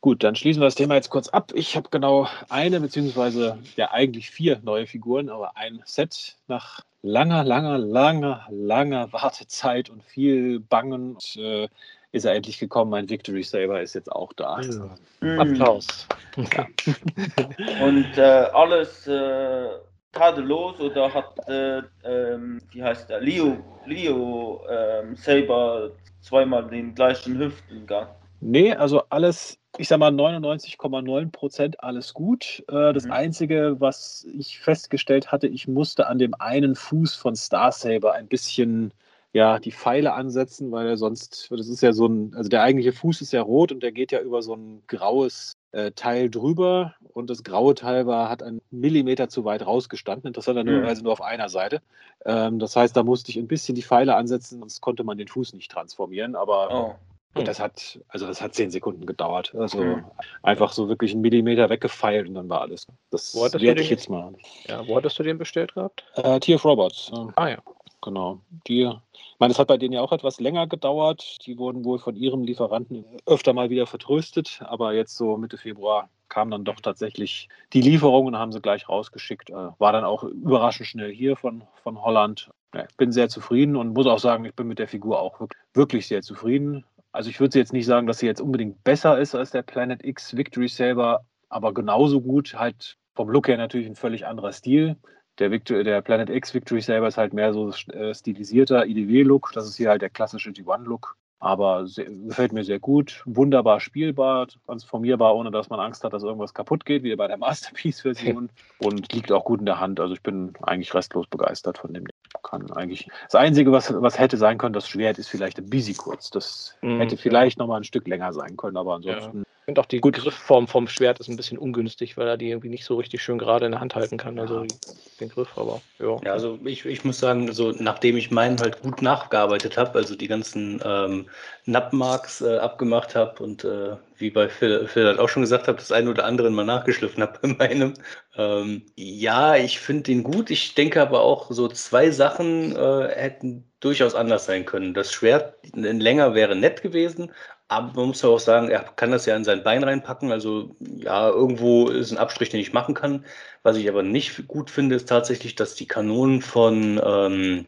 Gut, dann schließen wir das Thema jetzt kurz ab. Ich habe genau eine, beziehungsweise ja eigentlich vier neue Figuren, aber ein Set nach langer, langer, langer, langer Wartezeit und viel Bangen und, äh, ist er endlich gekommen. Mein Victory Saber ist jetzt auch da. Mhm. Applaus. Und äh, alles äh, tadellos oder hat, äh, ähm, wie heißt der, Leo, Leo ähm, Saber zweimal den gleichen Hüftengang? Nee, also alles, ich sag mal 99,9 Prozent alles gut. Äh, das Mhm. Einzige, was ich festgestellt hatte, ich musste an dem einen Fuß von Star Saber ein bisschen ja, die Pfeile ansetzen, weil er sonst, das ist ja so ein, also der eigentliche Fuß ist ja rot und der geht ja über so ein graues äh, Teil drüber und das graue Teil war, hat einen Millimeter zu weit rausgestanden, interessanterweise nur auf einer Seite. Ähm, das heißt, da musste ich ein bisschen die Pfeile ansetzen, sonst konnte man den Fuß nicht transformieren, aber Oh. und das hat, also das hat zehn Sekunden gedauert. Also Mhm. einfach so wirklich einen Millimeter weggefeilt und dann war alles. Das werde ich jetzt mal. Ja, wo hattest du den bestellt gehabt? Äh, Tier of Robots, Ah ja. Genau. Die, ich meine, es hat bei denen ja auch etwas länger gedauert. Die wurden wohl von ihrem Lieferanten öfter mal wieder vertröstet, aber jetzt so Mitte Februar kam dann doch tatsächlich die Lieferung und haben sie gleich rausgeschickt. Äh, war dann auch überraschend schnell hier von, von Holland. Ich bin sehr zufrieden und muss auch sagen, ich bin mit der Figur auch wirklich, wirklich sehr zufrieden. Also ich würde jetzt nicht sagen, dass sie jetzt unbedingt besser ist als der Planet X Victory Saber, aber genauso gut, halt vom Look her natürlich ein völlig anderer Stil. Der, Victor, der Planet X Victory Saber ist halt mehr so äh, stilisierter IDW-Look. Das ist hier halt der klassische G1-Look. Aber sehr, gefällt mir sehr gut. Wunderbar spielbar, transformierbar, ohne dass man Angst hat, dass irgendwas kaputt geht, wie bei der Masterpiece-Version. Und liegt auch gut in der Hand. Also ich bin eigentlich restlos begeistert von dem. Kann eigentlich. Das Einzige, was, was hätte sein können, das Schwert ist vielleicht ein bisschen kurz. Das Mhm, hätte vielleicht noch mal ein Stück länger sein können, aber ansonsten. Ich finde auch die Gut. Griffform vom Schwert ist ein bisschen ungünstig, weil er die irgendwie nicht so richtig schön gerade in der Hand halten kann. Also den Griff, aber ja. Ja, also ich, ich muss sagen, so nachdem ich meinen halt gut nachgearbeitet habe, also die ganzen ähm, Nappmarks äh, abgemacht habe und äh, wie bei Phil, Phil halt auch schon gesagt habe, das eine oder andere mal nachgeschliffen habe bei meinem. Ähm, ja, ich finde den gut. Ich denke aber auch, so zwei Sachen äh, hätten durchaus anders sein können. Das Schwert länger wäre nett gewesen, aber man muss ja auch sagen, er kann das ja in sein Bein reinpacken. Also ja, irgendwo ist ein Abstrich, den ich machen kann. Was ich aber nicht gut finde, ist tatsächlich, dass die Kanonen von ähm,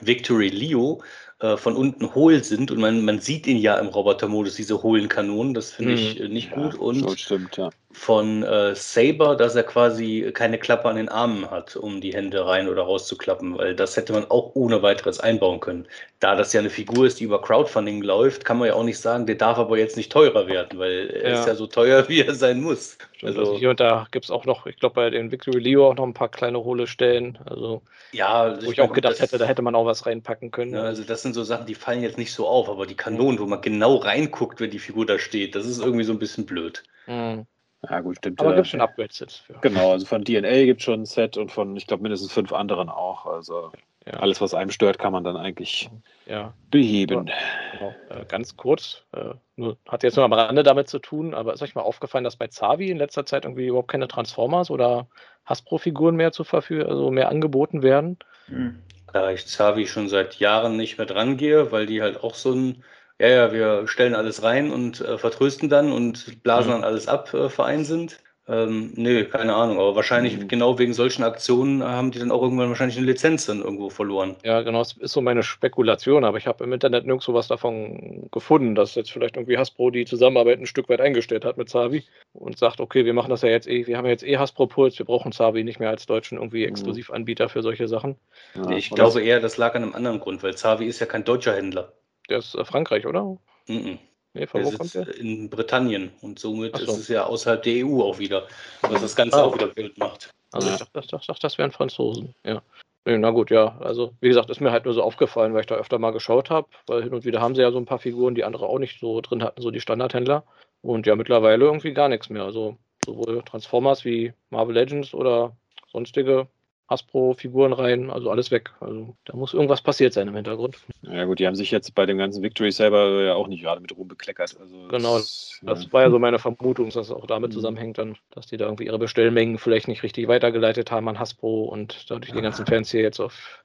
Victory Leo äh, von unten hohl sind und man, man sieht ihn ja im Robotermodus, diese hohlen Kanonen. Das finde ich äh, nicht gut. Und so stimmt, ja. Von äh, Saber, dass er quasi keine Klappe an den Armen hat, um die Hände rein oder rauszuklappen, weil das hätte man auch ohne weiteres einbauen können. Da das ja eine Figur ist, die über Crowdfunding läuft, kann man ja auch nicht sagen, der darf aber jetzt nicht teurer werden, weil er Ja. ist ja so teuer, wie er sein muss. Also, Also, hier und da gibt es auch noch, ich glaube bei den Victory Leo auch noch ein paar kleine hohle Stellen. Also, ja, wo ich auch gedacht hätte, da hätte man auch was reinpacken können. Ja, also das sind so Sachen, die fallen jetzt nicht so auf, aber die Kanonen, wo man genau reinguckt, wenn die Figur da steht, das ist irgendwie so ein bisschen blöd. Mhm. Ja, gut, stimmt. Aber äh, gibt schon Upgrades jetzt für. Genau, also von DNA gibt es schon ein Set und von, ich glaube, mindestens fünf anderen auch. Also Ja. alles, was einem stört, kann man dann eigentlich Ja, beheben. genau. Äh, ganz kurz, äh, nur, hat jetzt nur am Rande damit zu tun, aber ist euch mal aufgefallen, dass bei Zavi in letzter Zeit irgendwie überhaupt keine Transformers oder Hasbro-Figuren mehr zur Verfügung, also mehr angeboten werden? Hm. Da ich Zavi schon seit Jahren nicht mehr dran gehe, weil die halt auch so ein, ja, ja, wir stellen alles rein und äh, vertrösten dann und blasen Mhm. dann alles ab, äh, Verein sind. Ähm, nee, keine Ahnung, aber wahrscheinlich Mhm. genau wegen solchen Aktionen haben die dann auch irgendwann wahrscheinlich eine Lizenz dann irgendwo verloren. Ja, genau, das ist so meine Spekulation, aber ich habe im Internet nirgendwo was davon gefunden, dass jetzt vielleicht irgendwie Hasbro die Zusammenarbeit ein Stück weit eingestellt hat mit Zavi und sagt, okay, wir machen das ja jetzt eh, wir haben ja jetzt eh Hasbro Puls, wir brauchen Zavi nicht mehr als deutschen irgendwie Exklusivanbieter für solche Sachen. Ja, ich glaube eher, das lag an einem anderen Grund, weil Zavi ist ja kein deutscher Händler. Der ist äh, Frankreich, oder? Mhm. Nee, von Der wo kommt sitzt der? in Britannien und somit so. ist es ja außerhalb der EU auch wieder, was das Ganze Ah. auch wieder wild macht. Also ich dachte, das, dachte, das wären Franzosen, ja. Nee, na gut, ja. Also, wie gesagt, ist mir halt nur so aufgefallen, weil ich da öfter mal geschaut habe, weil hin und wieder haben sie ja so ein paar Figuren, die andere auch nicht so drin hatten, so die Standardhändler. Und ja, mittlerweile irgendwie gar nichts mehr. Also sowohl Transformers wie Marvel Legends oder sonstige Hasbro-Figuren rein, also alles weg. Also da muss irgendwas passiert sein im Hintergrund. Ja gut, die haben sich jetzt bei dem ganzen Victory selber ja auch nicht gerade mit Ruhm bekleckert. Also genau, das, das war ja so meine Vermutung, dass es auch damit mhm. zusammenhängt, dann, dass die da irgendwie ihre Bestellmengen vielleicht nicht richtig weitergeleitet haben an Hasbro und dadurch die ganzen Fans hier jetzt auf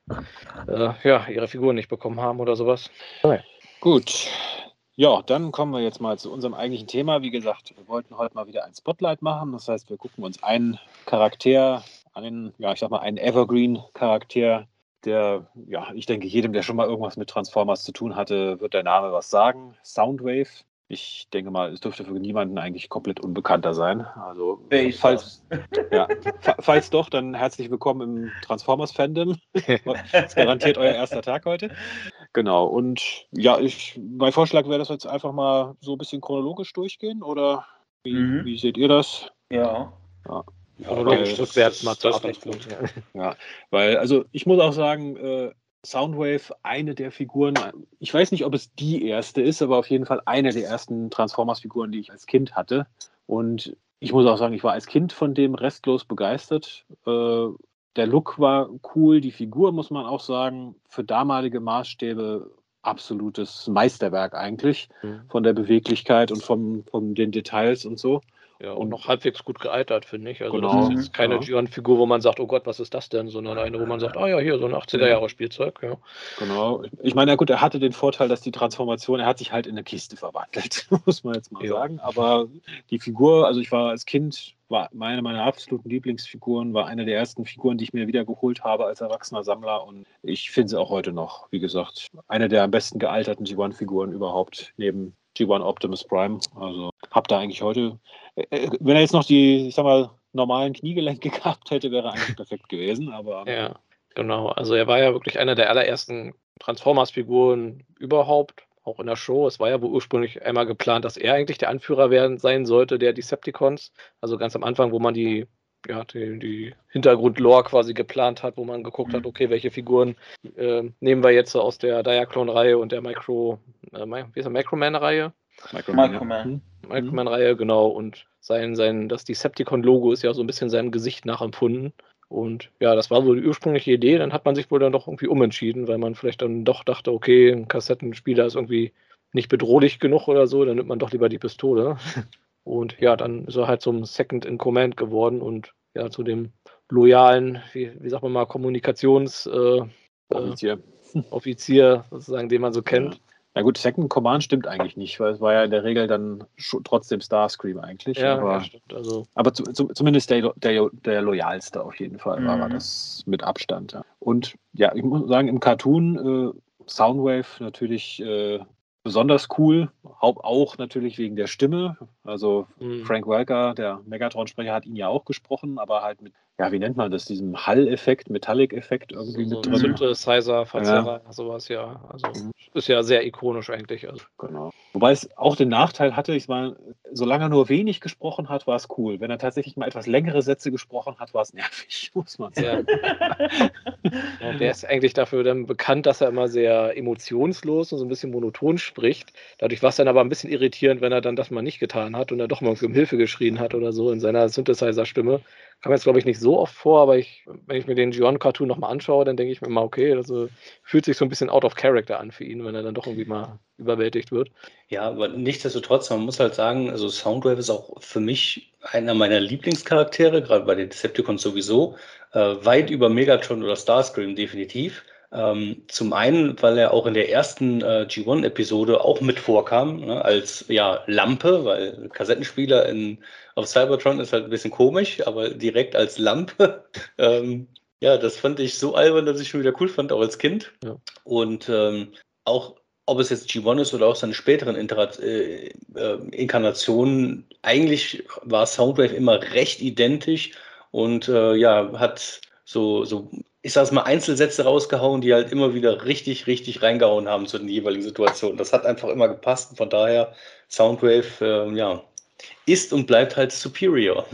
äh, ja, ihre Figuren nicht bekommen haben oder sowas. Okay. Gut. Ja, dann kommen wir jetzt mal zu unserem eigentlichen Thema. Wie gesagt, wir wollten heute mal wieder ein Spotlight machen. Das heißt, wir gucken uns einen Charakter einen, ja, ich sag mal, einen Evergreen-Charakter, der, ja, ich denke, jedem, der schon mal irgendwas mit Transformers zu tun hatte, wird der Name was sagen. Soundwave. Ich denke mal, es dürfte für niemanden eigentlich komplett unbekannter sein. Also, falls, ja, falls doch, dann herzlich willkommen im Transformers-Fandom. Das ist garantiert euer erster Tag heute. Genau. Und ja, ich, mein Vorschlag wäre, dass wir jetzt einfach mal so ein bisschen chronologisch durchgehen. Oder wie, mhm. wie seht ihr das? Ja. ja. Chronologisch ja, rückwärts mal zur Abwechslung. Ja, weil, also ich muss auch sagen, äh, Soundwave, eine der Figuren, ich weiß nicht, ob es die erste ist, aber auf jeden Fall eine der ersten Transformers-Figuren, die ich als Kind hatte. Und ich muss auch sagen, ich war als Kind von dem restlos begeistert. Äh, der Look war cool, die Figur, muss man auch sagen, für damalige Maßstäbe absolutes Meisterwerk eigentlich, mhm. von der Beweglichkeit und vom, von den Details und so. Ja, und noch halbwegs gut gealtert, finde ich. Also genau. das ist jetzt keine ja. Gion-Figur, wo man sagt, oh Gott, was ist das denn? Sondern eine, wo man sagt, ah ja, hier, so ein 80er-Jahre-Spielzeug. Ja. Genau. Ich meine, ja gut, er hatte den Vorteil, dass die Transformation, er hat sich halt in eine Kiste verwandelt, muss man jetzt mal ja. sagen. Aber die Figur, also ich war als Kind, war meine meiner absoluten Lieblingsfiguren, war eine der ersten Figuren, die ich mir wieder geholt habe als erwachsener Sammler. Und ich finde sie auch heute noch, wie gesagt, eine der am besten gealterten G1-Figuren überhaupt, neben G1 Optimus Prime. Also hab da eigentlich heute, äh, äh, wenn er jetzt noch die, ich sag mal, normalen Kniegelenke gehabt hätte, wäre er eigentlich perfekt gewesen. Aber ja, genau. Also er war ja wirklich einer der allerersten Transformers-Figuren überhaupt, auch in der Show. Es war ja wohl ursprünglich einmal geplant, dass er eigentlich der Anführer werden sein sollte, der Decepticons. Also ganz am Anfang, wo man die ja, die, die Hintergrund-Lore quasi geplant hat, wo man geguckt mhm. hat, okay, welche Figuren äh, nehmen wir jetzt aus der Diaclone-Reihe und der Micro, äh, wie ist der, Microman-Reihe? Microman. Microman-Reihe, genau. Und sein, sein, das Decepticon-Logo ist ja so ein bisschen seinem Gesicht nachempfunden. Und ja, das war so die ursprüngliche Idee. Dann hat man sich wohl dann doch irgendwie umentschieden, weil man vielleicht dann doch dachte, okay, ein Kassettenspieler ist irgendwie nicht bedrohlich genug oder so, dann nimmt man doch lieber die Pistole. Und ja, dann ist er halt zum Second in Command geworden und ja, zu dem loyalen, wie, wie sagt man mal, Kommunikations- äh, Offizier. Äh, Offizier sozusagen, den man so kennt. Ja. Na gut, Second Command stimmt eigentlich nicht, weil es war ja in der Regel dann trotzdem Starscream eigentlich. Ja, aber, ja, stimmt. Also. aber zu, zu, zumindest der, der, der loyalste auf jeden Fall mhm. war das mit Abstand. Ja. Und ja, ich muss sagen, im Cartoon äh, Soundwave natürlich äh, besonders cool, auch natürlich wegen der Stimme. Also mhm. Frank Welker, der Megatron-Sprecher, hat ihn ja auch gesprochen, aber halt mit, ja, wie nennt man das, diesem Hall-Effekt, Metallic-Effekt irgendwie so, mit drin. Synthesizer, Verzerrer, ja. sowas, ja. Also mhm. ist ja sehr ikonisch eigentlich. Also. Genau. Wobei es auch den Nachteil hatte, ich meine, solange er nur wenig gesprochen hat, war es cool. Wenn er tatsächlich mal etwas längere Sätze gesprochen hat, war es nervig, muss man sagen. Ja. ja, der ist eigentlich dafür dann bekannt, dass er immer sehr emotionslos und so ein bisschen monoton spricht. Dadurch war es dann aber ein bisschen irritierend, wenn er dann das mal nicht getan hat und er doch mal um Hilfe geschrien hat oder so in seiner Synthesizer-Stimme. Kam jetzt, glaube ich, nicht so oft vor, aber ich, wenn ich mir den Gion-Cartoon nochmal anschaue, dann denke ich mir mal, okay, also fühlt sich so ein bisschen out of character an für ihn, wenn er dann doch irgendwie mal überwältigt wird. Ja, aber nichtsdestotrotz, man muss halt sagen, also Soundwave ist auch für mich einer meiner Lieblingscharaktere, gerade bei den Decepticons sowieso, äh, weit über Megatron oder Starscream definitiv. Ähm, zum einen, weil er auch in der ersten äh, G1-Episode auch mit vorkam, ne, als ja, Lampe, weil Kassettenspieler in, auf Cybertron ist halt ein bisschen komisch, aber direkt als Lampe. ähm, ja, das fand ich so albern, dass ich schon wieder cool fand, auch als Kind. Ja. Und ähm, auch ob es jetzt G1 ist oder auch seine späteren Interat äh, äh, Inkarnationen, eigentlich war Soundwave immer recht identisch und äh, ja, hat so, so ich sag's mal, Einzelsätze rausgehauen, die halt immer wieder richtig, richtig reingehauen haben zu den jeweiligen Situationen. Das hat einfach immer gepasst und von daher Soundwave, äh, ja, ist und bleibt halt superior.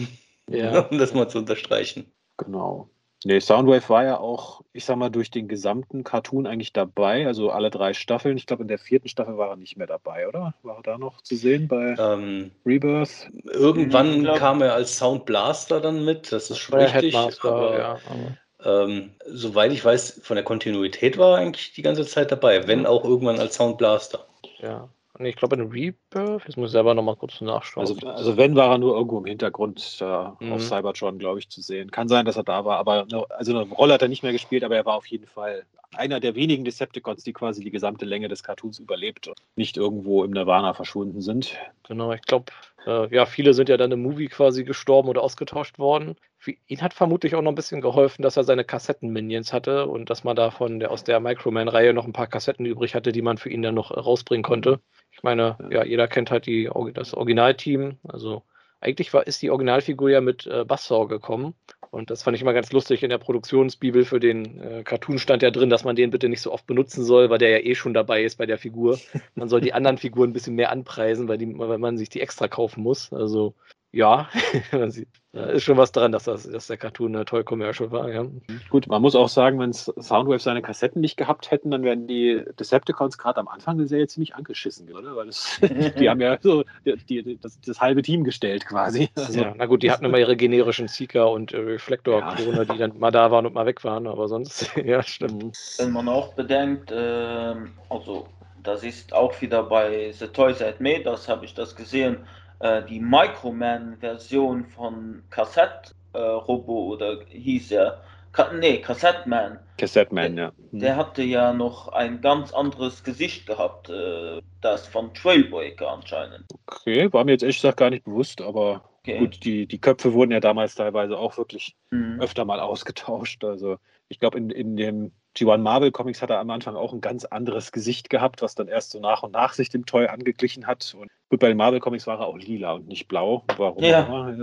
Ja. um das mal zu unterstreichen. Genau. Nee, Soundwave war ja auch, ich sag mal, durch den gesamten Cartoon eigentlich dabei, also alle drei Staffeln. Ich glaube, in der vierten Staffel war er nicht mehr dabei, oder? War er da noch zu sehen bei ähm, Rebirth? Irgendwann kam er als Sound Blaster dann mit, das ist schon richtig. Aber, ja, aber ähm, soweit ich weiß, von der Kontinuität war er eigentlich die ganze Zeit dabei, wenn auch irgendwann als Soundblaster. Ja. Nee, ich glaube in Rebirth, jetzt muss ich selber nochmal kurz nachschauen. Also, also wenn, war er nur irgendwo im Hintergrund äh, Mhm. auf Cybertron, glaube ich, zu sehen. Kann sein, dass er da war, aber eine, also eine Rolle hat er nicht mehr gespielt, aber er war auf jeden Fall einer der wenigen Decepticons, die quasi die gesamte Länge des Cartoons überlebt und nicht irgendwo im Nirvana verschwunden sind. Genau, ich glaube, äh, ja, viele sind ja dann im Movie quasi gestorben oder ausgetauscht worden. Für ihn hat vermutlich auch noch ein bisschen geholfen, dass er seine Kassetten-Minions hatte und dass man da von der, aus der Microman-Reihe noch ein paar Kassetten übrig hatte, die man für ihn dann noch äh, rausbringen konnte. Ich meine, ja, jeder kennt halt die, das Originalteam. Also eigentlich war, ist die Originalfigur ja mit äh, Buzzsaw gekommen. Und das fand ich immer ganz lustig. In der Produktionsbibel für den äh, Cartoon stand ja drin, dass man den bitte nicht so oft benutzen soll, weil der ja eh schon dabei ist bei der Figur. Man soll die anderen Figuren ein bisschen mehr anpreisen, weil, die, weil man sich die extra kaufen muss. Also ja, man sieht, da ist schon was dran, dass, das, dass der Cartoon ein toll Commercial war. Ja. Gut, man muss auch sagen, wenn Soundwave seine Kassetten nicht gehabt hätten, dann wären die Decepticons gerade am Anfang der Serie ziemlich angeschissen, oder? Weil das, die haben ja so die, die, das, das halbe Team gestellt quasi. Also, ja, na gut, die hatten immer ihre generischen Seeker und äh, Reflektor-Klone, die dann mal da waren und mal weg waren, aber sonst, ja, stimmt. mhm. Wenn man auch bedenkt, ähm, also das ist auch wieder bei The Toys at Me, das habe ich das gesehen, äh, die Microman-Version von Cassette äh, Robo oder hieß er, Ka nee, Cassette Man, Cassette Man, ja. Mhm. der hatte ja noch ein ganz anderes Gesicht gehabt, äh, das von Trailbreaker anscheinend. Okay, war mir jetzt ehrlich gesagt gar nicht bewusst, aber Okay. gut, die, die Köpfe wurden ja damals teilweise auch wirklich Mhm. öfter mal ausgetauscht. Also ich glaube, in, in dem G1 Marvel Comics hat er am Anfang auch ein ganz anderes Gesicht gehabt, was dann erst so nach und nach sich dem Toy angeglichen hat. Und gut, bei den Marvel Comics war er auch lila und nicht blau. Warum Ja.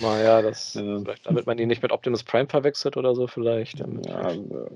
Naja, das, damit man ihn nicht mit Optimus Prime verwechselt oder so, vielleicht. ja,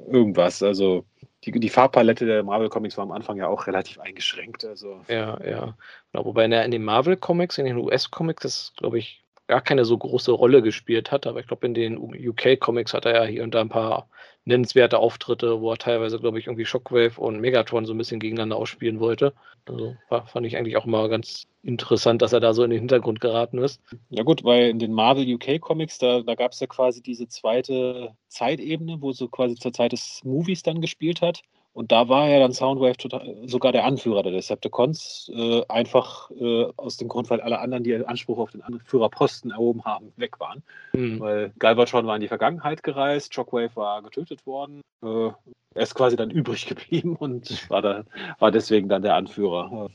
irgendwas. Also die, die Farbpalette der Marvel Comics war am Anfang ja auch relativ eingeschränkt. Also Ja, ja. Genau, wobei er in den Marvel-Comics, in den US-Comics, das glaube ich gar keine so große Rolle gespielt hat. Aber ich glaube, in den UK-Comics hat er ja hier und da ein paar nennenswerte Auftritte, wo er teilweise, glaube ich, irgendwie Shockwave und Megatron so ein bisschen gegeneinander ausspielen wollte. Also fand ich eigentlich auch mal ganz interessant, dass er da so in den Hintergrund geraten ist. Ja gut, weil in den Marvel UK Comics, da, da gab es ja quasi diese zweite Zeitebene, wo so quasi zur Zeit des Movies dann gespielt hat. Und da war ja dann Soundwave total, sogar der Anführer der Decepticons, äh, einfach äh, aus dem Grund, weil alle anderen, die Anspruch auf den Anführerposten erhoben haben, weg waren. Hm. Weil Galvatron war in die Vergangenheit gereist, Shockwave war getötet worden. Äh, er ist quasi dann übrig geblieben und war, da, war deswegen dann der Anführer.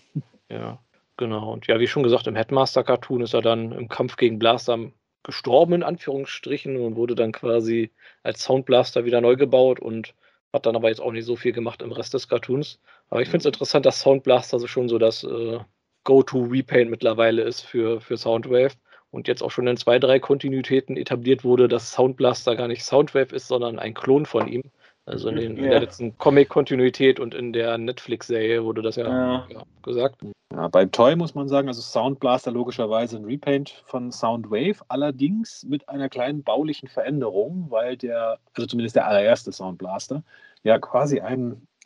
Ja, genau. Und ja, wie schon gesagt, im Headmaster-Cartoon ist er dann im Kampf gegen Blaster gestorben, in Anführungsstrichen, und wurde dann quasi als Soundblaster wieder neu gebaut und hat dann aber jetzt auch nicht so viel gemacht im Rest des Cartoons. Aber ich finde es interessant, dass Soundblaster so schon so das äh, Go-To-Repaint mittlerweile ist für, für Soundwave. Und jetzt auch schon in zwei, drei Kontinuitäten etabliert wurde, dass Soundblaster gar nicht Soundwave ist, sondern ein Klon von ihm. Also in, den, in Ja. der letzten Comic-Kontinuität und in der Netflix-Serie wurde das ja, Ja. ja gesagt. Ja, beim Toy muss man sagen, also Sound Blaster logischerweise ein Repaint von Soundwave, allerdings mit einer kleinen baulichen Veränderung, weil der, also zumindest der allererste Sound Blaster, ja quasi ein,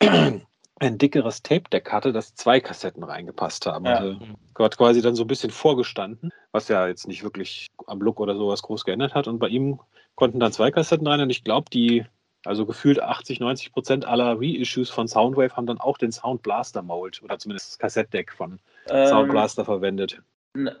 ein dickeres Tape-Deck hatte, das zwei Kassetten reingepasst haben. Ja. Also hat quasi dann so ein bisschen vorgestanden, was ja jetzt nicht wirklich am Look oder sowas groß geändert hat. Und bei ihm konnten dann zwei Kassetten rein und ich glaube, die, also gefühlt 80, 90 Prozent aller Reissues von Soundwave haben dann auch den Sound Blaster Mold oder zumindest das Kassettdeck von Sound Ähm, Blaster verwendet.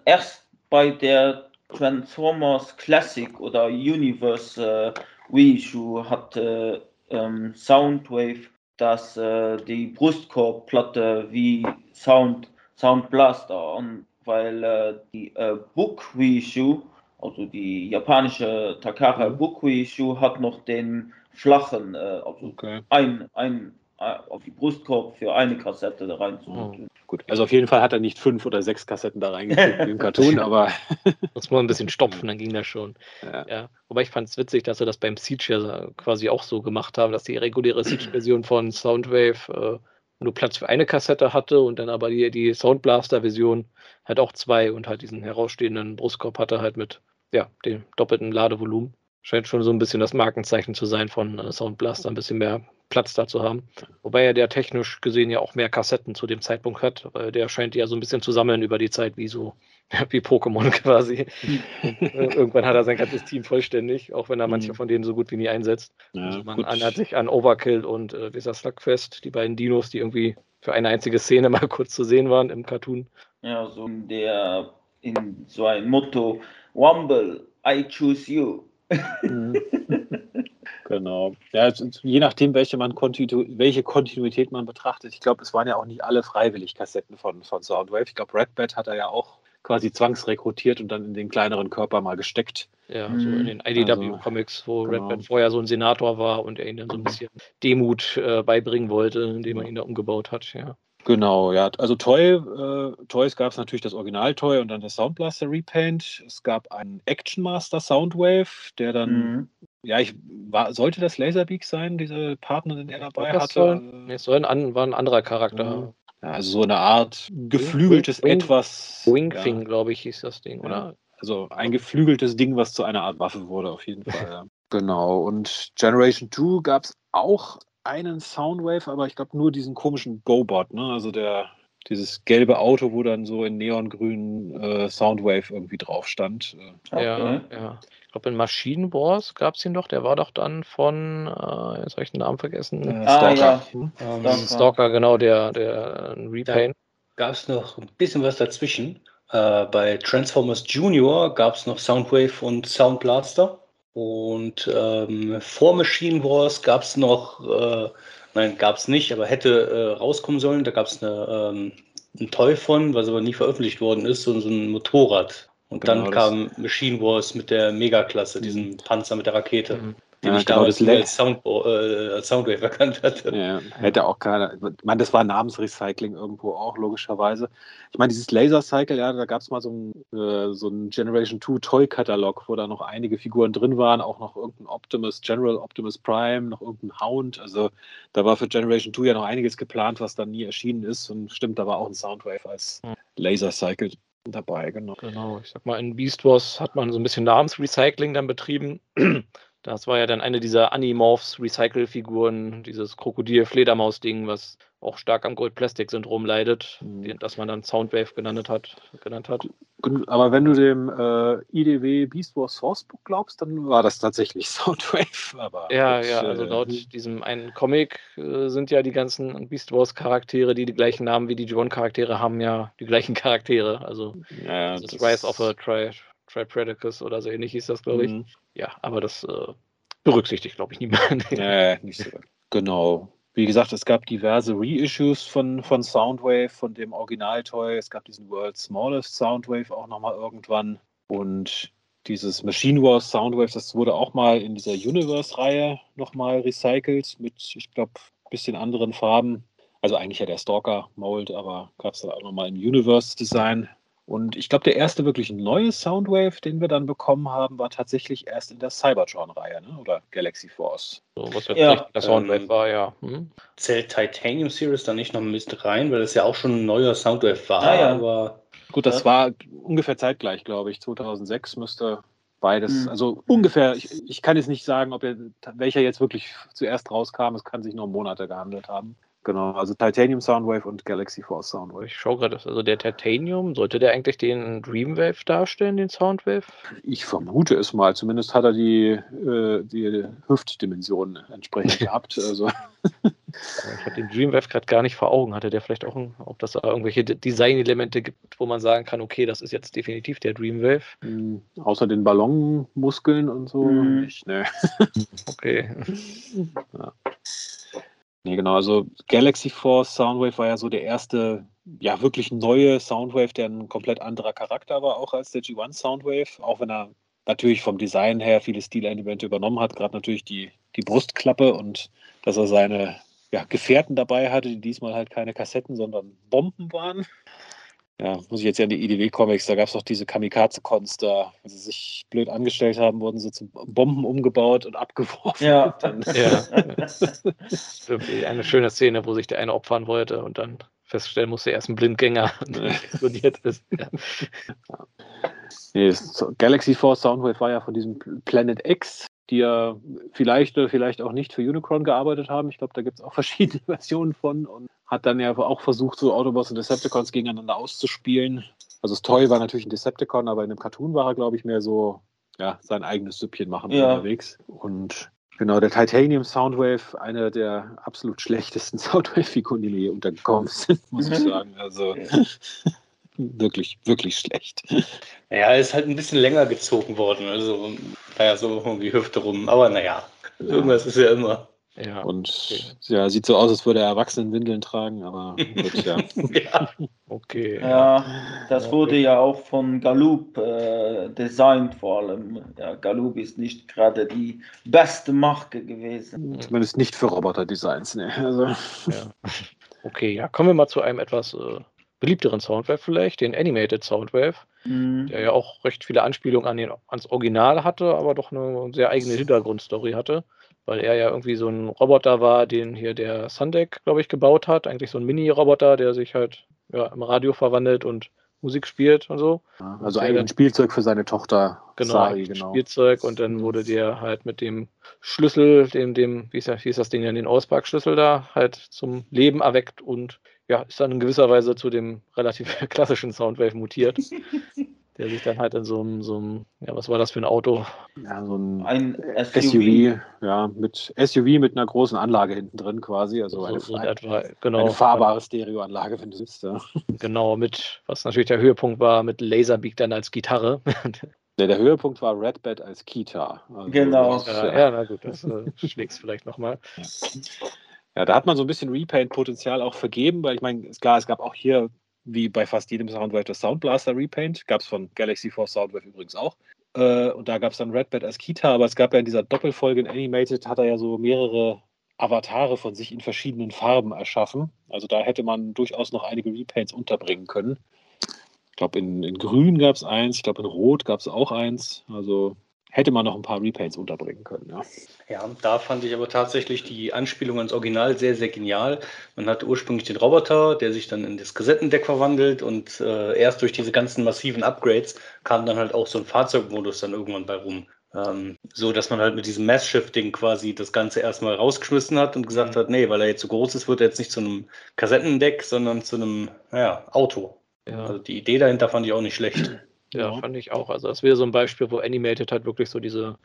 erst bei der Transformers Classic oder Universe äh, Reissue hatte ähm, Soundwave das äh, die Brustkorbplatte wie Sound Sound Blaster an, weil äh, die äh, Book Reissue, also die japanische Takara Mhm. Book Reissue hat noch den flachen, äh, also Okay, ein, ein äh, auf die Brustkorb für eine Kassette da rein zu Mhm. gut. Also auf jeden Fall hat er nicht fünf oder sechs Kassetten da reingekriegt wie im Cartoon, aber Muss man ein bisschen stopfen, dann ging das schon. ja. Ja. Wobei ich fand es witzig, dass sie das beim Siege ja quasi auch so gemacht haben, dass die reguläre Siege-Version von Soundwave äh, nur Platz für eine Kassette hatte und dann aber die, die Soundblaster-Version halt auch zwei und halt diesen herausstehenden Brustkorb hatte halt mit ja, dem doppelten Ladevolumen. Scheint schon so ein bisschen das Markenzeichen zu sein von äh, Soundblaster, ein bisschen mehr Platz dazu haben. Wobei er der technisch gesehen ja auch mehr Kassetten zu dem Zeitpunkt hat, weil der scheint ja so ein bisschen zu sammeln über die Zeit, wie so wie Pokémon quasi. Irgendwann hat er sein ganzes Team vollständig, auch wenn er manche mhm. von denen so gut wie nie einsetzt. Ja, also man erinnert sich an Overkill und äh, das Slugfest, die beiden Dinos, die irgendwie für eine einzige Szene mal kurz zu sehen waren im Cartoon. Ja, so der in so ein Motto Wumble, I choose you. Mhm. Genau. Ja, je nachdem, welche, man Kontinu welche Kontinuität man betrachtet. Ich glaube, es waren ja auch nicht alle freiwillig Kassetten von, von Soundwave. Ich glaube, Red Bat hat er ja auch quasi zwangsrekrutiert und dann in den kleineren Körper mal gesteckt. Ja, so in den IDW-Comics, also, wo genau. Red Bat vorher so ein Senator war und er ihn dann so ein bisschen Demut äh, beibringen wollte, indem er ihn da umgebaut hat, ja. Genau, ja. Also Toy, äh, Toys gab es natürlich das Original-Toy und dann das Soundblaster Repaint. Es gab einen Action Master Soundwave, der dann, mhm. ja, ich war, sollte das Laserbeak sein, diese Partner, den er dabei hatte? Soll, nee, es soll ein, war ein anderer Charakter. Ja, also so eine Art geflügeltes Wing, Etwas. Wingfing, ja. glaube ich, hieß das Ding, oder? Also ein geflügeltes Ding, was zu einer Art Waffe wurde, auf jeden Fall. ja. Genau. Und Generation 2 gab es auch einen Soundwave, aber ich glaube nur diesen komischen GoBot, ne? Also der, dieses gelbe Auto, wo dann so in neongrün äh, Soundwave irgendwie drauf stand. Okay. Ja, ja. Ich glaube, in Machine Wars gab es ihn doch, der war doch dann von, äh, jetzt habe ich den Namen vergessen. Äh, Stalker. Ah, ja. hm? Stalker. Stalker. genau, der, der äh, Repaint. Gab es noch ein bisschen was dazwischen. Äh, bei Transformers Junior gab es noch Soundwave und Sound Blaster. Und ähm, vor Machine Wars gab es noch, äh, nein, gab es nicht, aber hätte äh, rauskommen sollen. Da gab es ähm, ein Toy von, was aber nie veröffentlicht worden ist, so, so ein Motorrad. Und genau, dann kam Machine Wars mit der Megaklasse, diesen Panzer mit der Rakete. Mhm den ja, ich genau, damals als, Sound, äh, als Soundwave erkannt hatte. Ja, hätte auch keiner. Ich meine, das war Namensrecycling irgendwo auch, logischerweise. Ich meine, dieses Laser Cycle, ja, da gab es mal so einen äh, so Generation 2 Toy-Katalog, wo da noch einige Figuren drin waren, auch noch irgendein Optimus, General Optimus Prime, noch irgendein Hound. Also da war für Generation 2 ja noch einiges geplant, was dann nie erschienen ist. Und stimmt, da war auch ein Soundwave als hm. Laser Cycle dabei, genau. Genau, ich sag mal, in Beast Wars hat man so ein bisschen Namensrecycling dann betrieben. Das war ja dann eine dieser Animorphs, Recycle-Figuren, dieses Krokodil-Fledermaus-Ding, was auch stark am Gold-Plastik-Syndrom leidet, mhm. das man dann Soundwave genannt hat. Genannt hat. Aber wenn du dem äh, IDW Beast Wars Sourcebook glaubst, dann war das tatsächlich Soundwave. Aber ja, ja, also äh, laut hm. diesem einen Comic äh, sind ja die ganzen Beast Wars Charaktere, die die gleichen Namen wie die John Charaktere haben, ja die gleichen Charaktere. Also ja, das, das Rise of a Tri Tripredacus oder so ähnlich hieß das, glaube ich. Mhm. Ja, aber das äh, berücksichtigt, glaube ich, niemand. ja, nicht so. Genau. Wie gesagt, es gab diverse Reissues von, von Soundwave, von dem Originaltoy. Es gab diesen World's Smallest Soundwave auch nochmal irgendwann. Und dieses Machine Wars Soundwave, das wurde auch mal in dieser Universe-Reihe nochmal recycelt mit, ich glaube, ein bisschen anderen Farben. Also eigentlich ja der Stalker-Mold, aber gab es dann auch nochmal im Universe-Design. Und ich glaube, der erste wirklich neue Soundwave, den wir dann bekommen haben, war tatsächlich erst in der Cybertron-Reihe, ne? oder Galaxy Force. So, was ja, der Soundwave ähm, war, ja. Hm? Zählt Titanium Series da nicht noch mit rein, weil das ja auch schon ein neuer Soundwave war, ja, ja. aber. Gut, das ja. war ungefähr zeitgleich, glaube ich. 2006 müsste beides, hm. also ungefähr, ich, ich kann jetzt nicht sagen, ob er, welcher jetzt wirklich zuerst rauskam, es kann sich nur um Monate gehandelt haben. Genau, also Titanium Soundwave und Galaxy Force Soundwave. Ich schaue gerade, also der Titanium, sollte der eigentlich den Dreamwave darstellen, den Soundwave? Ich vermute es mal, zumindest hat er die, äh, die Hüftdimension entsprechend gehabt. Also. Ich habe den Dreamwave gerade gar nicht vor Augen. Hatte der vielleicht auch, ein, ob das da irgendwelche Designelemente gibt, wo man sagen kann, okay, das ist jetzt definitiv der Dreamwave? Mhm, außer den Ballonmuskeln und so mhm. nicht, ne. Okay. Ja. Nee, genau. Also Galaxy Force Soundwave war ja so der erste, ja, wirklich neue Soundwave, der ein komplett anderer Charakter war, auch als der G1 Soundwave. Auch wenn er natürlich vom Design her viele Stilelemente übernommen hat, gerade natürlich die, die Brustklappe und dass er seine ja, Gefährten dabei hatte, die diesmal halt keine Kassetten, sondern Bomben waren ja, muss ich jetzt ja an die IDW-Comics, da gab es doch diese Kamikaze-Cons da, wenn sie sich blöd angestellt haben, wurden sie zu Bomben umgebaut und abgeworfen. Ja. Dann, ja. Eine schöne Szene, wo sich der eine opfern wollte und dann feststellen musste, er ist ein Blindgänger und explodiert ist. Ja. Nee, Galaxy Force Soundwave war ja von diesem Planet X, die ja vielleicht oder vielleicht auch nicht für Unicron gearbeitet haben. Ich glaube, da gibt es auch verschiedene Versionen von und hat dann ja auch versucht, so Autobots und Decepticons gegeneinander auszuspielen. Also das Toy war natürlich ein Decepticon, aber in einem Cartoon war er, glaube ich, mehr so ja, sein eigenes Süppchen machen Ja. unterwegs. Und genau, der Titanium Soundwave, eine der absolut schlechtesten Soundwave-Figuren, die mir je untergekommen sind, muss ich Mhm. sagen. Also wirklich, wirklich schlecht. Ja, ist halt ein bisschen länger gezogen worden. Also, naja, so um die Hüfte rum. Aber naja, irgendwas ist ja immer. Ja. Und ja, sieht so aus, als würde er Erwachsenenwindeln tragen, aber gut, ja. ja. Okay. Ja, das wurde ja auch von Galoob äh, designt vor allem. Ja, Galoob ist nicht gerade die beste Marke gewesen. Zumindest nicht für Roboter-Designs. Ne? Also, Ja. Okay, ja, kommen wir mal zu einem etwas äh, beliebteren Soundwave vielleicht, den Animated Soundwave, Mhm. der ja auch recht viele Anspielungen an den, ans Original hatte, aber doch eine sehr eigene Hintergrundstory hatte, weil er ja irgendwie so ein Roboter war, den hier der Sundek, glaube ich, gebaut hat. Eigentlich so ein Mini-Roboter, der sich halt ja, im Radio verwandelt und Musik spielt und so. also eigentlich ein Spielzeug für seine Tochter Genau, Sari, genau. Spielzeug und dann wurde der halt mit dem Schlüssel, dem, dem, wie ist, das, wie ist das Ding denn, den Ausparkschlüssel da halt zum Leben erweckt und ja, ist dann in gewisser Weise zu dem relativ klassischen Soundwave mutiert, der sich dann halt in so einem, so einem, ja, was war das für ein Auto? Ja, so ein Ein SUV. SUV, ja, mit SUV mit einer großen Anlage hinten drin quasi, also eine, so in eine, etwa, genau, eine fahrbare Stereoanlage, wenn du sitzt. Ja. genau, mit, was natürlich der Höhepunkt war, mit Laserbeak dann als Gitarre. Nee, der Höhepunkt war Red Bad als Kita. Also Genau. das, ja, ja, ja, na gut, das äh, schlägst vielleicht nochmal. Ja, da hat man so ein bisschen Repaint-Potenzial auch vergeben, weil ich meine, klar, es gab auch hier, wie bei fast jedem Soundwave, das Soundblaster Repaint. Gab es von Galaxy Force Soundwave übrigens auch. Äh, und da gab es dann Red Bad als Kita, aber es gab ja in dieser Doppelfolge in Animated, hat er ja so mehrere Avatare von sich in verschiedenen Farben erschaffen. Also da hätte man durchaus noch einige Repaints unterbringen können. Ich glaube, in, in Grün gab es eins, ich glaube, in Rot gab es auch eins. Also hätte man noch ein paar Repaints unterbringen können, ja. Ja, da fand ich aber tatsächlich die Anspielung ans Original sehr, sehr genial. Man hat ursprünglich den Roboter, der sich dann in das Kassettendeck verwandelt und äh, erst durch diese ganzen massiven Upgrades kam dann halt auch so ein Fahrzeugmodus dann irgendwann bei rum. Ähm, so dass man halt mit diesem Mass-Shifting quasi das Ganze erstmal rausgeschmissen hat und gesagt hat, nee, weil er jetzt so groß ist, wird er jetzt nicht zu einem Kassettendeck, sondern zu einem, naja, Auto. Ja. Also die Idee dahinter fand ich auch nicht schlecht. Ja, Ja. fand ich auch. Also das wäre so ein Beispiel, wo Animated halt wirklich so diese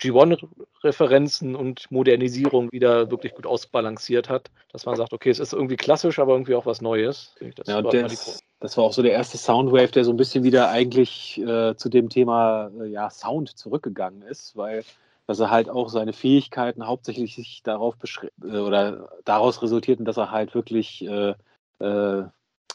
G1-Referenzen und Modernisierung wieder wirklich gut ausbalanciert hat, dass man sagt, okay, es ist irgendwie klassisch, aber irgendwie auch was Neues. Das Ja, war das, das war auch so der erste Soundwave, der so ein bisschen wieder eigentlich äh, zu dem Thema äh, ja, Sound zurückgegangen ist, weil dass er halt auch seine Fähigkeiten hauptsächlich sich darauf beschränkt äh, oder daraus resultierten, dass er halt wirklich äh, äh,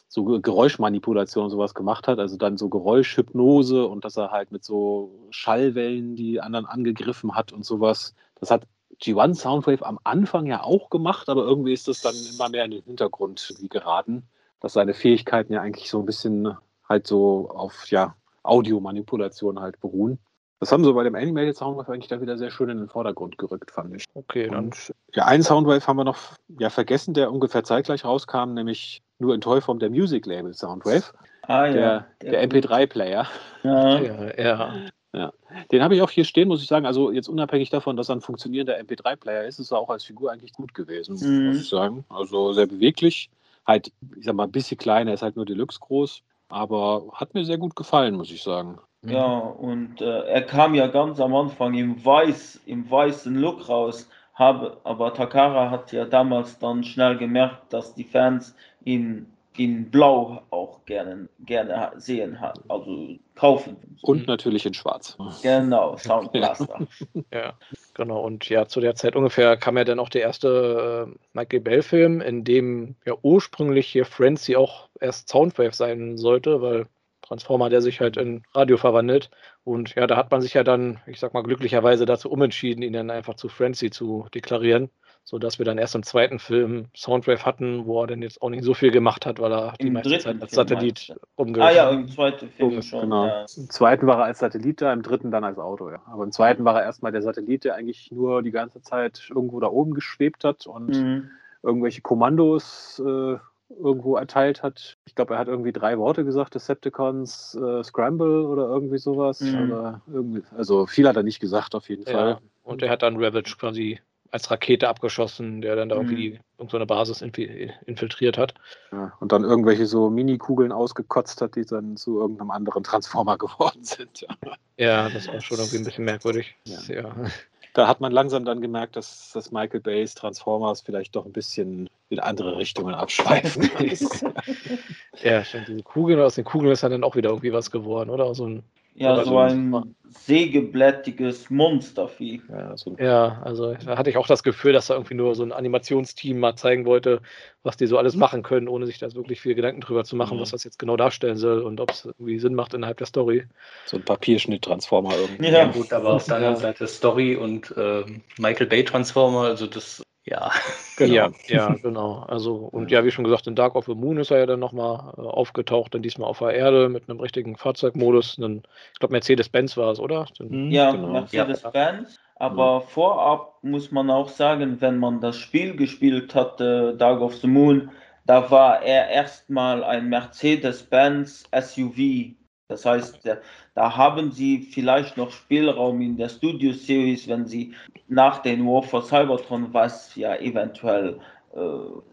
so Ge- Geräuschmanipulation und sowas gemacht hat, also dann so Geräuschhypnose und dass er halt mit so Schallwellen die anderen angegriffen hat und sowas. Das hat G1 Soundwave am Anfang ja auch gemacht, aber irgendwie ist das dann immer mehr in den Hintergrund geraten, dass seine Fähigkeiten ja eigentlich so ein bisschen halt so auf ja, Audiomanipulation halt beruhen. Das haben sie bei dem Animated Soundwave eigentlich da wieder sehr schön in den Vordergrund gerückt, fand ich. Okay, dann Und ja, einen Soundwave haben wir noch ja, vergessen, der ungefähr zeitgleich rauskam, nämlich nur in Tollform der Music Label Soundwave, Ah, ja. der, der MP3-Player. Ja. ja, ja, Den habe ich auch hier stehen, muss ich sagen. Also jetzt unabhängig davon, dass er ein funktionierender MP3-Player ist, ist er auch als Figur eigentlich gut gewesen, Mhm. muss ich sagen. Also sehr beweglich. Halt, ich sag mal, ein bisschen kleiner, ist halt nur Deluxe groß. Aber hat mir sehr gut gefallen, muss ich sagen. Ja, und äh, er kam ja ganz am Anfang im weiß, im weißen Look raus, habe, aber Takara hat ja damals dann schnell gemerkt, dass die Fans ihn in Blau auch gerne, gerne sehen, also kaufen. Und natürlich in Schwarz. Genau, Soundblaster. ja, genau. Und ja, zu der Zeit ungefähr kam ja dann auch der erste äh, Michael Bell-Film, in dem ja ursprünglich hier Frenzy auch erst Soundwave sein sollte, weil Transformer, der sich halt in Radio verwandelt. Und ja, da hat man sich ja dann, ich sag mal, glücklicherweise dazu umentschieden, ihn dann einfach zu Frenzy zu deklarieren. Sodass wir dann erst im zweiten Film Soundwave hatten, wo er dann jetzt auch nicht so viel gemacht hat, weil er die Im meiste dritten Zeit als Film Satellit rumge ah ja, im zweiten Film Junge, schon. Genau. Ja. Im zweiten war er als Satellit da, im dritten dann als Auto, ja. Aber im zweiten war er erstmal der Satellit, der eigentlich nur die ganze Zeit irgendwo da oben geschwebt hat und Mhm. irgendwelche Kommandos äh, irgendwo erteilt hat. Ich glaube, er hat irgendwie drei Worte gesagt, Decepticons, äh, Scramble oder irgendwie sowas. Mhm. Irgendwie, also viel hat er nicht gesagt, auf jeden Ja. Fall. Und er hat dann Ravage quasi als Rakete abgeschossen, der dann da irgendwie Mhm. irgendeine Basis infi- infiltriert hat. Ja, und dann irgendwelche so Mini-Kugeln ausgekotzt hat, die dann zu irgendeinem anderen Transformer geworden sind. Ja. Ja, das war schon irgendwie ein bisschen merkwürdig. Ja. Ja. Da hat man langsam dann gemerkt, dass, dass Michael Bays Transformers vielleicht doch ein bisschen in andere Richtungen abschweifen. Ja, stimmt. Diese Kugeln, aus den Kugeln ist dann auch wieder irgendwie was geworden, oder? So ein, Ja, Oder so so ein sägeblättiges Monstervieh. ja, so, ja, also da hatte ich auch das Gefühl, dass da irgendwie nur so ein Animationsteam mal zeigen wollte, was die so alles machen können, ohne sich da wirklich viel Gedanken drüber zu machen, Mhm. was das jetzt genau darstellen soll und ob es irgendwie Sinn macht innerhalb der Story. so ein Papierschnitt-Transformer irgendwie. Ja. Ja, gut, aber auf der anderen. Seite Story und ähm, Michael Bay Transformer, also das, ja. Genau. Ja, ja, genau. Also, und ja, wie schon gesagt, in Dark of the Moon ist er ja dann nochmal äh, aufgetaucht, dann diesmal auf der Erde mit einem richtigen Fahrzeugmodus. Einen, ich glaube, Mercedes-Benz war es, oder? Dann, Mhm, Ja, genau. Mercedes-Benz. Aber vorab muss man auch sagen, wenn man das Spiel gespielt hatte, Dark of the Moon, da war er erstmal ein Mercedes-Benz SUV. Das heißt, da- da haben sie vielleicht noch Spielraum in der Studio Series, wenn sie nach den War for Cybertron, was ja eventuell äh,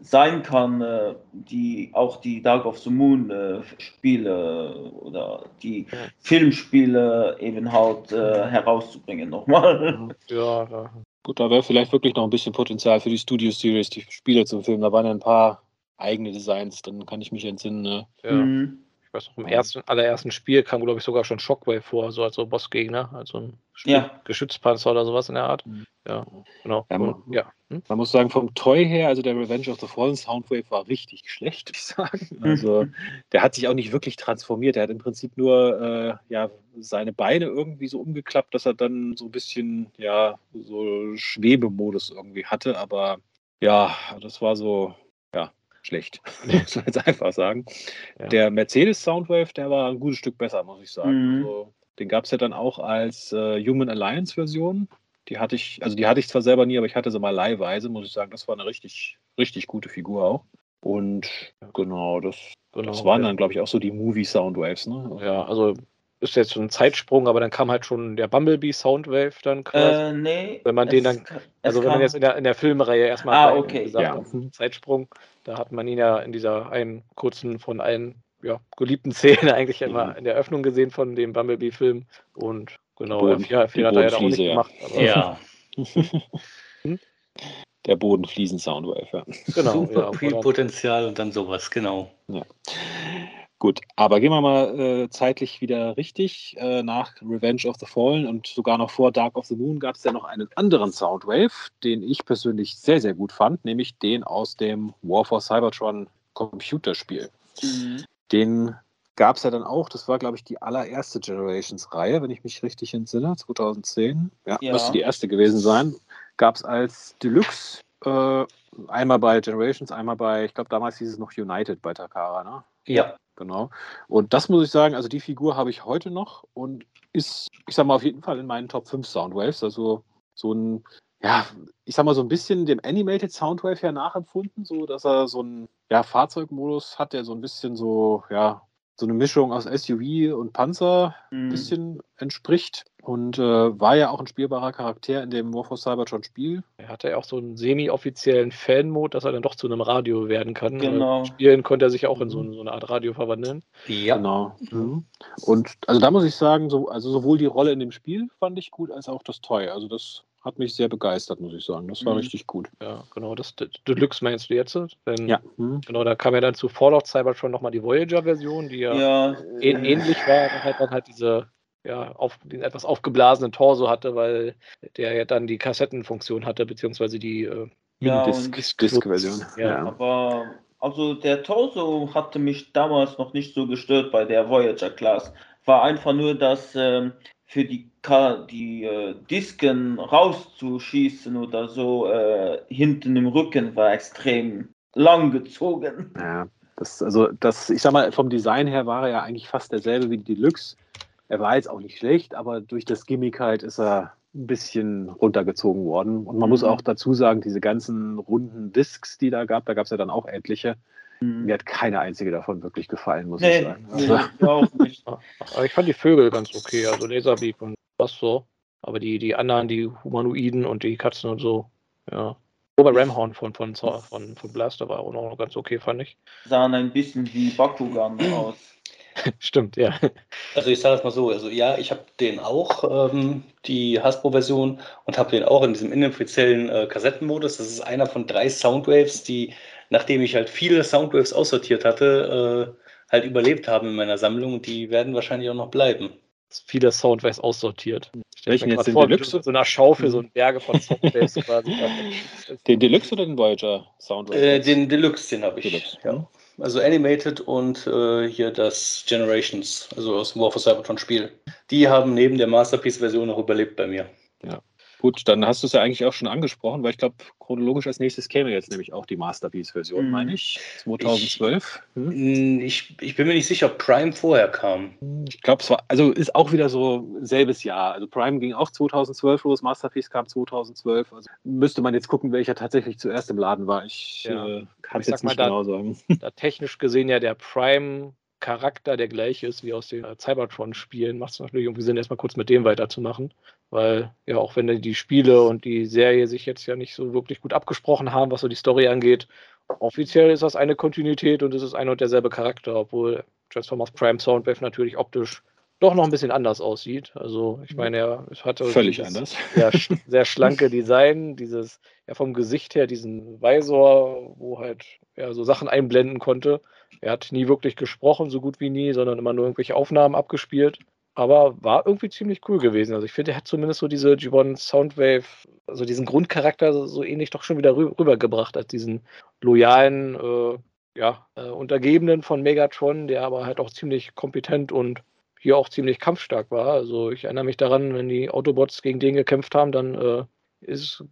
sein kann, äh, die auch die Dark of the Moon äh, Spiele oder die Ja. Filmspiele eben halt äh, herauszubringen nochmal. ja, ja. Gut, da wäre vielleicht wirklich noch ein bisschen Potenzial für die Studio Series, die Spiele zu filmen. Da waren ja ein paar eigene Designs, dann kann ich mich entsinnen. Ne? ja. Mhm. Ich weiß noch, im ersten, allerersten Spiel kam, glaube ich, sogar schon Shockwave vor, so als so Bossgegner, also ein Spiel Ja. Geschützpanzer oder sowas in der Art. Mhm. Ja, genau. Ja, Und, ja. Hm? Man muss sagen, vom Toy her, also der Revenge of the Fallen Soundwave war richtig schlecht, würde ich sagen. Also der hat sich auch nicht wirklich transformiert. Er hat im Prinzip nur äh, ja, seine Beine irgendwie so umgeklappt, dass er dann so ein bisschen ja, so Schwebemodus irgendwie hatte. Aber ja, das war so, schlecht. muss man jetzt einfach sagen. Ja. Der Mercedes Soundwave, der war ein gutes Stück besser, muss ich sagen. Mhm. Also, den gab es ja dann auch als äh, Human Alliance Version. Die hatte ich, also die hatte ich zwar selber nie, aber ich hatte sie mal leihweise, muss ich sagen. Das war eine richtig, richtig gute Figur auch. Und genau, das, Genau. das waren dann, glaube ich, auch so die Movie Soundwaves, ne? Ja, also ist jetzt so ein Zeitsprung, aber dann kam halt schon der Bumblebee Soundwave dann quasi. Äh, nee. Wenn man den dann- also wenn man jetzt in der, in der Filmreihe erstmal Ah, okay. gesagt Ja. hat, Zeitsprung, da hat man ihn ja in dieser einen kurzen von allen ja, geliebten Szene eigentlich immer Mhm. in der Öffnung gesehen von dem Bumblebee-Film. Und genau, Boden- viel, viel hat er ja da auch nicht ja. gemacht. Aber Ja, Der Bodenfliesen Soundwave, ja. genau, super ja, viel oder- Potenzial und dann sowas, genau. Gut, aber gehen wir mal äh, zeitlich wieder richtig. Äh, nach Revenge of the Fallen und sogar noch vor Dark of the Moon gab es ja noch einen anderen Soundwave, den ich persönlich sehr, sehr gut fand, nämlich den aus dem War for Cybertron Computerspiel. Mhm. Den gab es ja dann auch, das war, glaube ich, die allererste Generations-Reihe, wenn ich mich richtig entsinne, 2010. Ja, Ja. müsste die erste gewesen sein. Gab es als Deluxe, äh, einmal bei Generations, einmal bei, ich glaube, damals hieß es noch United bei Takara, ne? Ja. Genau. Und das muss ich sagen, also die Figur habe ich heute noch und ist, ich sag mal, auf jeden Fall in meinen Top 5 Soundwaves. Also so ein, ja, ich sag mal, so ein bisschen dem Animated Soundwave her nachempfunden, so dass er so einen ja, Fahrzeugmodus hat, der so ein bisschen so, ja, so eine Mischung aus SUV und Panzer ein Mhm. bisschen entspricht. Und äh, war ja auch ein spielbarer Charakter in dem War for Cybertron Spiel. Er hatte ja auch so einen semi-offiziellen Fan-Mode, dass er dann doch zu einem Radio werden kann. Genau. Weil Spielen konnte er sich auch in so, so eine Art Radio verwandeln. Ja, Genau. Mhm. Und also da muss ich sagen, so, also sowohl die Rolle in dem Spiel fand ich gut, als auch das Toy. Also das hat mich sehr begeistert, muss ich sagen. Das war Mhm. richtig gut. Ja, genau, das De- Deluxe meinst du jetzt? Denn, Ja. Mhm. Genau, da kam ja dann zu Fallout Cybertron nochmal die Voyager-Version, die ja, Ja. ähn- ähnlich war, aber halt dann halt diese ja, auf, den etwas aufgeblasenen Torso hatte, weil der ja dann die Kassettenfunktion hatte, beziehungsweise die äh, Ja, Disc-Version. Ja. Ja. Aber also der Torso hatte mich damals noch nicht so gestört bei der Voyager Class. War einfach nur, dass ähm, für die, die äh, Disken rauszuschießen oder so äh, hinten im Rücken war extrem lang gezogen. Ja, das, also das, ich sag mal, vom Design her war er ja eigentlich fast derselbe wie die Deluxe. Er war jetzt auch nicht schlecht, aber durch das Gimmick halt ist er ein bisschen runtergezogen worden. Und man muss Mhm. auch dazu sagen, diese ganzen runden Discs, die da gab, da gab es ja dann auch etliche. Mir hat keine einzige davon wirklich gefallen, muss nee, ich sagen. Also, nee, auch nicht. Aber ich fand die Vögel ganz okay, also Laserbeak und was so. Aber die, die anderen, die Humanoiden und die Katzen und so, ja. Ober Ramhorn von, von, von, von Blaster war auch noch ganz okay, fand ich. Sahen ein bisschen wie Bakugan aus. Stimmt, ja. Also ich sage es mal so, also ja, ich habe den auch, ähm, die Hasbro-Version, und habe den auch in diesem inoffiziellen äh, Kassettenmodus. Das ist einer von drei Soundwaves, die, nachdem ich halt viele Soundwaves aussortiert hatte, äh, halt überlebt haben in meiner Sammlung und die werden wahrscheinlich auch noch bleiben. Viele Soundwaves aussortiert. Welchen jetzt den vor, Deluxe? So einer Schaufel, so ein Berge von Soundwaves quasi. Den Deluxe oder den Voyager Soundwave? Äh, den Deluxe, den habe ich. Deluxe. Ja. Also Animated und äh, hier das Generations, also aus dem War for Cybertron Spiel. Die haben neben der Masterpiece-Version noch überlebt bei mir. Ja. Gut, dann hast du es ja eigentlich auch schon angesprochen, weil ich glaube, chronologisch als nächstes käme jetzt nämlich auch die Masterpiece-Version, mhm. meine ich, 2012. Ich, hm? ich, ich, bin mir nicht sicher, ob Prime vorher kam. Ich glaube, es war, also ist auch wieder so selbes Jahr. Also Prime ging auch 2012 los, Masterpiece kam 2012. Also müsste man jetzt gucken, welcher tatsächlich zuerst im Laden war. Ich ja. äh, kann es jetzt nicht da, genau sagen. Da technisch gesehen ja der Prime Charakter der gleiche ist wie aus den Cybertron-Spielen, macht es natürlich irgendwie Sinn, erstmal kurz mit dem weiterzumachen. Weil, ja, auch wenn die Spiele und die Serie sich jetzt ja nicht so wirklich gut abgesprochen haben, was so die Story angeht, offiziell ist das eine Kontinuität und es ist ein und derselbe Charakter, obwohl Transformers Prime Soundwave natürlich optisch doch noch ein bisschen anders aussieht. Also, ich meine, er hatte völlig dieses, anders. Ja, sehr schlanke Design, dieses, ja, vom Gesicht her, diesen Visor, wo halt ja, so Sachen einblenden konnte. Er hat nie wirklich gesprochen, so gut wie nie, sondern immer nur irgendwelche Aufnahmen abgespielt. Aber war irgendwie ziemlich cool gewesen. Also ich finde, er hat zumindest so diese G1 Soundwave, also diesen Grundcharakter so ähnlich doch schon wieder rübergebracht als diesen loyalen, äh, ja, äh, Untergebenen von Megatron, der aber halt auch ziemlich kompetent und hier auch ziemlich kampfstark war. Also ich erinnere mich daran, wenn die Autobots gegen den gekämpft haben, dann äh,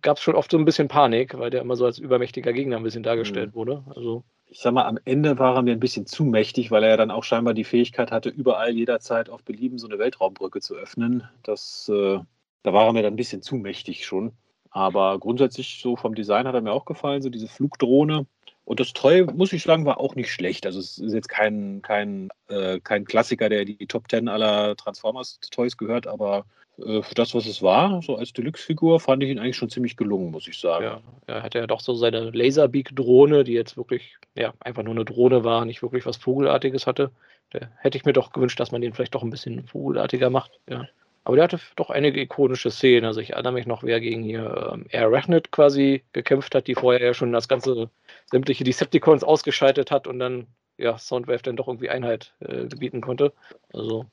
gab es schon oft so ein bisschen Panik, weil der immer so als übermächtiger Gegner ein bisschen dargestellt mhm. wurde. Also ich sag mal, am Ende war er mir ein bisschen zu mächtig, weil er ja dann auch scheinbar die Fähigkeit hatte, überall jederzeit auf Belieben so eine Weltraumbrücke zu öffnen. Das, äh, da war er mir dann ein bisschen zu mächtig schon. Aber grundsätzlich so vom Design hat er mir auch gefallen, so diese Flugdrohne. Und das Toy, muss ich sagen, war auch nicht schlecht. Also es ist jetzt kein, kein, äh, kein Klassiker, der die Top Ten aller Transformers-Toys gehört, aber äh, für das, was es war, so als Deluxe-Figur, fand ich ihn eigentlich schon ziemlich gelungen, muss ich sagen. Ja, er hatte ja doch so seine Laserbeak-Drohne, die jetzt wirklich, ja, einfach nur eine Drohne war, nicht wirklich was Vogelartiges hatte. Da hätte ich mir doch gewünscht, dass man den vielleicht doch ein bisschen vogelartiger macht, ja. Aber der hatte doch einige ikonische Szenen. Also ich erinnere mich noch, wer gegen hier ähm, Arachnid quasi gekämpft hat, die vorher ja schon das ganze sämtliche Decepticons ausgeschaltet hat und dann ja Soundwave dann doch irgendwie Einheit äh, gebieten konnte. Also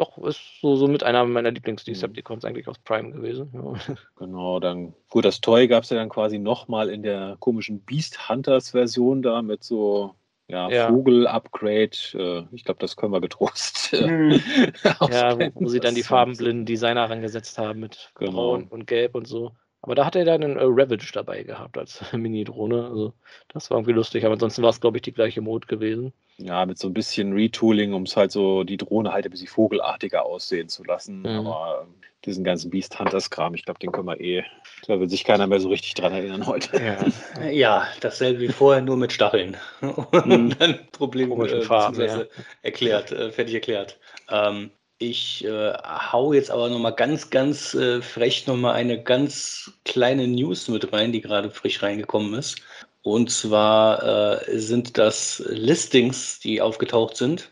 doch, ist so, so mit einer meiner Lieblings-Decepticons eigentlich aus Prime gewesen. Ja. Genau, dann, gut, das Toy gab es ja dann quasi nochmal in der komischen Beast Hunters-Version da mit so ja, ja. Vogel-Upgrade. Äh, ich glaube, das können wir getrost. Mhm. ja, wo, wo, sie dann die farbenblinden Designer rangesetzt haben mit genau. Braun und Gelb und so. Aber da hat er dann einen äh, Ravage dabei gehabt als Mini-Drohne. Also das war irgendwie lustig. Aber ansonsten war es, glaube ich, die gleiche Mode gewesen. Ja, mit so ein bisschen Retooling, um es halt so die Drohne halt ein bisschen vogelartiger aussehen zu lassen. Mhm. Aber ähm, diesen ganzen Beast Hunters-Kram, ich glaube, den können wir eh. Da wird sich keiner mehr so richtig dran erinnern heute. Ja, ja dasselbe wie vorher, nur mit Stacheln. Und mhm. dann Problem äh, Farben, ja. erklärt, äh, fertig erklärt. Ähm, ich äh, hau jetzt aber nochmal ganz, ganz äh, frech nochmal eine ganz kleine News mit rein, die gerade frisch reingekommen ist. Und zwar äh, sind das Listings, die aufgetaucht sind.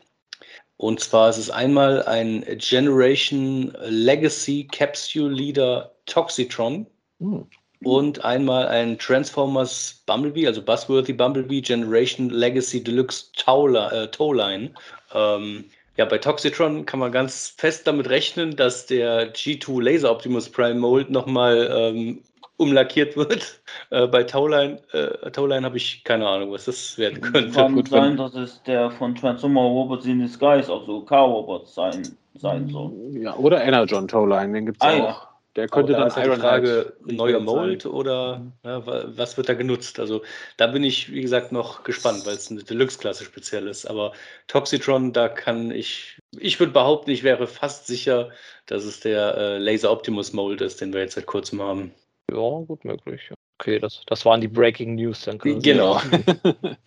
Und zwar ist es einmal ein Generation Legacy Capsule Leader Toxitron hm. und einmal ein Transformers Bumblebee, also Buzzworthy Bumblebee Generation Legacy Deluxe Towline. Ähm, ja, bei Toxitron kann man ganz fest damit rechnen, dass der G2 Laser Optimus Prime Mold nochmal ähm, umlackiert wird. Äh, bei Towline, äh, Towline habe ich keine Ahnung, was das werden könnte. Kann Gut, sein, dass es der von Transformer Robots in Disguise, also K-Robots sein, sein soll. Ja, oder Energon Towline, den gibt es ah, auch. Ja. Der könnte dann da Iron Frage, neuer Mold sein. oder ja, was wird da genutzt? Also da bin ich, wie gesagt, noch gespannt, weil es eine Deluxe-Klasse speziell ist. Aber Toxitron, da kann ich, ich würde behaupten, ich wäre fast sicher, dass es der äh, Laser Optimus Mold ist, den wir jetzt seit kurzem haben. Ja, gut möglich. Okay, das, das waren die Breaking News dann. Genau.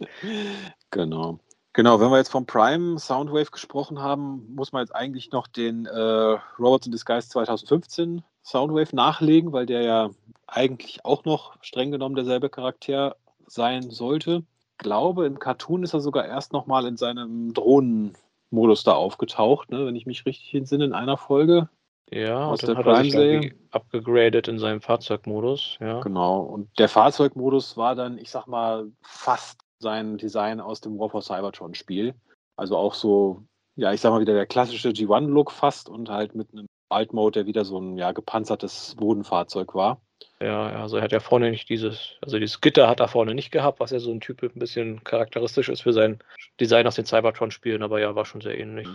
genau. Genau, wenn wir jetzt vom Prime Soundwave gesprochen haben, muss man jetzt eigentlich noch den äh, Robots in Disguise 2015 Soundwave nachlegen, weil der ja eigentlich auch noch streng genommen derselbe Charakter sein sollte. Ich glaube, im Cartoon ist er sogar erst nochmal in seinem Drohnenmodus da aufgetaucht, ne, wenn ich mich richtig entsinne, in einer Folge. Ja, Aus und dann der er Prime-Serie? abgegradet in seinem Fahrzeugmodus. Ja. Genau. Und der Fahrzeugmodus war dann, ich sag mal, fast sein Design aus dem War for Cybertron-Spiel. Also auch so, ja, ich sag mal wieder der klassische G1-Look fast und halt mit einem Alt-Mode, der wieder so ein ja, gepanzertes Bodenfahrzeug war. Ja, ja, also er hat ja vorne nicht dieses, also dieses Gitter hat er vorne nicht gehabt, was ja so ein Typ ein bisschen charakteristisch ist für sein Design aus den Cybertron-Spielen, aber ja, war schon sehr ähnlich.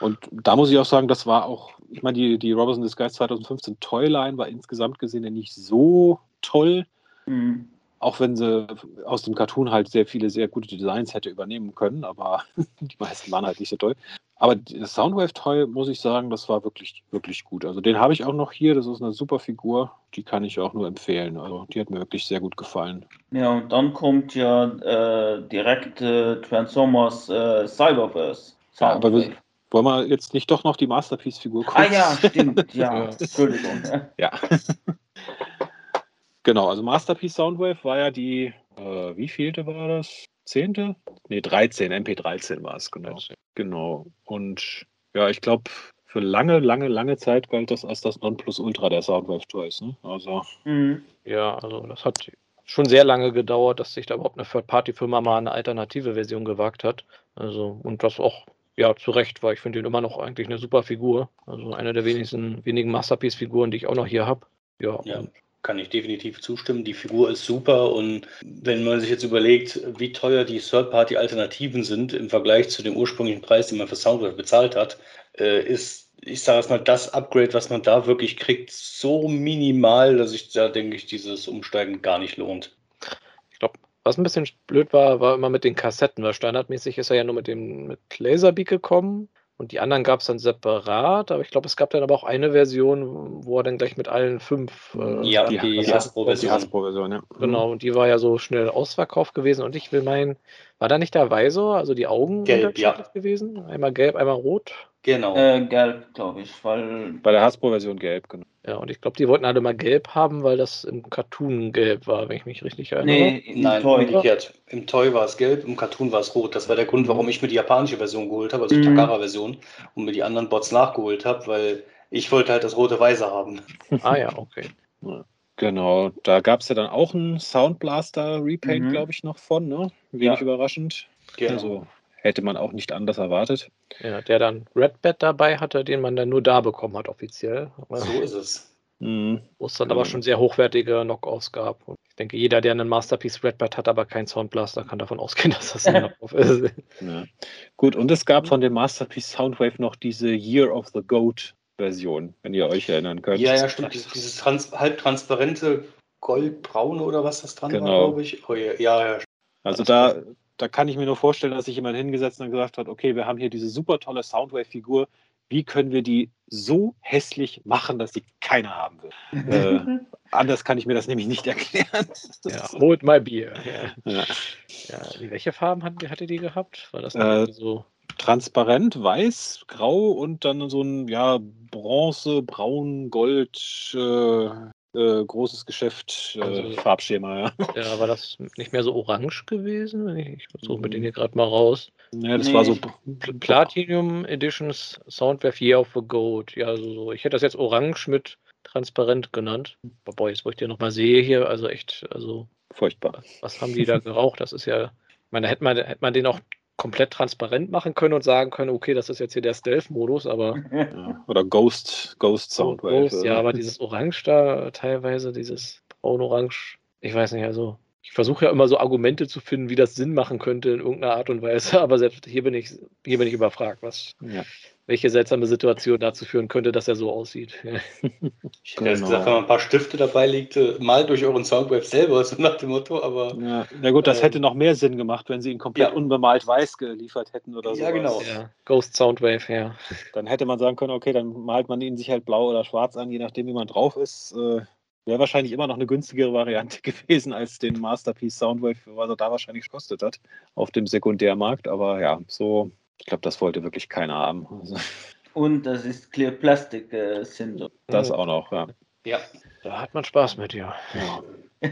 Und da muss ich auch sagen, das war auch, ich meine, die, die Robots in Disguise 2015 Toyline war insgesamt gesehen ja nicht so toll, Mhm. auch wenn sie aus dem Cartoon halt sehr viele sehr gute Designs hätte übernehmen können, aber die meisten waren halt nicht so toll. Aber das Soundwave Toy, muss ich sagen, das war wirklich, wirklich gut. Also den habe ich auch noch hier, das ist eine super Figur, die kann ich auch nur empfehlen. Also die hat mir wirklich sehr gut gefallen. Ja, und dann kommt ja äh, direkt äh, Transformers äh, Cyberverse. Ja, aber wir-. Wollen wir jetzt nicht doch noch die Masterpiece-Figur Ah ja, stimmt, ja. Entschuldigung. ja. Genau, also Masterpiece Soundwave war ja die, äh, wie vielte war das? Zehnte? Nee, 13, MP13 war es, genau. Genau. Und ja, ich glaube, für lange, lange, lange Zeit galt das als das Nonplusultra der Soundwave Toys. Ne? Also, Mhm. Ja, also das hat schon sehr lange gedauert, dass sich da überhaupt eine Third-Party-Firma mal eine alternative Version gewagt hat. Also, und das auch, ja, zu Recht, weil ich finde ihn immer noch eigentlich eine super Figur. Also eine der wenigsten, wenigen Masterpiece-Figuren, die ich auch noch hier habe. Ja, Ja. Kann ich definitiv zustimmen. Die Figur ist super und wenn man sich jetzt überlegt, wie teuer die Third-Party-Alternativen sind im Vergleich zu dem ursprünglichen Preis, den man für Soundwave bezahlt hat, äh, ist, ich sage es mal, das Upgrade, was man da wirklich kriegt, so minimal, dass sich da, denke ich, dieses Umsteigen gar nicht lohnt. Was ein bisschen blöd war, war immer mit den Kassetten, weil standardmäßig ist er ja nur mit dem mit Laserbeak gekommen. Und die anderen gab es dann separat, aber ich glaube, es gab dann aber auch eine Version, wo er dann gleich mit allen fünf. äh, Ja, die, die die Hasbro-Version. Hasbro-Version, ja. Genau, und die war ja so schnell ausverkauft gewesen. Und ich will meinen, war da nicht der Visor, also die Augen Gelb, unterschiedlich gewesen? Einmal gelb, einmal rot. Genau. Äh, gelb, glaube ich, weil Bei der Hasbro-Version gelb, genau. Ja, und ich glaube, die wollten alle mal gelb haben, weil das im Cartoon gelb war, wenn ich mich richtig erinnere. nee, im Nein, Toy. umgekehrt. Im Toy war es gelb, im Cartoon war es rot. Das war der Grund, warum ich mir die japanische Version geholt habe, also die Mhm. Takara-Version, und mir die anderen Bots nachgeholt habe, weil ich wollte halt das rote Weiße haben. Ah ja, okay. Genau, da gab es ja dann auch einen Soundblaster-Repaint, Mhm. glaube ich, noch von, ne? Wenig Ja. überraschend. Genau. Also hätte man auch nicht anders erwartet. Ja, der dann Red Bat dabei hatte, den man dann nur da bekommen hat, offiziell. Aber so ist es. Mhm. Wo es dann aber schon sehr hochwertige Knockoffs gab. Und ich denke, jeder, der einen Masterpiece Red Bat hat, aber keinen Soundblaster, kann davon ausgehen, dass das ein Knockoff ist. Ja. Gut, und es gab von dem Masterpiece Soundwave noch diese Year of the Goat Version, wenn ihr euch erinnern könnt. Ja, ja, stimmt. Dieses, dieses trans halbtransparente Goldbraune oder was das dran war, Genau. glaube ich. Oh, ja, ja, ja. Also da, da kann ich mir nur vorstellen, dass sich jemand hingesetzt und gesagt hat, okay, wir haben hier diese super tolle Soundwave-Figur, wie können wir die so hässlich machen, dass die keiner haben will? äh, anders kann ich mir das nämlich nicht erklären. ja, hold my beer. Ja. Ja. Ja, welche Farben hatte, hatte die gehabt? War das Äh, so? Transparent, weiß, grau und dann so ein ja, Bronze, Braun, Gold, äh, äh, großes Geschäft, äh, Also- Farbschema, ja. Ja, war das nicht mehr so orange gewesen? Wenn Ich, suche mir Mhm. den hier gerade mal raus. ja das Nee. war so. Pl- Platinum Editions Soundwave Year of the Goat. Ja, so, so. Ich hätte das jetzt orange mit transparent genannt. Aber boah, jetzt wo ich den nochmal sehe hier, also echt, also Furchtbar. was haben die da geraucht? Das ist ja, ich meine, da hätte man, hätte man den auch komplett transparent machen können und sagen können, okay, das ist jetzt hier der Stealth-Modus, aber Ja. Oder Ghost, Ghost Soundwave. Groß, ja, aber dieses Orange da teilweise, dieses braun-orange, ich weiß nicht, also ich versuche ja immer so Argumente zu finden, wie das Sinn machen könnte in irgendeiner Art und Weise, aber selbst hier bin ich, hier bin ich überfragt, was, ja. Welche seltsame Situation dazu führen könnte, dass er so aussieht. Ich hätte Genau. gesagt, wenn man ein paar Stifte dabei legte, malt durch euren Soundwave selber, so nach dem Motto, aber Ja, na gut, das Ähm, hätte noch mehr Sinn gemacht, wenn sie ihn komplett ja. unbemalt weiß geliefert hätten oder so. Ja, genau. Ja, Ghost Soundwave, ja. Dann hätte man sagen können, okay, dann malt man ihn sich halt blau oder schwarz an, je nachdem, wie man drauf ist. Äh, wäre wahrscheinlich immer noch eine günstigere Variante gewesen als den Masterpiece Soundwave, was er da wahrscheinlich gekostet hat auf dem Sekundärmarkt. Aber ja, so, ich glaube, das wollte wirklich keiner haben. Also, Und das ist Clear Plastic äh, Syndrome. das auch noch, ja. Ja. Da hat man Spaß mit, ja. ja.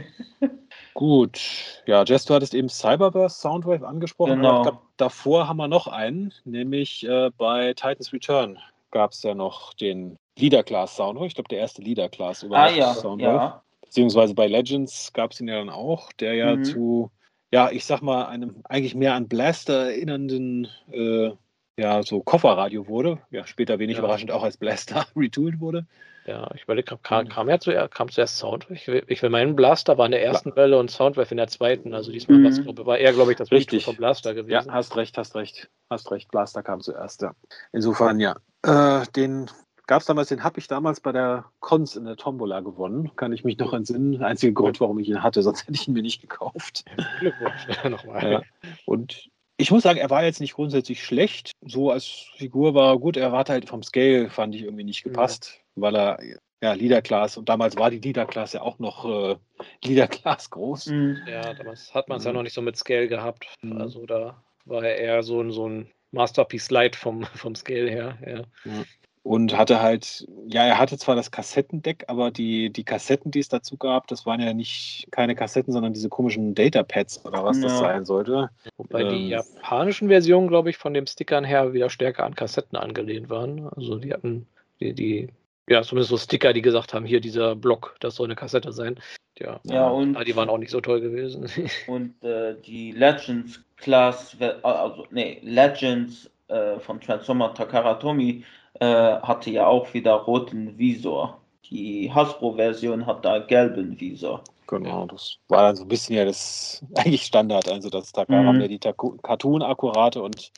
Gut, ja, Jess, du hattest eben Cyberverse Soundwave angesprochen. Genau. Ich glaub, davor haben wir noch einen, nämlich äh, bei Titans Return gab es ja noch den Leader Class Soundwave. Ich glaube, der erste Leader Class Ah ja, Soundwave. ja. Beziehungsweise bei Legends gab es ihn ja dann auch, der ja Mhm. zu, ja, ich sag mal, einem eigentlich mehr an Blaster erinnernden, äh, ja, so Kofferradio wurde. Ja, später wenig Ja. überraschend auch als Blaster retoolt wurde. Ja, ich überlege, gerade, kam, kam, ja zuerst, kam zuerst Soundwave? Ich will, ich will meinen Blaster war in der ersten Welle und Soundwave in der zweiten. Also diesmal Mhm. war eher, glaube ich, das Richtig. Retool vom Blaster Ja, gewesen. hast recht, hast recht. Hast recht. Blaster kam zuerst, ja. Insofern, ja. Äh, den gab es damals, den habe ich damals bei der Cons in der Tombola gewonnen. Kann ich mich noch entsinnen. Der einzige Grund, warum ich ihn hatte, sonst hätte ich ihn mir nicht gekauft. Glückwunsch nochmal. Ja. Und ich muss sagen, er war jetzt nicht grundsätzlich schlecht. So als Figur war er gut. Er hat halt vom Scale, fand ich irgendwie nicht gepasst, weil er ja Leader Class und damals war die Leader Class ja auch noch äh, Leader Class groß. Mhm. Ja, damals hat man es ja Mhm. noch nicht so mit Scale gehabt. Mhm. Also da war er eher so ein, so ein Masterpiece Light vom, vom Scale her. Ja. Und hatte halt, ja, er hatte zwar das Kassettendeck, aber die, die Kassetten, die es dazu gab, das waren ja nicht keine Kassetten, sondern diese komischen Datapads oder was das Ja. sein sollte. Wobei die Ähm. japanischen Versionen, glaube ich, von den Stickern her wieder stärker an Kassetten angelehnt waren. Also die hatten die, die ja, zumindest so Sticker, die gesagt haben, hier dieser Block, das soll eine Kassette sein. Ja, Ja, und, aber die waren auch nicht so toll gewesen. und äh, die Legends Class, also nee, Legends äh, von Transformer Takara Tomy äh, hatte ja auch wieder roten Visor. Die Hasbro-Version hat da gelben Visor. Genau, das war dann so ein bisschen ja das eigentlich Standard. Also, dass Takara Mhm. mehr die Cartoon-akkurate und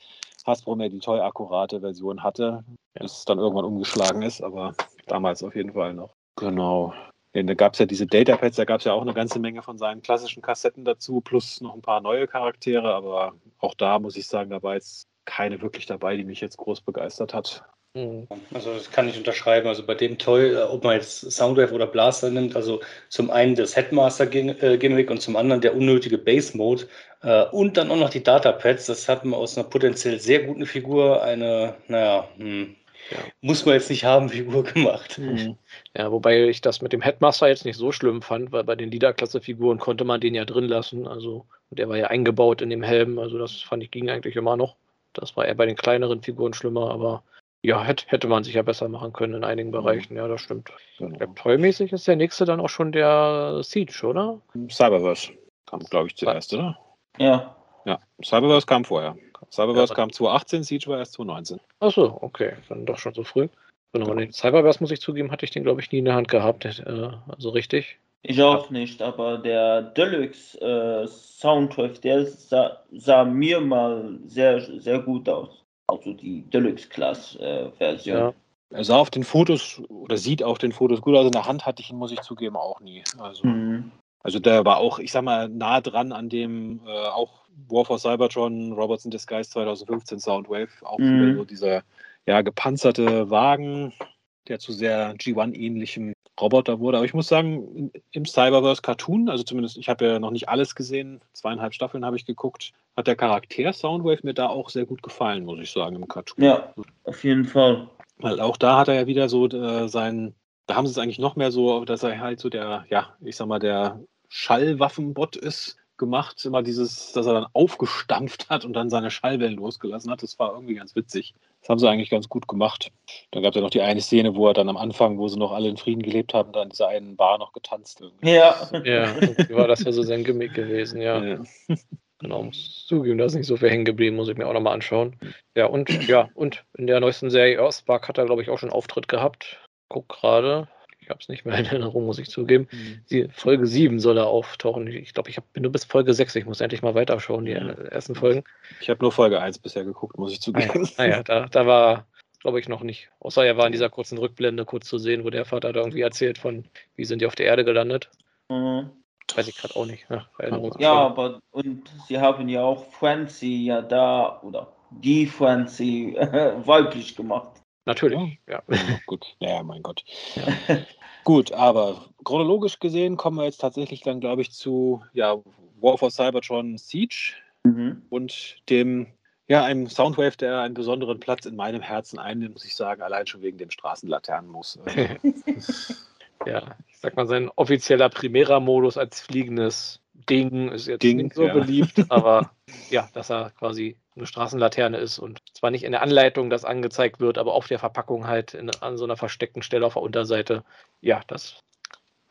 Hasbro mehr die toy-akkurate Version hatte, Ja. bis es dann irgendwann umgeschlagen ist, aber damals auf jeden Fall noch. Genau. Ja, da gab es ja diese Datapads, da gab es ja auch eine ganze Menge von seinen klassischen Kassetten dazu, plus noch ein paar neue Charaktere, aber auch da muss ich sagen, da war jetzt keine wirklich dabei, die mich jetzt groß begeistert hat. Hm. Also das kann ich unterschreiben. Also bei dem Toy, äh, ob man jetzt Soundwave oder Blaster nimmt, also zum einen das Headmaster-Gimmick und zum anderen der unnötige Base-Mode äh, und dann auch noch die Datapads, das hat man aus einer potenziell sehr guten Figur eine, naja, hm, Ja. muss man jetzt nicht haben, Figur gemacht. Mhm. Ja, wobei ich das mit dem Headmaster jetzt nicht so schlimm fand, weil bei den Leader-Klasse-Figuren konnte man den ja drin lassen. Also, und der war ja eingebaut in dem Helm. Also, das fand ich ging eigentlich immer noch. Das war eher bei den kleineren Figuren schlimmer, aber ja, hätte, hätte man sich ja besser machen können in einigen Bereichen. Ja, das stimmt. Genau. tollmäßig ist der nächste dann auch schon der Siege, oder? Cyberverse kam, glaube ich, zuerst, oder? Ja, Ja, Cyberverse kam vorher. Cyberverse Ja, kam 2018, Siege war erst 2019. Achso, okay, dann doch schon so früh. Genau, den Cyberverse, muss ich zugeben, hatte ich den, glaube ich, nie in der Hand gehabt. Äh, also richtig. ich auch nicht, aber der Deluxe äh, Soundwave, der sah, sah mir mal sehr, sehr gut aus. Also die Deluxe Class äh, Version. Ja. Er sah auf den Fotos oder sieht auf den Fotos gut aus. In der Hand hatte ich ihn, muss ich zugeben, auch nie. Also, Mhm. also der war auch, ich sag mal, nah dran an dem äh, auch War for Cybertron, Robots in Disguise 2015 Soundwave. Auch Mhm. wieder so dieser ja, gepanzerte Wagen, der zu sehr G1-ähnlichem Roboter wurde. Aber ich muss sagen, im Cyberverse Cartoon, also zumindest, ich habe ja noch nicht alles gesehen, zweieinhalb Staffeln habe ich geguckt, hat der Charakter Soundwave mir da auch sehr gut gefallen, muss ich sagen, im Cartoon. Ja, auf jeden Fall. Weil auch da hat er ja wieder so äh, sein, da haben sie es eigentlich noch mehr so, dass er halt so der, ja, ich sag mal, der Schallwaffenbot ist, gemacht. Immer dieses, dass er dann aufgestampft hat und dann seine Schallwellen losgelassen hat. Das war irgendwie ganz witzig. Das haben sie eigentlich ganz gut gemacht. Dann gab es ja noch die eine Szene, wo er dann am Anfang, wo sie noch alle in Frieden gelebt haben, dann in dieser einen Bar noch getanzt. Irgendwie. Ja. Ja, war das ja so sein Gimmick gewesen, ja. Ja. Genau, muss zugeben, da ist nicht so viel hängen geblieben, muss ich mir auch nochmal anschauen. Ja, und ja, und in der neuesten Serie Earthspark hat er, glaube ich, auch schon Auftritt gehabt. Guck gerade. Ich habe es nicht mehr in Erinnerung, muss ich zugeben. Die Folge 7 soll er auftauchen. Ich glaube, ich hab, bin nur bis Folge 6. Ich muss endlich mal weiterschauen, die ersten Folgen. Ich habe nur Folge 1 bisher geguckt, muss ich zugeben. Naja, da, da war, glaube ich, noch nicht. Außer er war in dieser kurzen Rückblende kurz zu sehen, wo der Vater da irgendwie erzählt von, wie sind die auf der Erde gelandet. Mhm. Weiß ich gerade auch nicht. Ja, Erinnerungsverlust. Ja, aber und sie haben ja auch Francie ja da oder die Francie weiblich gemacht. Natürlich, ja. ja. Gut, ja, mein Gott. Ja. Gut, aber chronologisch gesehen kommen wir jetzt tatsächlich dann, glaube ich, zu ja, War for Cybertron Siege mhm. und dem, ja, einem Soundwave, der einen besonderen Platz in meinem Herzen einnimmt, muss ich sagen, allein schon wegen dem Straßenlaternenmus. ja, ich sag mal, sein offizieller Primera-Modus als fliegendes Ding ist jetzt Ding, nicht so ja. beliebt, aber ja, dass er quasi eine Straßenlaterne ist und zwar nicht in der Anleitung das angezeigt wird, aber auf der Verpackung halt in, an so einer versteckten Stelle auf der Unterseite. Ja, das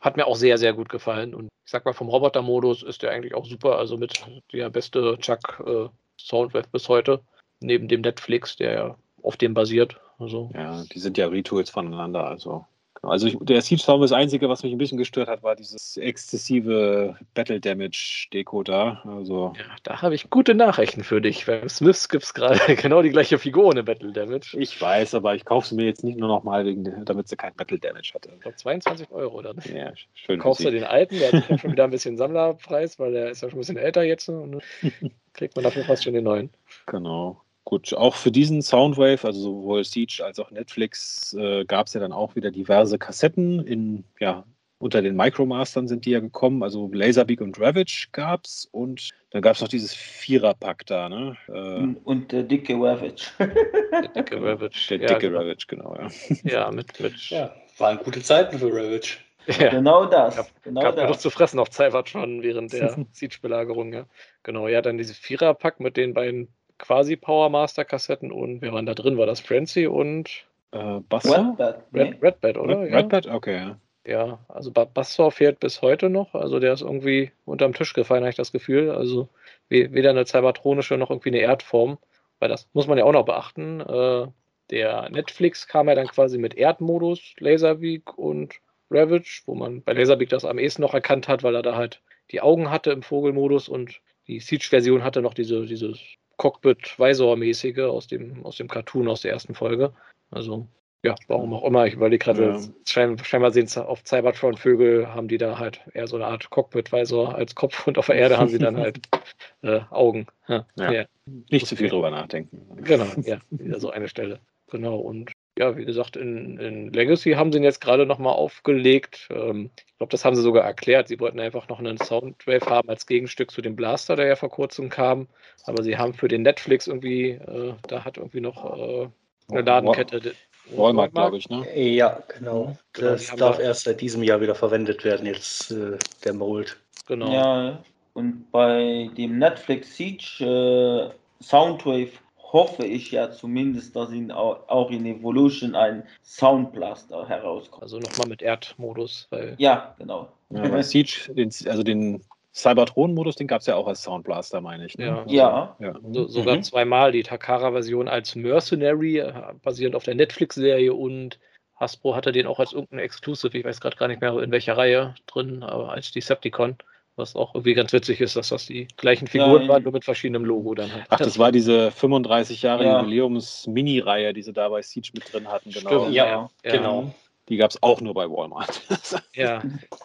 hat mir auch sehr, sehr gut gefallen. Und ich sag mal, vom Roboter-Modus ist der eigentlich auch super. Also mit der beste Chuck äh, Soundwave bis heute. Neben dem Netflix, der ja auf dem basiert. Also. Ja, die sind ja Retools voneinander. Also also ich, der Siege Sound, das Einzige, was mich ein bisschen gestört hat, war dieses exzessive Battle Damage Deko da. Also ja, da habe ich gute Nachrichten für dich. Beim Smiths gibt es gerade genau die gleiche Figur ohne Battle Damage. Ich weiß, aber ich kaufe sie mir jetzt nicht nur noch mal, damit sie kein Battle Damage hatte. Ich glaube 22 Euro dann. Ja, schön. Kaufst du den alten, der hat schon wieder ein bisschen Sammlerpreis, weil der ist ja schon ein bisschen älter jetzt. Und kriegt man dafür fast schon den neuen. Genau. Gut, auch für diesen Soundwave, also sowohl Siege als auch Netflix, äh, gab es ja dann auch wieder diverse Kassetten. In, ja, unter den Micromastern sind die ja gekommen. Also Laserbeak und Ravage gab es und dann gab es noch dieses Viererpack da, ne? Äh, und der dicke Ravage. der dicke Ravage. Der dicke genau. Ravage, genau, ja. Ja, mit, mit. Ja, waren gute Zeiten für Ravage. Ja. Genau das. Gab, genau gab das. noch zu fressen auf Cybertron während der Siege-Belagerung, ja. Genau, ja, dann dieses Viererpack mit den beiden quasi Power Master Kassetten und wer waren da drin? War das Frenzy und äh, Buster? Redbat, Red, Redbat, oder? Red, ja. Redbat, okay, ja. Ja, also Buster fehlt bis heute noch. Also der ist irgendwie unterm Tisch gefallen, habe ich das Gefühl. Also weder eine Cybertronische noch irgendwie eine Erdform. Weil das muss man ja auch noch beachten. Äh, der Netflix kam ja dann quasi mit Erdmodus, Laserbeak und Ravage, wo man bei Laserbeak das am ehesten noch erkannt hat, weil er da halt die Augen hatte im Vogelmodus und die Siege-Version hatte noch diese, dieses Cockpit-Visor-mäßige aus dem, aus dem Cartoon aus der ersten Folge. Also, ja, warum auch immer. Ich überlege gerade, ja. schein, scheinbar sehen es auf Cybertron-Vögel, haben die da halt eher so eine Art Cockpit-Visor als Kopf und auf der Erde haben sie dann halt äh, Augen. Ja, ja. Nicht zu viel drüber nachdenken. Genau, ja, wieder so eine Stelle. Genau, und ja, wie gesagt, in, in Legacy haben sie ihn jetzt gerade nochmal aufgelegt. Ähm, ich glaube, das haben sie sogar erklärt. Sie wollten einfach noch einen Soundwave haben als Gegenstück zu dem Blaster, der ja vor kurzem kam. Aber sie haben für den Netflix irgendwie, äh, da hat irgendwie noch äh, eine Ladenkette. Walmart, glaube ich, ne? Ja, genau. genau das darf da erst seit diesem Jahr wieder verwendet werden, jetzt äh, der Mold. Genau. Ja, und bei dem Netflix Siege äh, Soundwave hoffe ich ja zumindest, dass in, auch in Evolution ein Soundblaster herauskommt. Also nochmal mit Erdmodus. Weil ja, genau. Ja, bei Siege, den, also den Cybertron-Modus, den gab es ja auch als Soundblaster, meine ich. Ne? Ja, also, ja. ja. So, sogar mhm. zweimal die Takara-Version als Mercenary, äh, basierend auf der Netflix-Serie und Hasbro hatte den auch als irgendein Exclusive, ich weiß gerade gar nicht mehr in welcher Reihe drin, aber als Decepticon. Was auch irgendwie ganz witzig ist, dass das die gleichen Figuren Nein. waren, nur mit verschiedenem Logo dann halt. Ach, das war diese 35 Jahre ja. Jubiläums-Mini-Reihe, die sie da bei Siege mit drin hatten. Genau. Stimmt, ja, ja, genau. Die gab es auch nur bei Walmart. ja,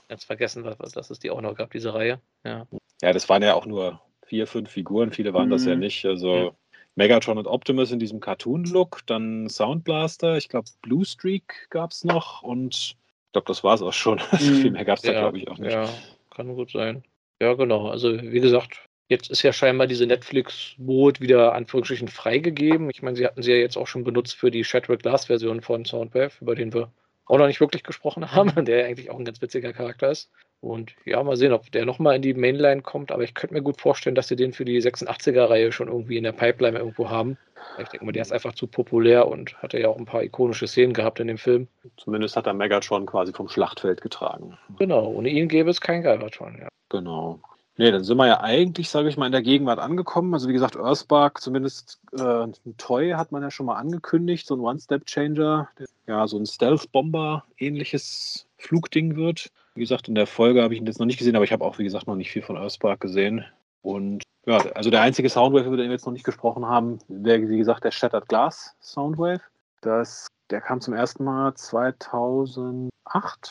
ganz vergessen, dass es die auch noch gab, diese Reihe. Ja, ja das waren ja auch nur vier, fünf Figuren. Viele waren mhm. das ja mhm. nicht. Also ja. Megatron und Optimus in diesem Cartoon-Look, dann Soundblaster, ich glaube Blue Streak gab es noch und ich glaube, das war es auch schon. Mhm. Viel mehr gab es da, glaube ich, auch nicht. Ja, kann gut sein. Ja, genau. Also wie gesagt, jetzt ist ja scheinbar diese Netflix-Mode wieder Anführungsstrichen freigegeben. Ich meine, sie hatten sie ja jetzt auch schon benutzt für die Shattered Glass-Version von Soundwave, über den wir auch noch nicht wirklich gesprochen haben, der eigentlich auch ein ganz witziger Charakter ist. Und ja, mal sehen, ob der nochmal in die Mainline kommt. Aber ich könnte mir gut vorstellen, dass sie den für die 86er-Reihe schon irgendwie in der Pipeline irgendwo haben. Ich denke mal, der ist einfach zu populär und hatte ja auch ein paar ikonische Szenen gehabt in dem Film. Zumindest hat er Megatron quasi vom Schlachtfeld getragen. Genau, ohne ihn gäbe es kein Galvatron, ja. Genau. Nee, dann sind wir ja eigentlich, sage ich mal, in der Gegenwart angekommen. Also wie gesagt, Earthspark, zumindest äh, ein Toy hat man ja schon mal angekündigt, so ein One-Step-Changer, ja, so ein Stealth-Bomber-ähnliches Flugding wird. Wie gesagt, in der Folge habe ich ihn jetzt noch nicht gesehen, aber ich habe auch, wie gesagt, noch nicht viel von Earthspark gesehen. Und ja, also der einzige Soundwave, über den wir jetzt noch nicht gesprochen haben, wäre, wie gesagt, der Shattered Glass Soundwave. Das, der kam zum ersten Mal 2008,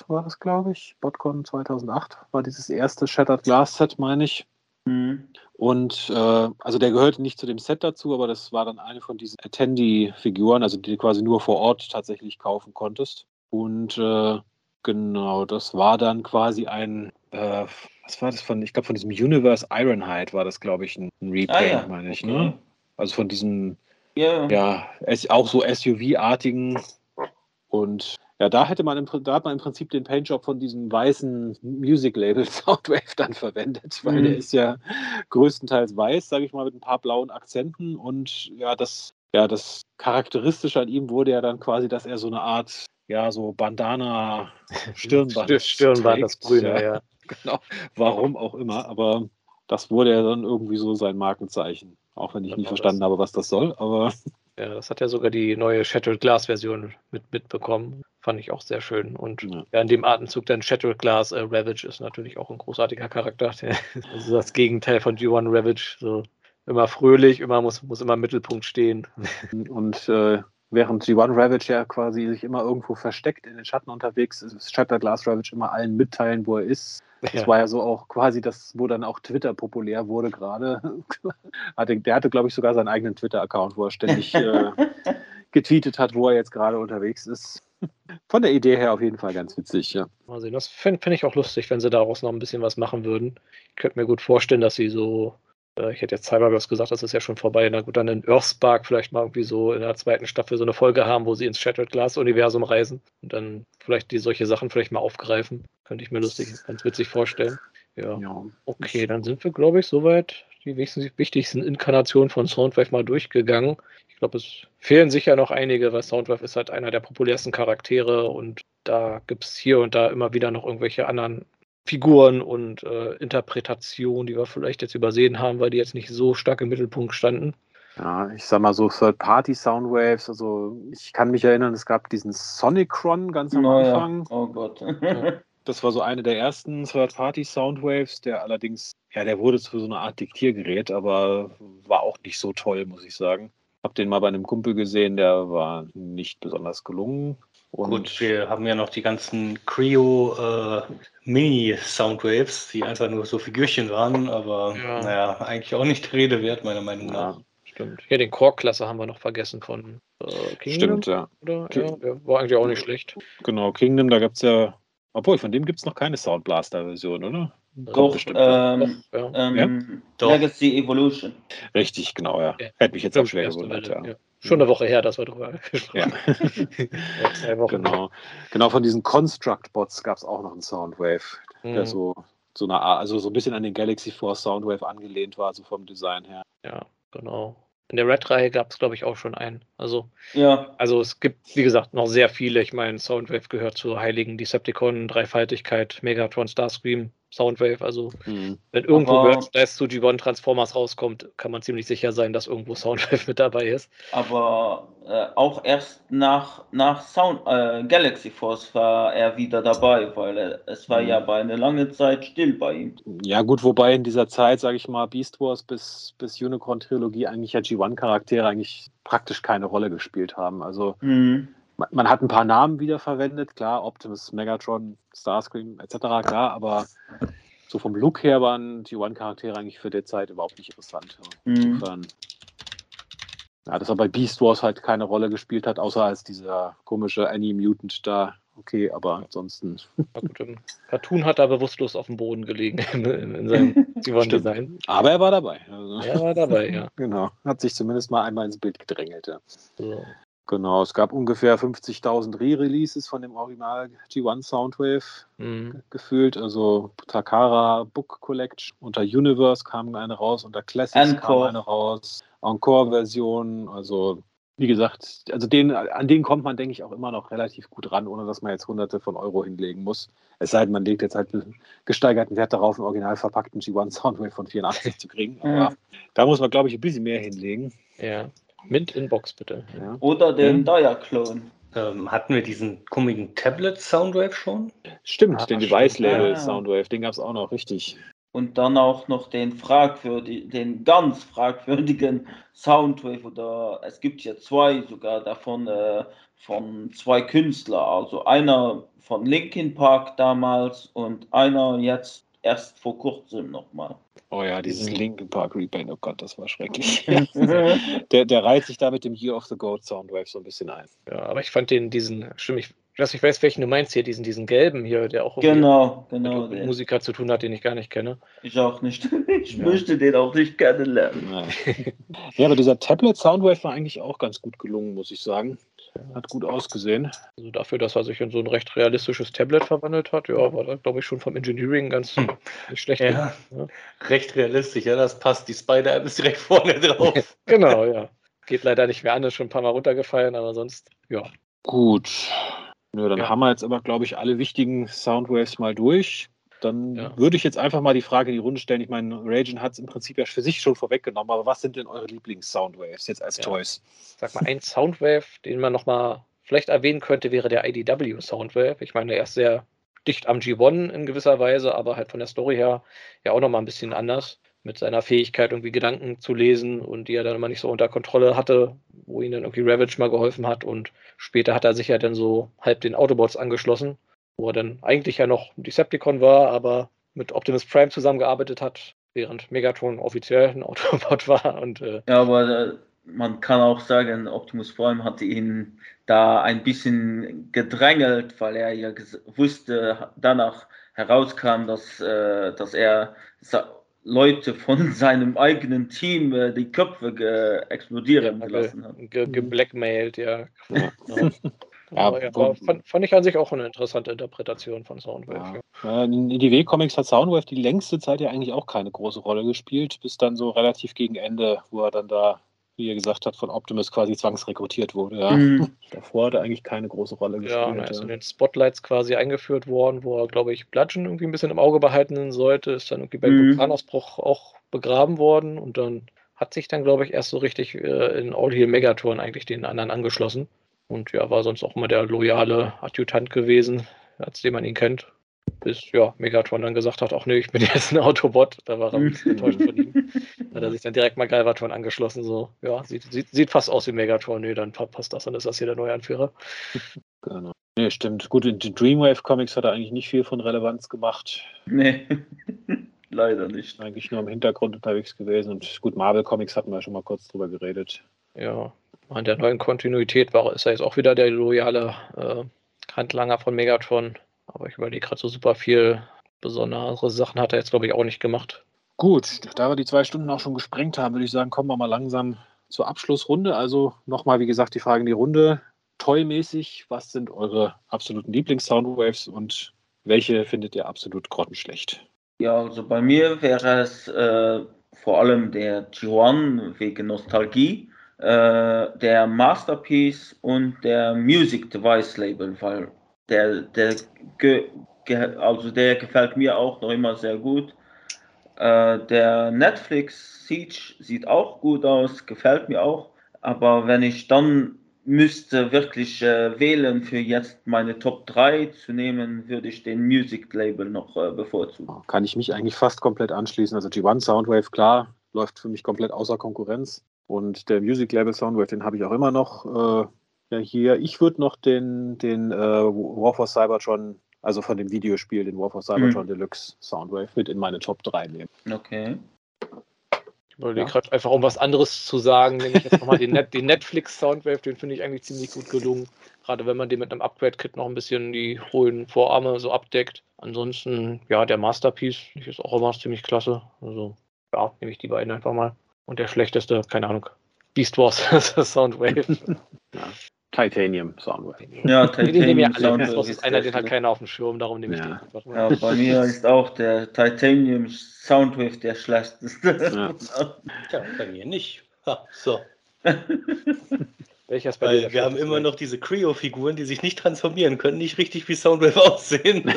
war das, glaube ich. Botcon 2008 war dieses erste Shattered Glass Set, meine ich. Mhm. Und äh, also der gehörte nicht zu dem Set dazu, aber das war dann eine von diesen Attendee-Figuren, also die du quasi nur vor Ort tatsächlich kaufen konntest. Und äh, genau, das war dann quasi ein, äh, was war das von, ich glaube von diesem Universe Ironhide war das, glaube ich, ein, ein Repaint, Ah ja, meine ich, okay. ne? Also von diesem Ja. ja, auch so SUV-artigen. Und ja, da hätte man im, da hat man im Prinzip den Paintjob von diesem weißen Music-Label Soundwave dann verwendet, weil Mhm. der ist ja größtenteils weiß, sage ich mal, mit ein paar blauen Akzenten. Und ja, das, ja, das Charakteristische an ihm wurde ja dann quasi, dass er so eine Art, ja, so Bandana Stirnband. Stir- Stirnband, das Grüne, ja. Genau. Warum auch immer, aber das wurde ja dann irgendwie so sein Markenzeichen. Auch wenn ich nicht verstanden das- habe, was das soll, aber Ja, das hat ja sogar die neue Shattered Glass Version mit, mitbekommen. Fand ich auch sehr schön. Und Ja. ja, in dem Atemzug dann Shattered Glass äh, Ravage ist natürlich auch ein großartiger Charakter. Also das Gegenteil von G1 Ravage. So immer fröhlich, immer muss, muss immer im Mittelpunkt stehen. Und äh, während G1 Ravage ja quasi sich immer irgendwo versteckt in den Schatten unterwegs ist, ist Shattered Glass Ravage immer allen mitteilen, wo er ist. Das Ja. war ja so auch quasi das, wo dann auch Twitter populär wurde gerade. Der hatte, glaube ich, sogar seinen eigenen Twitter-Account, wo er ständig äh, getweetet hat, wo er jetzt gerade unterwegs ist. Von der Idee her auf jeden Fall ganz witzig, ja. Mal sehen. Das fände fänd ich auch lustig, wenn sie daraus noch ein bisschen was machen würden. Ich könnte mir gut vorstellen, dass sie so, ich hätte jetzt Cyberverse gesagt, das ist ja schon vorbei. Na gut, dann in Earthspark vielleicht mal irgendwie so in der zweiten Staffel so eine Folge haben, wo sie ins Shattered Glass Universum reisen und dann vielleicht die solche Sachen vielleicht mal aufgreifen. Könnte ich mir lustig, ganz witzig vorstellen. Ja. ja. Okay, dann sind wir, glaube ich, soweit die wichtigsten, wichtigsten Inkarnationen von Soundwave mal durchgegangen. Ich glaube, es fehlen sicher noch einige, weil Soundwave ist halt einer der populärsten Charaktere und da gibt es hier und da immer wieder noch irgendwelche anderen Figuren und äh, Interpretationen, die wir vielleicht jetzt übersehen haben, weil die jetzt nicht so stark im Mittelpunkt standen. Ja, ich sag mal so Third-Party-Soundwaves. Also ich kann mich erinnern, es gab diesen Sonicron ganz am Naja. Anfang. Oh Gott. Das war so eine der ersten Third-Party-Soundwaves, der allerdings, ja, der wurde zu so einer Art Diktiergerät, aber war auch nicht so toll, muss ich sagen. Hab den mal bei einem Kumpel gesehen, der war nicht besonders gelungen. Und Gut, wir haben ja noch die ganzen Creo äh, Mini-Soundwaves, die einfach nur so Figürchen waren, aber Ja. naja, eigentlich auch nicht Rede wert, meiner Meinung nach. ja, Stimmt. Hier den Core-Klasse haben wir noch vergessen von äh, Kingdom. stimmt, ja. Oder? Ja, der war eigentlich auch nicht schlecht. Genau, Kingdom, da gab es ja, obwohl von dem gibt es noch keine Soundblaster-Version, oder? Doch, bestimmt, ja. ähm, Ja. ähm, Doch. Legacy Evolution. Richtig, genau, ja. Ja. Hätte mich jetzt auch schwer gewundert, ja. Schon eine Woche her, dass wir drüber gesprochen haben. Ja, zwei Wochen. Genau. Genau, von diesen Construct-Bots gab es auch noch einen Soundwave, der Mhm. so, so eine Art, also so ein bisschen an den Galaxy Force Soundwave angelehnt war, so vom Design her. Ja, genau. In der Red-Reihe gab es, glaube ich, auch schon einen. Also, Ja, also es gibt, wie gesagt, noch sehr viele. Ich meine, Soundwave gehört zur heiligen Decepticon, Dreifaltigkeit, Megatron, Starscream, Soundwave. Also, wenn irgendwo Aber- Merchandise zu G1 Transformers rauskommt, kann man ziemlich sicher sein, dass irgendwo Soundwave mit dabei ist. aber äh, auch erst nach, nach Sound, äh, Galaxy Force war er wieder dabei, weil er, es war Mhm. ja bei einer langen Zeit still bei ihm. Ja, gut, wobei in dieser Zeit, sage ich mal, Beast Wars bis, bis Unicorn-Trilogie eigentlich ja G1-Charaktere eigentlich praktisch keine Rolle gespielt haben. Also Mhm. Man, hat ein paar Namen wiederverwendet, klar, Optimus, Megatron, Starscream etc., klar, aber so vom Look her waren G1-Charaktere eigentlich für die Zeit überhaupt nicht interessant. Mhm. Insofern, ja, dass er bei Beast Wars halt keine Rolle gespielt hat, außer als dieser komische Annie Mutant da. Okay, aber ansonsten. Na gut, im Cartoon hat er bewusstlos auf dem Boden gelegen in, in, in seinem G1-Design. Aber er war dabei. Also, Er war dabei, ja. Genau. Hat sich zumindest mal einmal ins Bild gedrängelt. Ja. So. Genau, es gab ungefähr 50.000 Re-Releases von dem Original G1 Soundwave Mhm. gefühlt. Also Takara Book Collection. Unter Universe kam eine raus, unter Classics kam Encore. eine raus. Encore-Version. Also, wie gesagt, also den, an den kommt man, denke ich, auch immer noch relativ gut ran, ohne dass man jetzt hunderte von Euro hinlegen muss. Es sei denn, man legt jetzt halt gesteigerten Wert darauf, einen original verpackten G1 Soundwave von 84 zu kriegen. Aber Ja. da muss man, glaube ich, ein bisschen mehr hinlegen. Ja. Mint in Box, bitte. Ja. Oder den Dia-Clone. Ähm, hatten wir diesen komischen Tablet-Soundwave schon? Stimmt, Ah, den stimmt. Device-Label Ah. Soundwave, den gab es auch noch, richtig. Und dann auch noch den fragwürdig, den ganz fragwürdigen Soundwave oder es gibt ja zwei sogar davon äh, von zwei Künstlern, also einer von Linkin Park damals und einer jetzt erst vor kurzem nochmal. Oh ja, dieses Linkin Park Repaint, oh Gott, das war schrecklich. der, der reiht sich da mit dem Year of the Goat Soundwave so ein bisschen ein. Ja, aber ich fand den, diesen, stimmt, ich weiß nicht, weiß, welchen du meinst hier, diesen, diesen gelben hier, der auch genau, genau, mit, mit Musiker zu tun hat, den ich gar nicht kenne. Ich auch nicht. Ich ja. möchte den auch nicht kennenlernen. ja, aber dieser Tablet Soundwave war eigentlich auch ganz gut gelungen, muss ich sagen. Hat gut ausgesehen. Also dafür, dass er sich in so ein recht realistisches Tablet verwandelt hat, ja, war da, glaube ich, schon vom Engineering ganz hm. nicht schlecht. Ja, ja. Recht realistisch, ja, das passt. Die Spider-App ist direkt vorne drauf. genau, ja. Geht leider nicht mehr an, ist schon ein paar Mal runtergefallen, aber sonst, ja. Gut. Ja, dann ja. haben wir jetzt aber, glaube ich, alle wichtigen Soundwaves mal durch. Dann ja. würde ich jetzt einfach mal die Frage in die Runde stellen. Ich meine, Ragen hat es im Prinzip ja für sich schon vorweggenommen, aber was sind denn eure Lieblings-Soundwaves jetzt als ja. Toys? Sag mal, ein Soundwave, den man nochmal vielleicht erwähnen könnte, wäre der IDW Soundwave. Ich meine, er ist sehr dicht am G1 in gewisser Weise, aber halt von der Story her ja auch nochmal ein bisschen anders. Mit seiner Fähigkeit, irgendwie Gedanken zu lesen und die er dann immer nicht so unter Kontrolle hatte, wo ihn dann irgendwie Ravage mal geholfen hat. Und später hat er sich ja dann so halb den Autobots angeschlossen wo er dann eigentlich ja noch Decepticon war, aber mit Optimus Prime zusammengearbeitet hat, während Megatron offiziell ein Autobot war. Und, äh ja, aber äh, man kann auch sagen, Optimus Prime hatte ihn da ein bisschen gedrängelt, weil er ja wusste, danach herauskam, dass, äh, dass er Leute von seinem eigenen Team äh, die Köpfe explodieren ja, gelassen hat. Ge geblackmailt, ja. ja. Ja, ja fand, fand, ich an sich auch eine interessante Interpretation von Soundwave. Ja. In IDW-Comics hat Soundwave die längste Zeit ja eigentlich auch keine große Rolle gespielt, bis dann so relativ gegen Ende, wo er dann da, wie er gesagt hat, von Optimus quasi zwangsrekrutiert wurde. Ja. Mhm. Davor hat er eigentlich keine große Rolle gespielt. Ja, er ist in den Spotlights quasi eingeführt worden, wo er, glaube ich, Bludgeon irgendwie ein bisschen im Auge behalten sollte, ist dann irgendwie beim mhm. Vulkanausbruch auch begraben worden und dann hat sich dann, glaube ich, erst so richtig äh, in All Heal Megaton eigentlich den anderen angeschlossen. Und ja, war sonst auch immer der loyale Adjutant gewesen, als den man ihn kennt. Bis ja, Megatron dann gesagt hat, ach nee, ich bin jetzt ein Autobot. Da war er ein bisschen enttäuscht von ihm. Da hat er sich dann direkt mal Galvatron angeschlossen. So, ja, sieht, sieht, sieht fast aus wie Megatron. Nee, dann passt das, dann ist das hier der neue Anführer. Genau. Nee, stimmt. Gut, in den Dreamwave-Comics hat er eigentlich nicht viel von Relevanz gemacht. Nee, leider nicht. Eigentlich nur im Hintergrund unterwegs gewesen. Und gut, Marvel-Comics hatten wir schon mal kurz drüber geredet. Ja, in der neuen Kontinuität war, ist er jetzt auch wieder der loyale äh, Handlanger von Megatron. Aber ich überlege gerade so super viel besondere Sachen hat er jetzt, glaube ich, auch nicht gemacht. Gut, da wir die zwei Stunden auch schon gesprengt haben, würde ich sagen, kommen wir mal langsam zur Abschlussrunde. Also nochmal, wie gesagt, die Frage in die Runde. Toy-mäßig, was sind eure absoluten Lieblings-Soundwaves und welche findet ihr absolut grottenschlecht? Ja, also bei mir wäre es äh, vor allem der G1 wegen Nostalgie äh, der Masterpiece und der Music Device Label, weil der, der, ge, ge, also der gefällt mir auch noch immer sehr gut. Äh, der Netflix Siege sieht auch gut aus, gefällt mir auch. Aber wenn ich dann müsste wirklich äh, wählen für jetzt meine Top 3 zu nehmen, würde ich den Music Label noch äh, bevorzugen. Kann ich mich eigentlich fast komplett anschließen. Also G1 Soundwave, klar, läuft für mich komplett außer Konkurrenz. Und der Music Label Soundwave, den habe ich auch immer noch äh, ja, hier. Ich würde noch den, den äh, War for Cybertron, also von dem Videospiel, den War for Cybertron mhm. Deluxe Soundwave mit in meine Top 3 nehmen. Okay. Ich überlege ja. gerade einfach, um was anderes zu sagen, nehme ich jetzt nochmal den, Net den Netflix Soundwave, den finde ich eigentlich ziemlich gut gelungen. Gerade wenn man den mit einem Upgrade-Kit noch ein bisschen die hohlen Vorarme so abdeckt. Ansonsten, ja, der Masterpiece ist auch immer ziemlich klasse. Also, ja, nehme ich die beiden einfach mal. Und der schlechteste, keine Ahnung, Beast Wars Soundwave. ja. Titanium Soundwave. Ja, Titanium Soundwave. Das ist einer, den hat keiner auf dem Schirm, darum nehme ich ja. den. Ja, bei mir ist auch der Titanium Soundwave der schlechteste. Ja, ja bei mir nicht. Ha, so. Welcher ist bei Weil dir wir haben immer noch diese Creo-Figuren, die sich nicht transformieren können, nicht richtig wie Soundwave aussehen.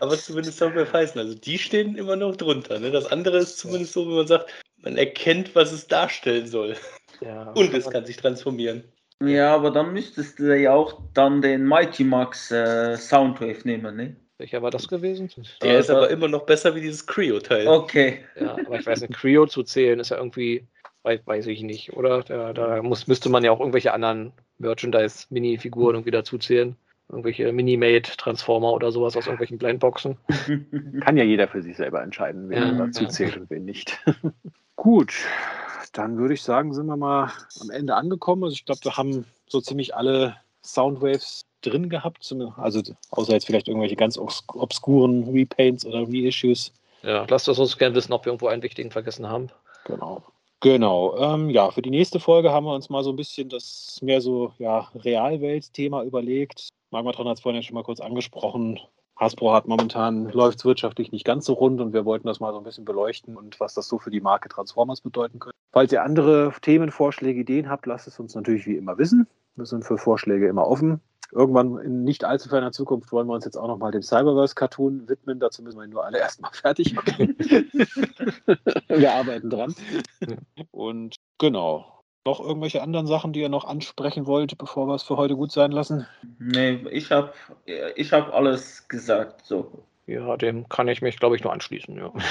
Aber zumindest Soundwave heißen. Also die stehen immer noch drunter. Ne? Das andere ist zumindest so, wenn man sagt, man erkennt, was es darstellen soll. Ja, Und es kann sich transformieren. Ja, aber dann müsstest du ja auch dann den Mighty Max äh, Soundwave nehmen, ne? Welcher war das gewesen? Der also, ist aber immer noch besser wie dieses Creo-Teil. Okay. Ja, aber ich weiß nicht, Creo zu zählen ist ja irgendwie, weiß, weiß ich nicht, oder? Da, da muss, müsste man ja auch irgendwelche anderen Merchandise-Mini-Figuren irgendwie dazu zählen. irgendwelche Mini-Made-Transformer oder sowas aus irgendwelchen Blindboxen. Kann ja jeder für sich selber entscheiden, wen Ja, er dazu ja. zählt und wen nicht. Gut, dann würde ich sagen, sind wir mal am Ende angekommen. Also ich glaube, wir haben so ziemlich alle Soundwaves drin gehabt. Also außer jetzt vielleicht irgendwelche ganz obs obskuren Repaints oder Reissues. Ja, lasst es uns gerne wissen, ob wir irgendwo einen wichtigen vergessen haben. Genau. Genau. Ähm, ja, für die nächste Folge haben wir uns mal so ein bisschen das mehr so ja, Realwelt-Thema überlegt. Magmatron hat es vorhin ja schon mal kurz angesprochen. Hasbro hat momentan, läuft es wirtschaftlich nicht ganz so rund und wir wollten das mal so ein bisschen beleuchten und was das so für die Marke Transformers bedeuten könnte. Falls ihr andere Themenvorschläge, Ideen habt, lasst es uns natürlich wie immer wissen. Wir sind für Vorschläge immer offen. Irgendwann in nicht allzu ferner Zukunft wollen wir uns jetzt auch nochmal dem Cyberverse-Cartoon widmen. Dazu müssen wir ihn nur alle erstmal fertig machen. wir arbeiten dran. Und genau. Noch irgendwelche anderen Sachen, die ihr noch ansprechen wollt, bevor wir es für heute gut sein lassen? Nee, ich habe ich hab alles gesagt. So. Ja, dem kann ich mich, glaube ich, nur anschließen. Ja.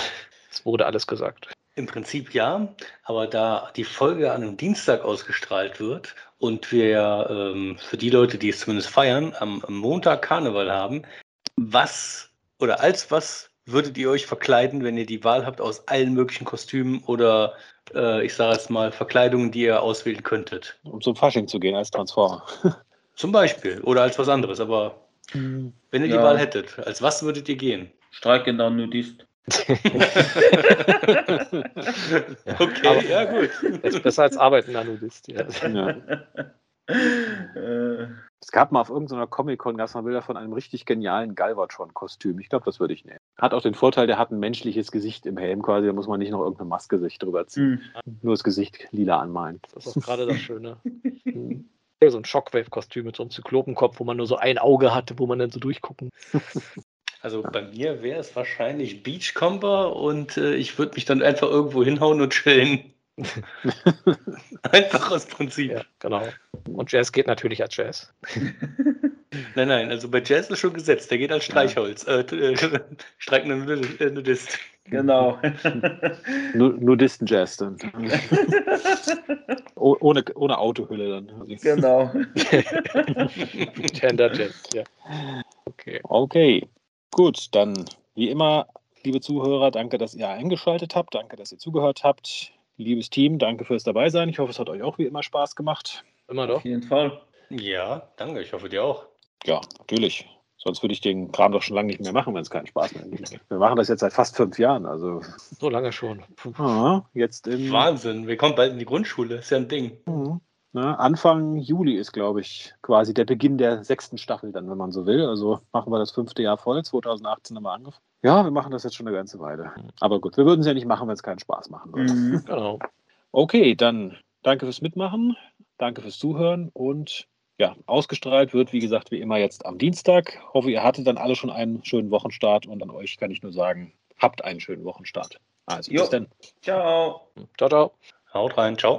Es wurde alles gesagt. Im Prinzip ja, aber da die Folge an einem Dienstag ausgestrahlt wird und wir ja ähm, für die Leute, die es zumindest feiern, am, am Montag Karneval haben, was oder als was würdet ihr euch verkleiden, wenn ihr die Wahl habt aus allen möglichen Kostümen oder äh, ich sage jetzt mal Verkleidungen, die ihr auswählen könntet? Um zum Fasching zu gehen als Transformer. Zum Beispiel oder als was anderes, aber wenn ihr die Ja. Wahl hättet, als was würdet ihr gehen? Streikender Nudist. Okay, ja gut. Das ist besser als arbeitender Nudist. Ja. Ja. Äh, Es gab mal auf irgendeiner Comic-Con gab's mal Bilder von einem richtig genialen Galvatron-Kostüm. Ich glaube, das würde ich nehmen. Hat auch den Vorteil, der hat ein menschliches Gesicht im Helm quasi. Da muss man nicht noch irgendeine Maske sich drüber ziehen. hm. Nur das Gesicht lila anmalen. Das ist auch gerade das Schöne. Hm. So ein Shockwave-Kostüm mit so einem Zyklopenkopf, wo man nur so ein Auge hatte, wo man dann so durchgucken. Also bei mir wäre es wahrscheinlich Beachcomber und äh, ich würde mich dann einfach irgendwo hinhauen und chillen. einfach aus Prinzip. Ja, genau. Und Jazz geht natürlich als Jazz. Nein, nein, also bei Jazz ist schon gesetzt, der geht als Streichholz. Äh, äh, streikender Nudist- äh, Nudist. Genau. Nu- Nudisten-Jazz dann. Oh, ohne, ohne Autohülle dann. Genau. Gender Jazz, ja. Okay. Okay, gut, dann wie immer, liebe Zuhörer, danke, dass ihr eingeschaltet habt, danke, dass ihr zugehört habt. Liebes Team, danke fürs Dabeisein. Ich hoffe, es hat euch auch wie immer Spaß gemacht. Immer Auf doch. jeden Fall. Ja, danke, ich hoffe dir auch. Ja, natürlich. Sonst würde ich den Kram doch schon lange nicht mehr machen, wenn es keinen Spaß mehr gibt. Wir machen das jetzt seit fast fünf Jahren. Also So lange schon. Puh. jetzt im Wahnsinn, wir kommen bald in die Grundschule, ist ja ein Ding. Mhm. Na, Anfang Juli ist, glaube ich, quasi der Beginn der sechsten Staffel, dann, wenn man so will. Also machen wir das fünfte Jahr voll. 2018 haben wir angefangen. Ja, wir machen das jetzt schon eine ganze Weile. Aber gut, wir würden es ja nicht machen, wenn es keinen Spaß machen würde. Mhm. Genau. Okay, dann danke fürs Mitmachen, danke fürs Zuhören und ja, ausgestrahlt wird, wie gesagt, wie immer jetzt am Dienstag. Hoffe, ihr hattet dann alle schon einen schönen Wochenstart und an euch kann ich nur sagen, habt einen schönen Wochenstart. Also Jo. bis dann. Ciao. Ciao, ciao. Haut rein, ciao.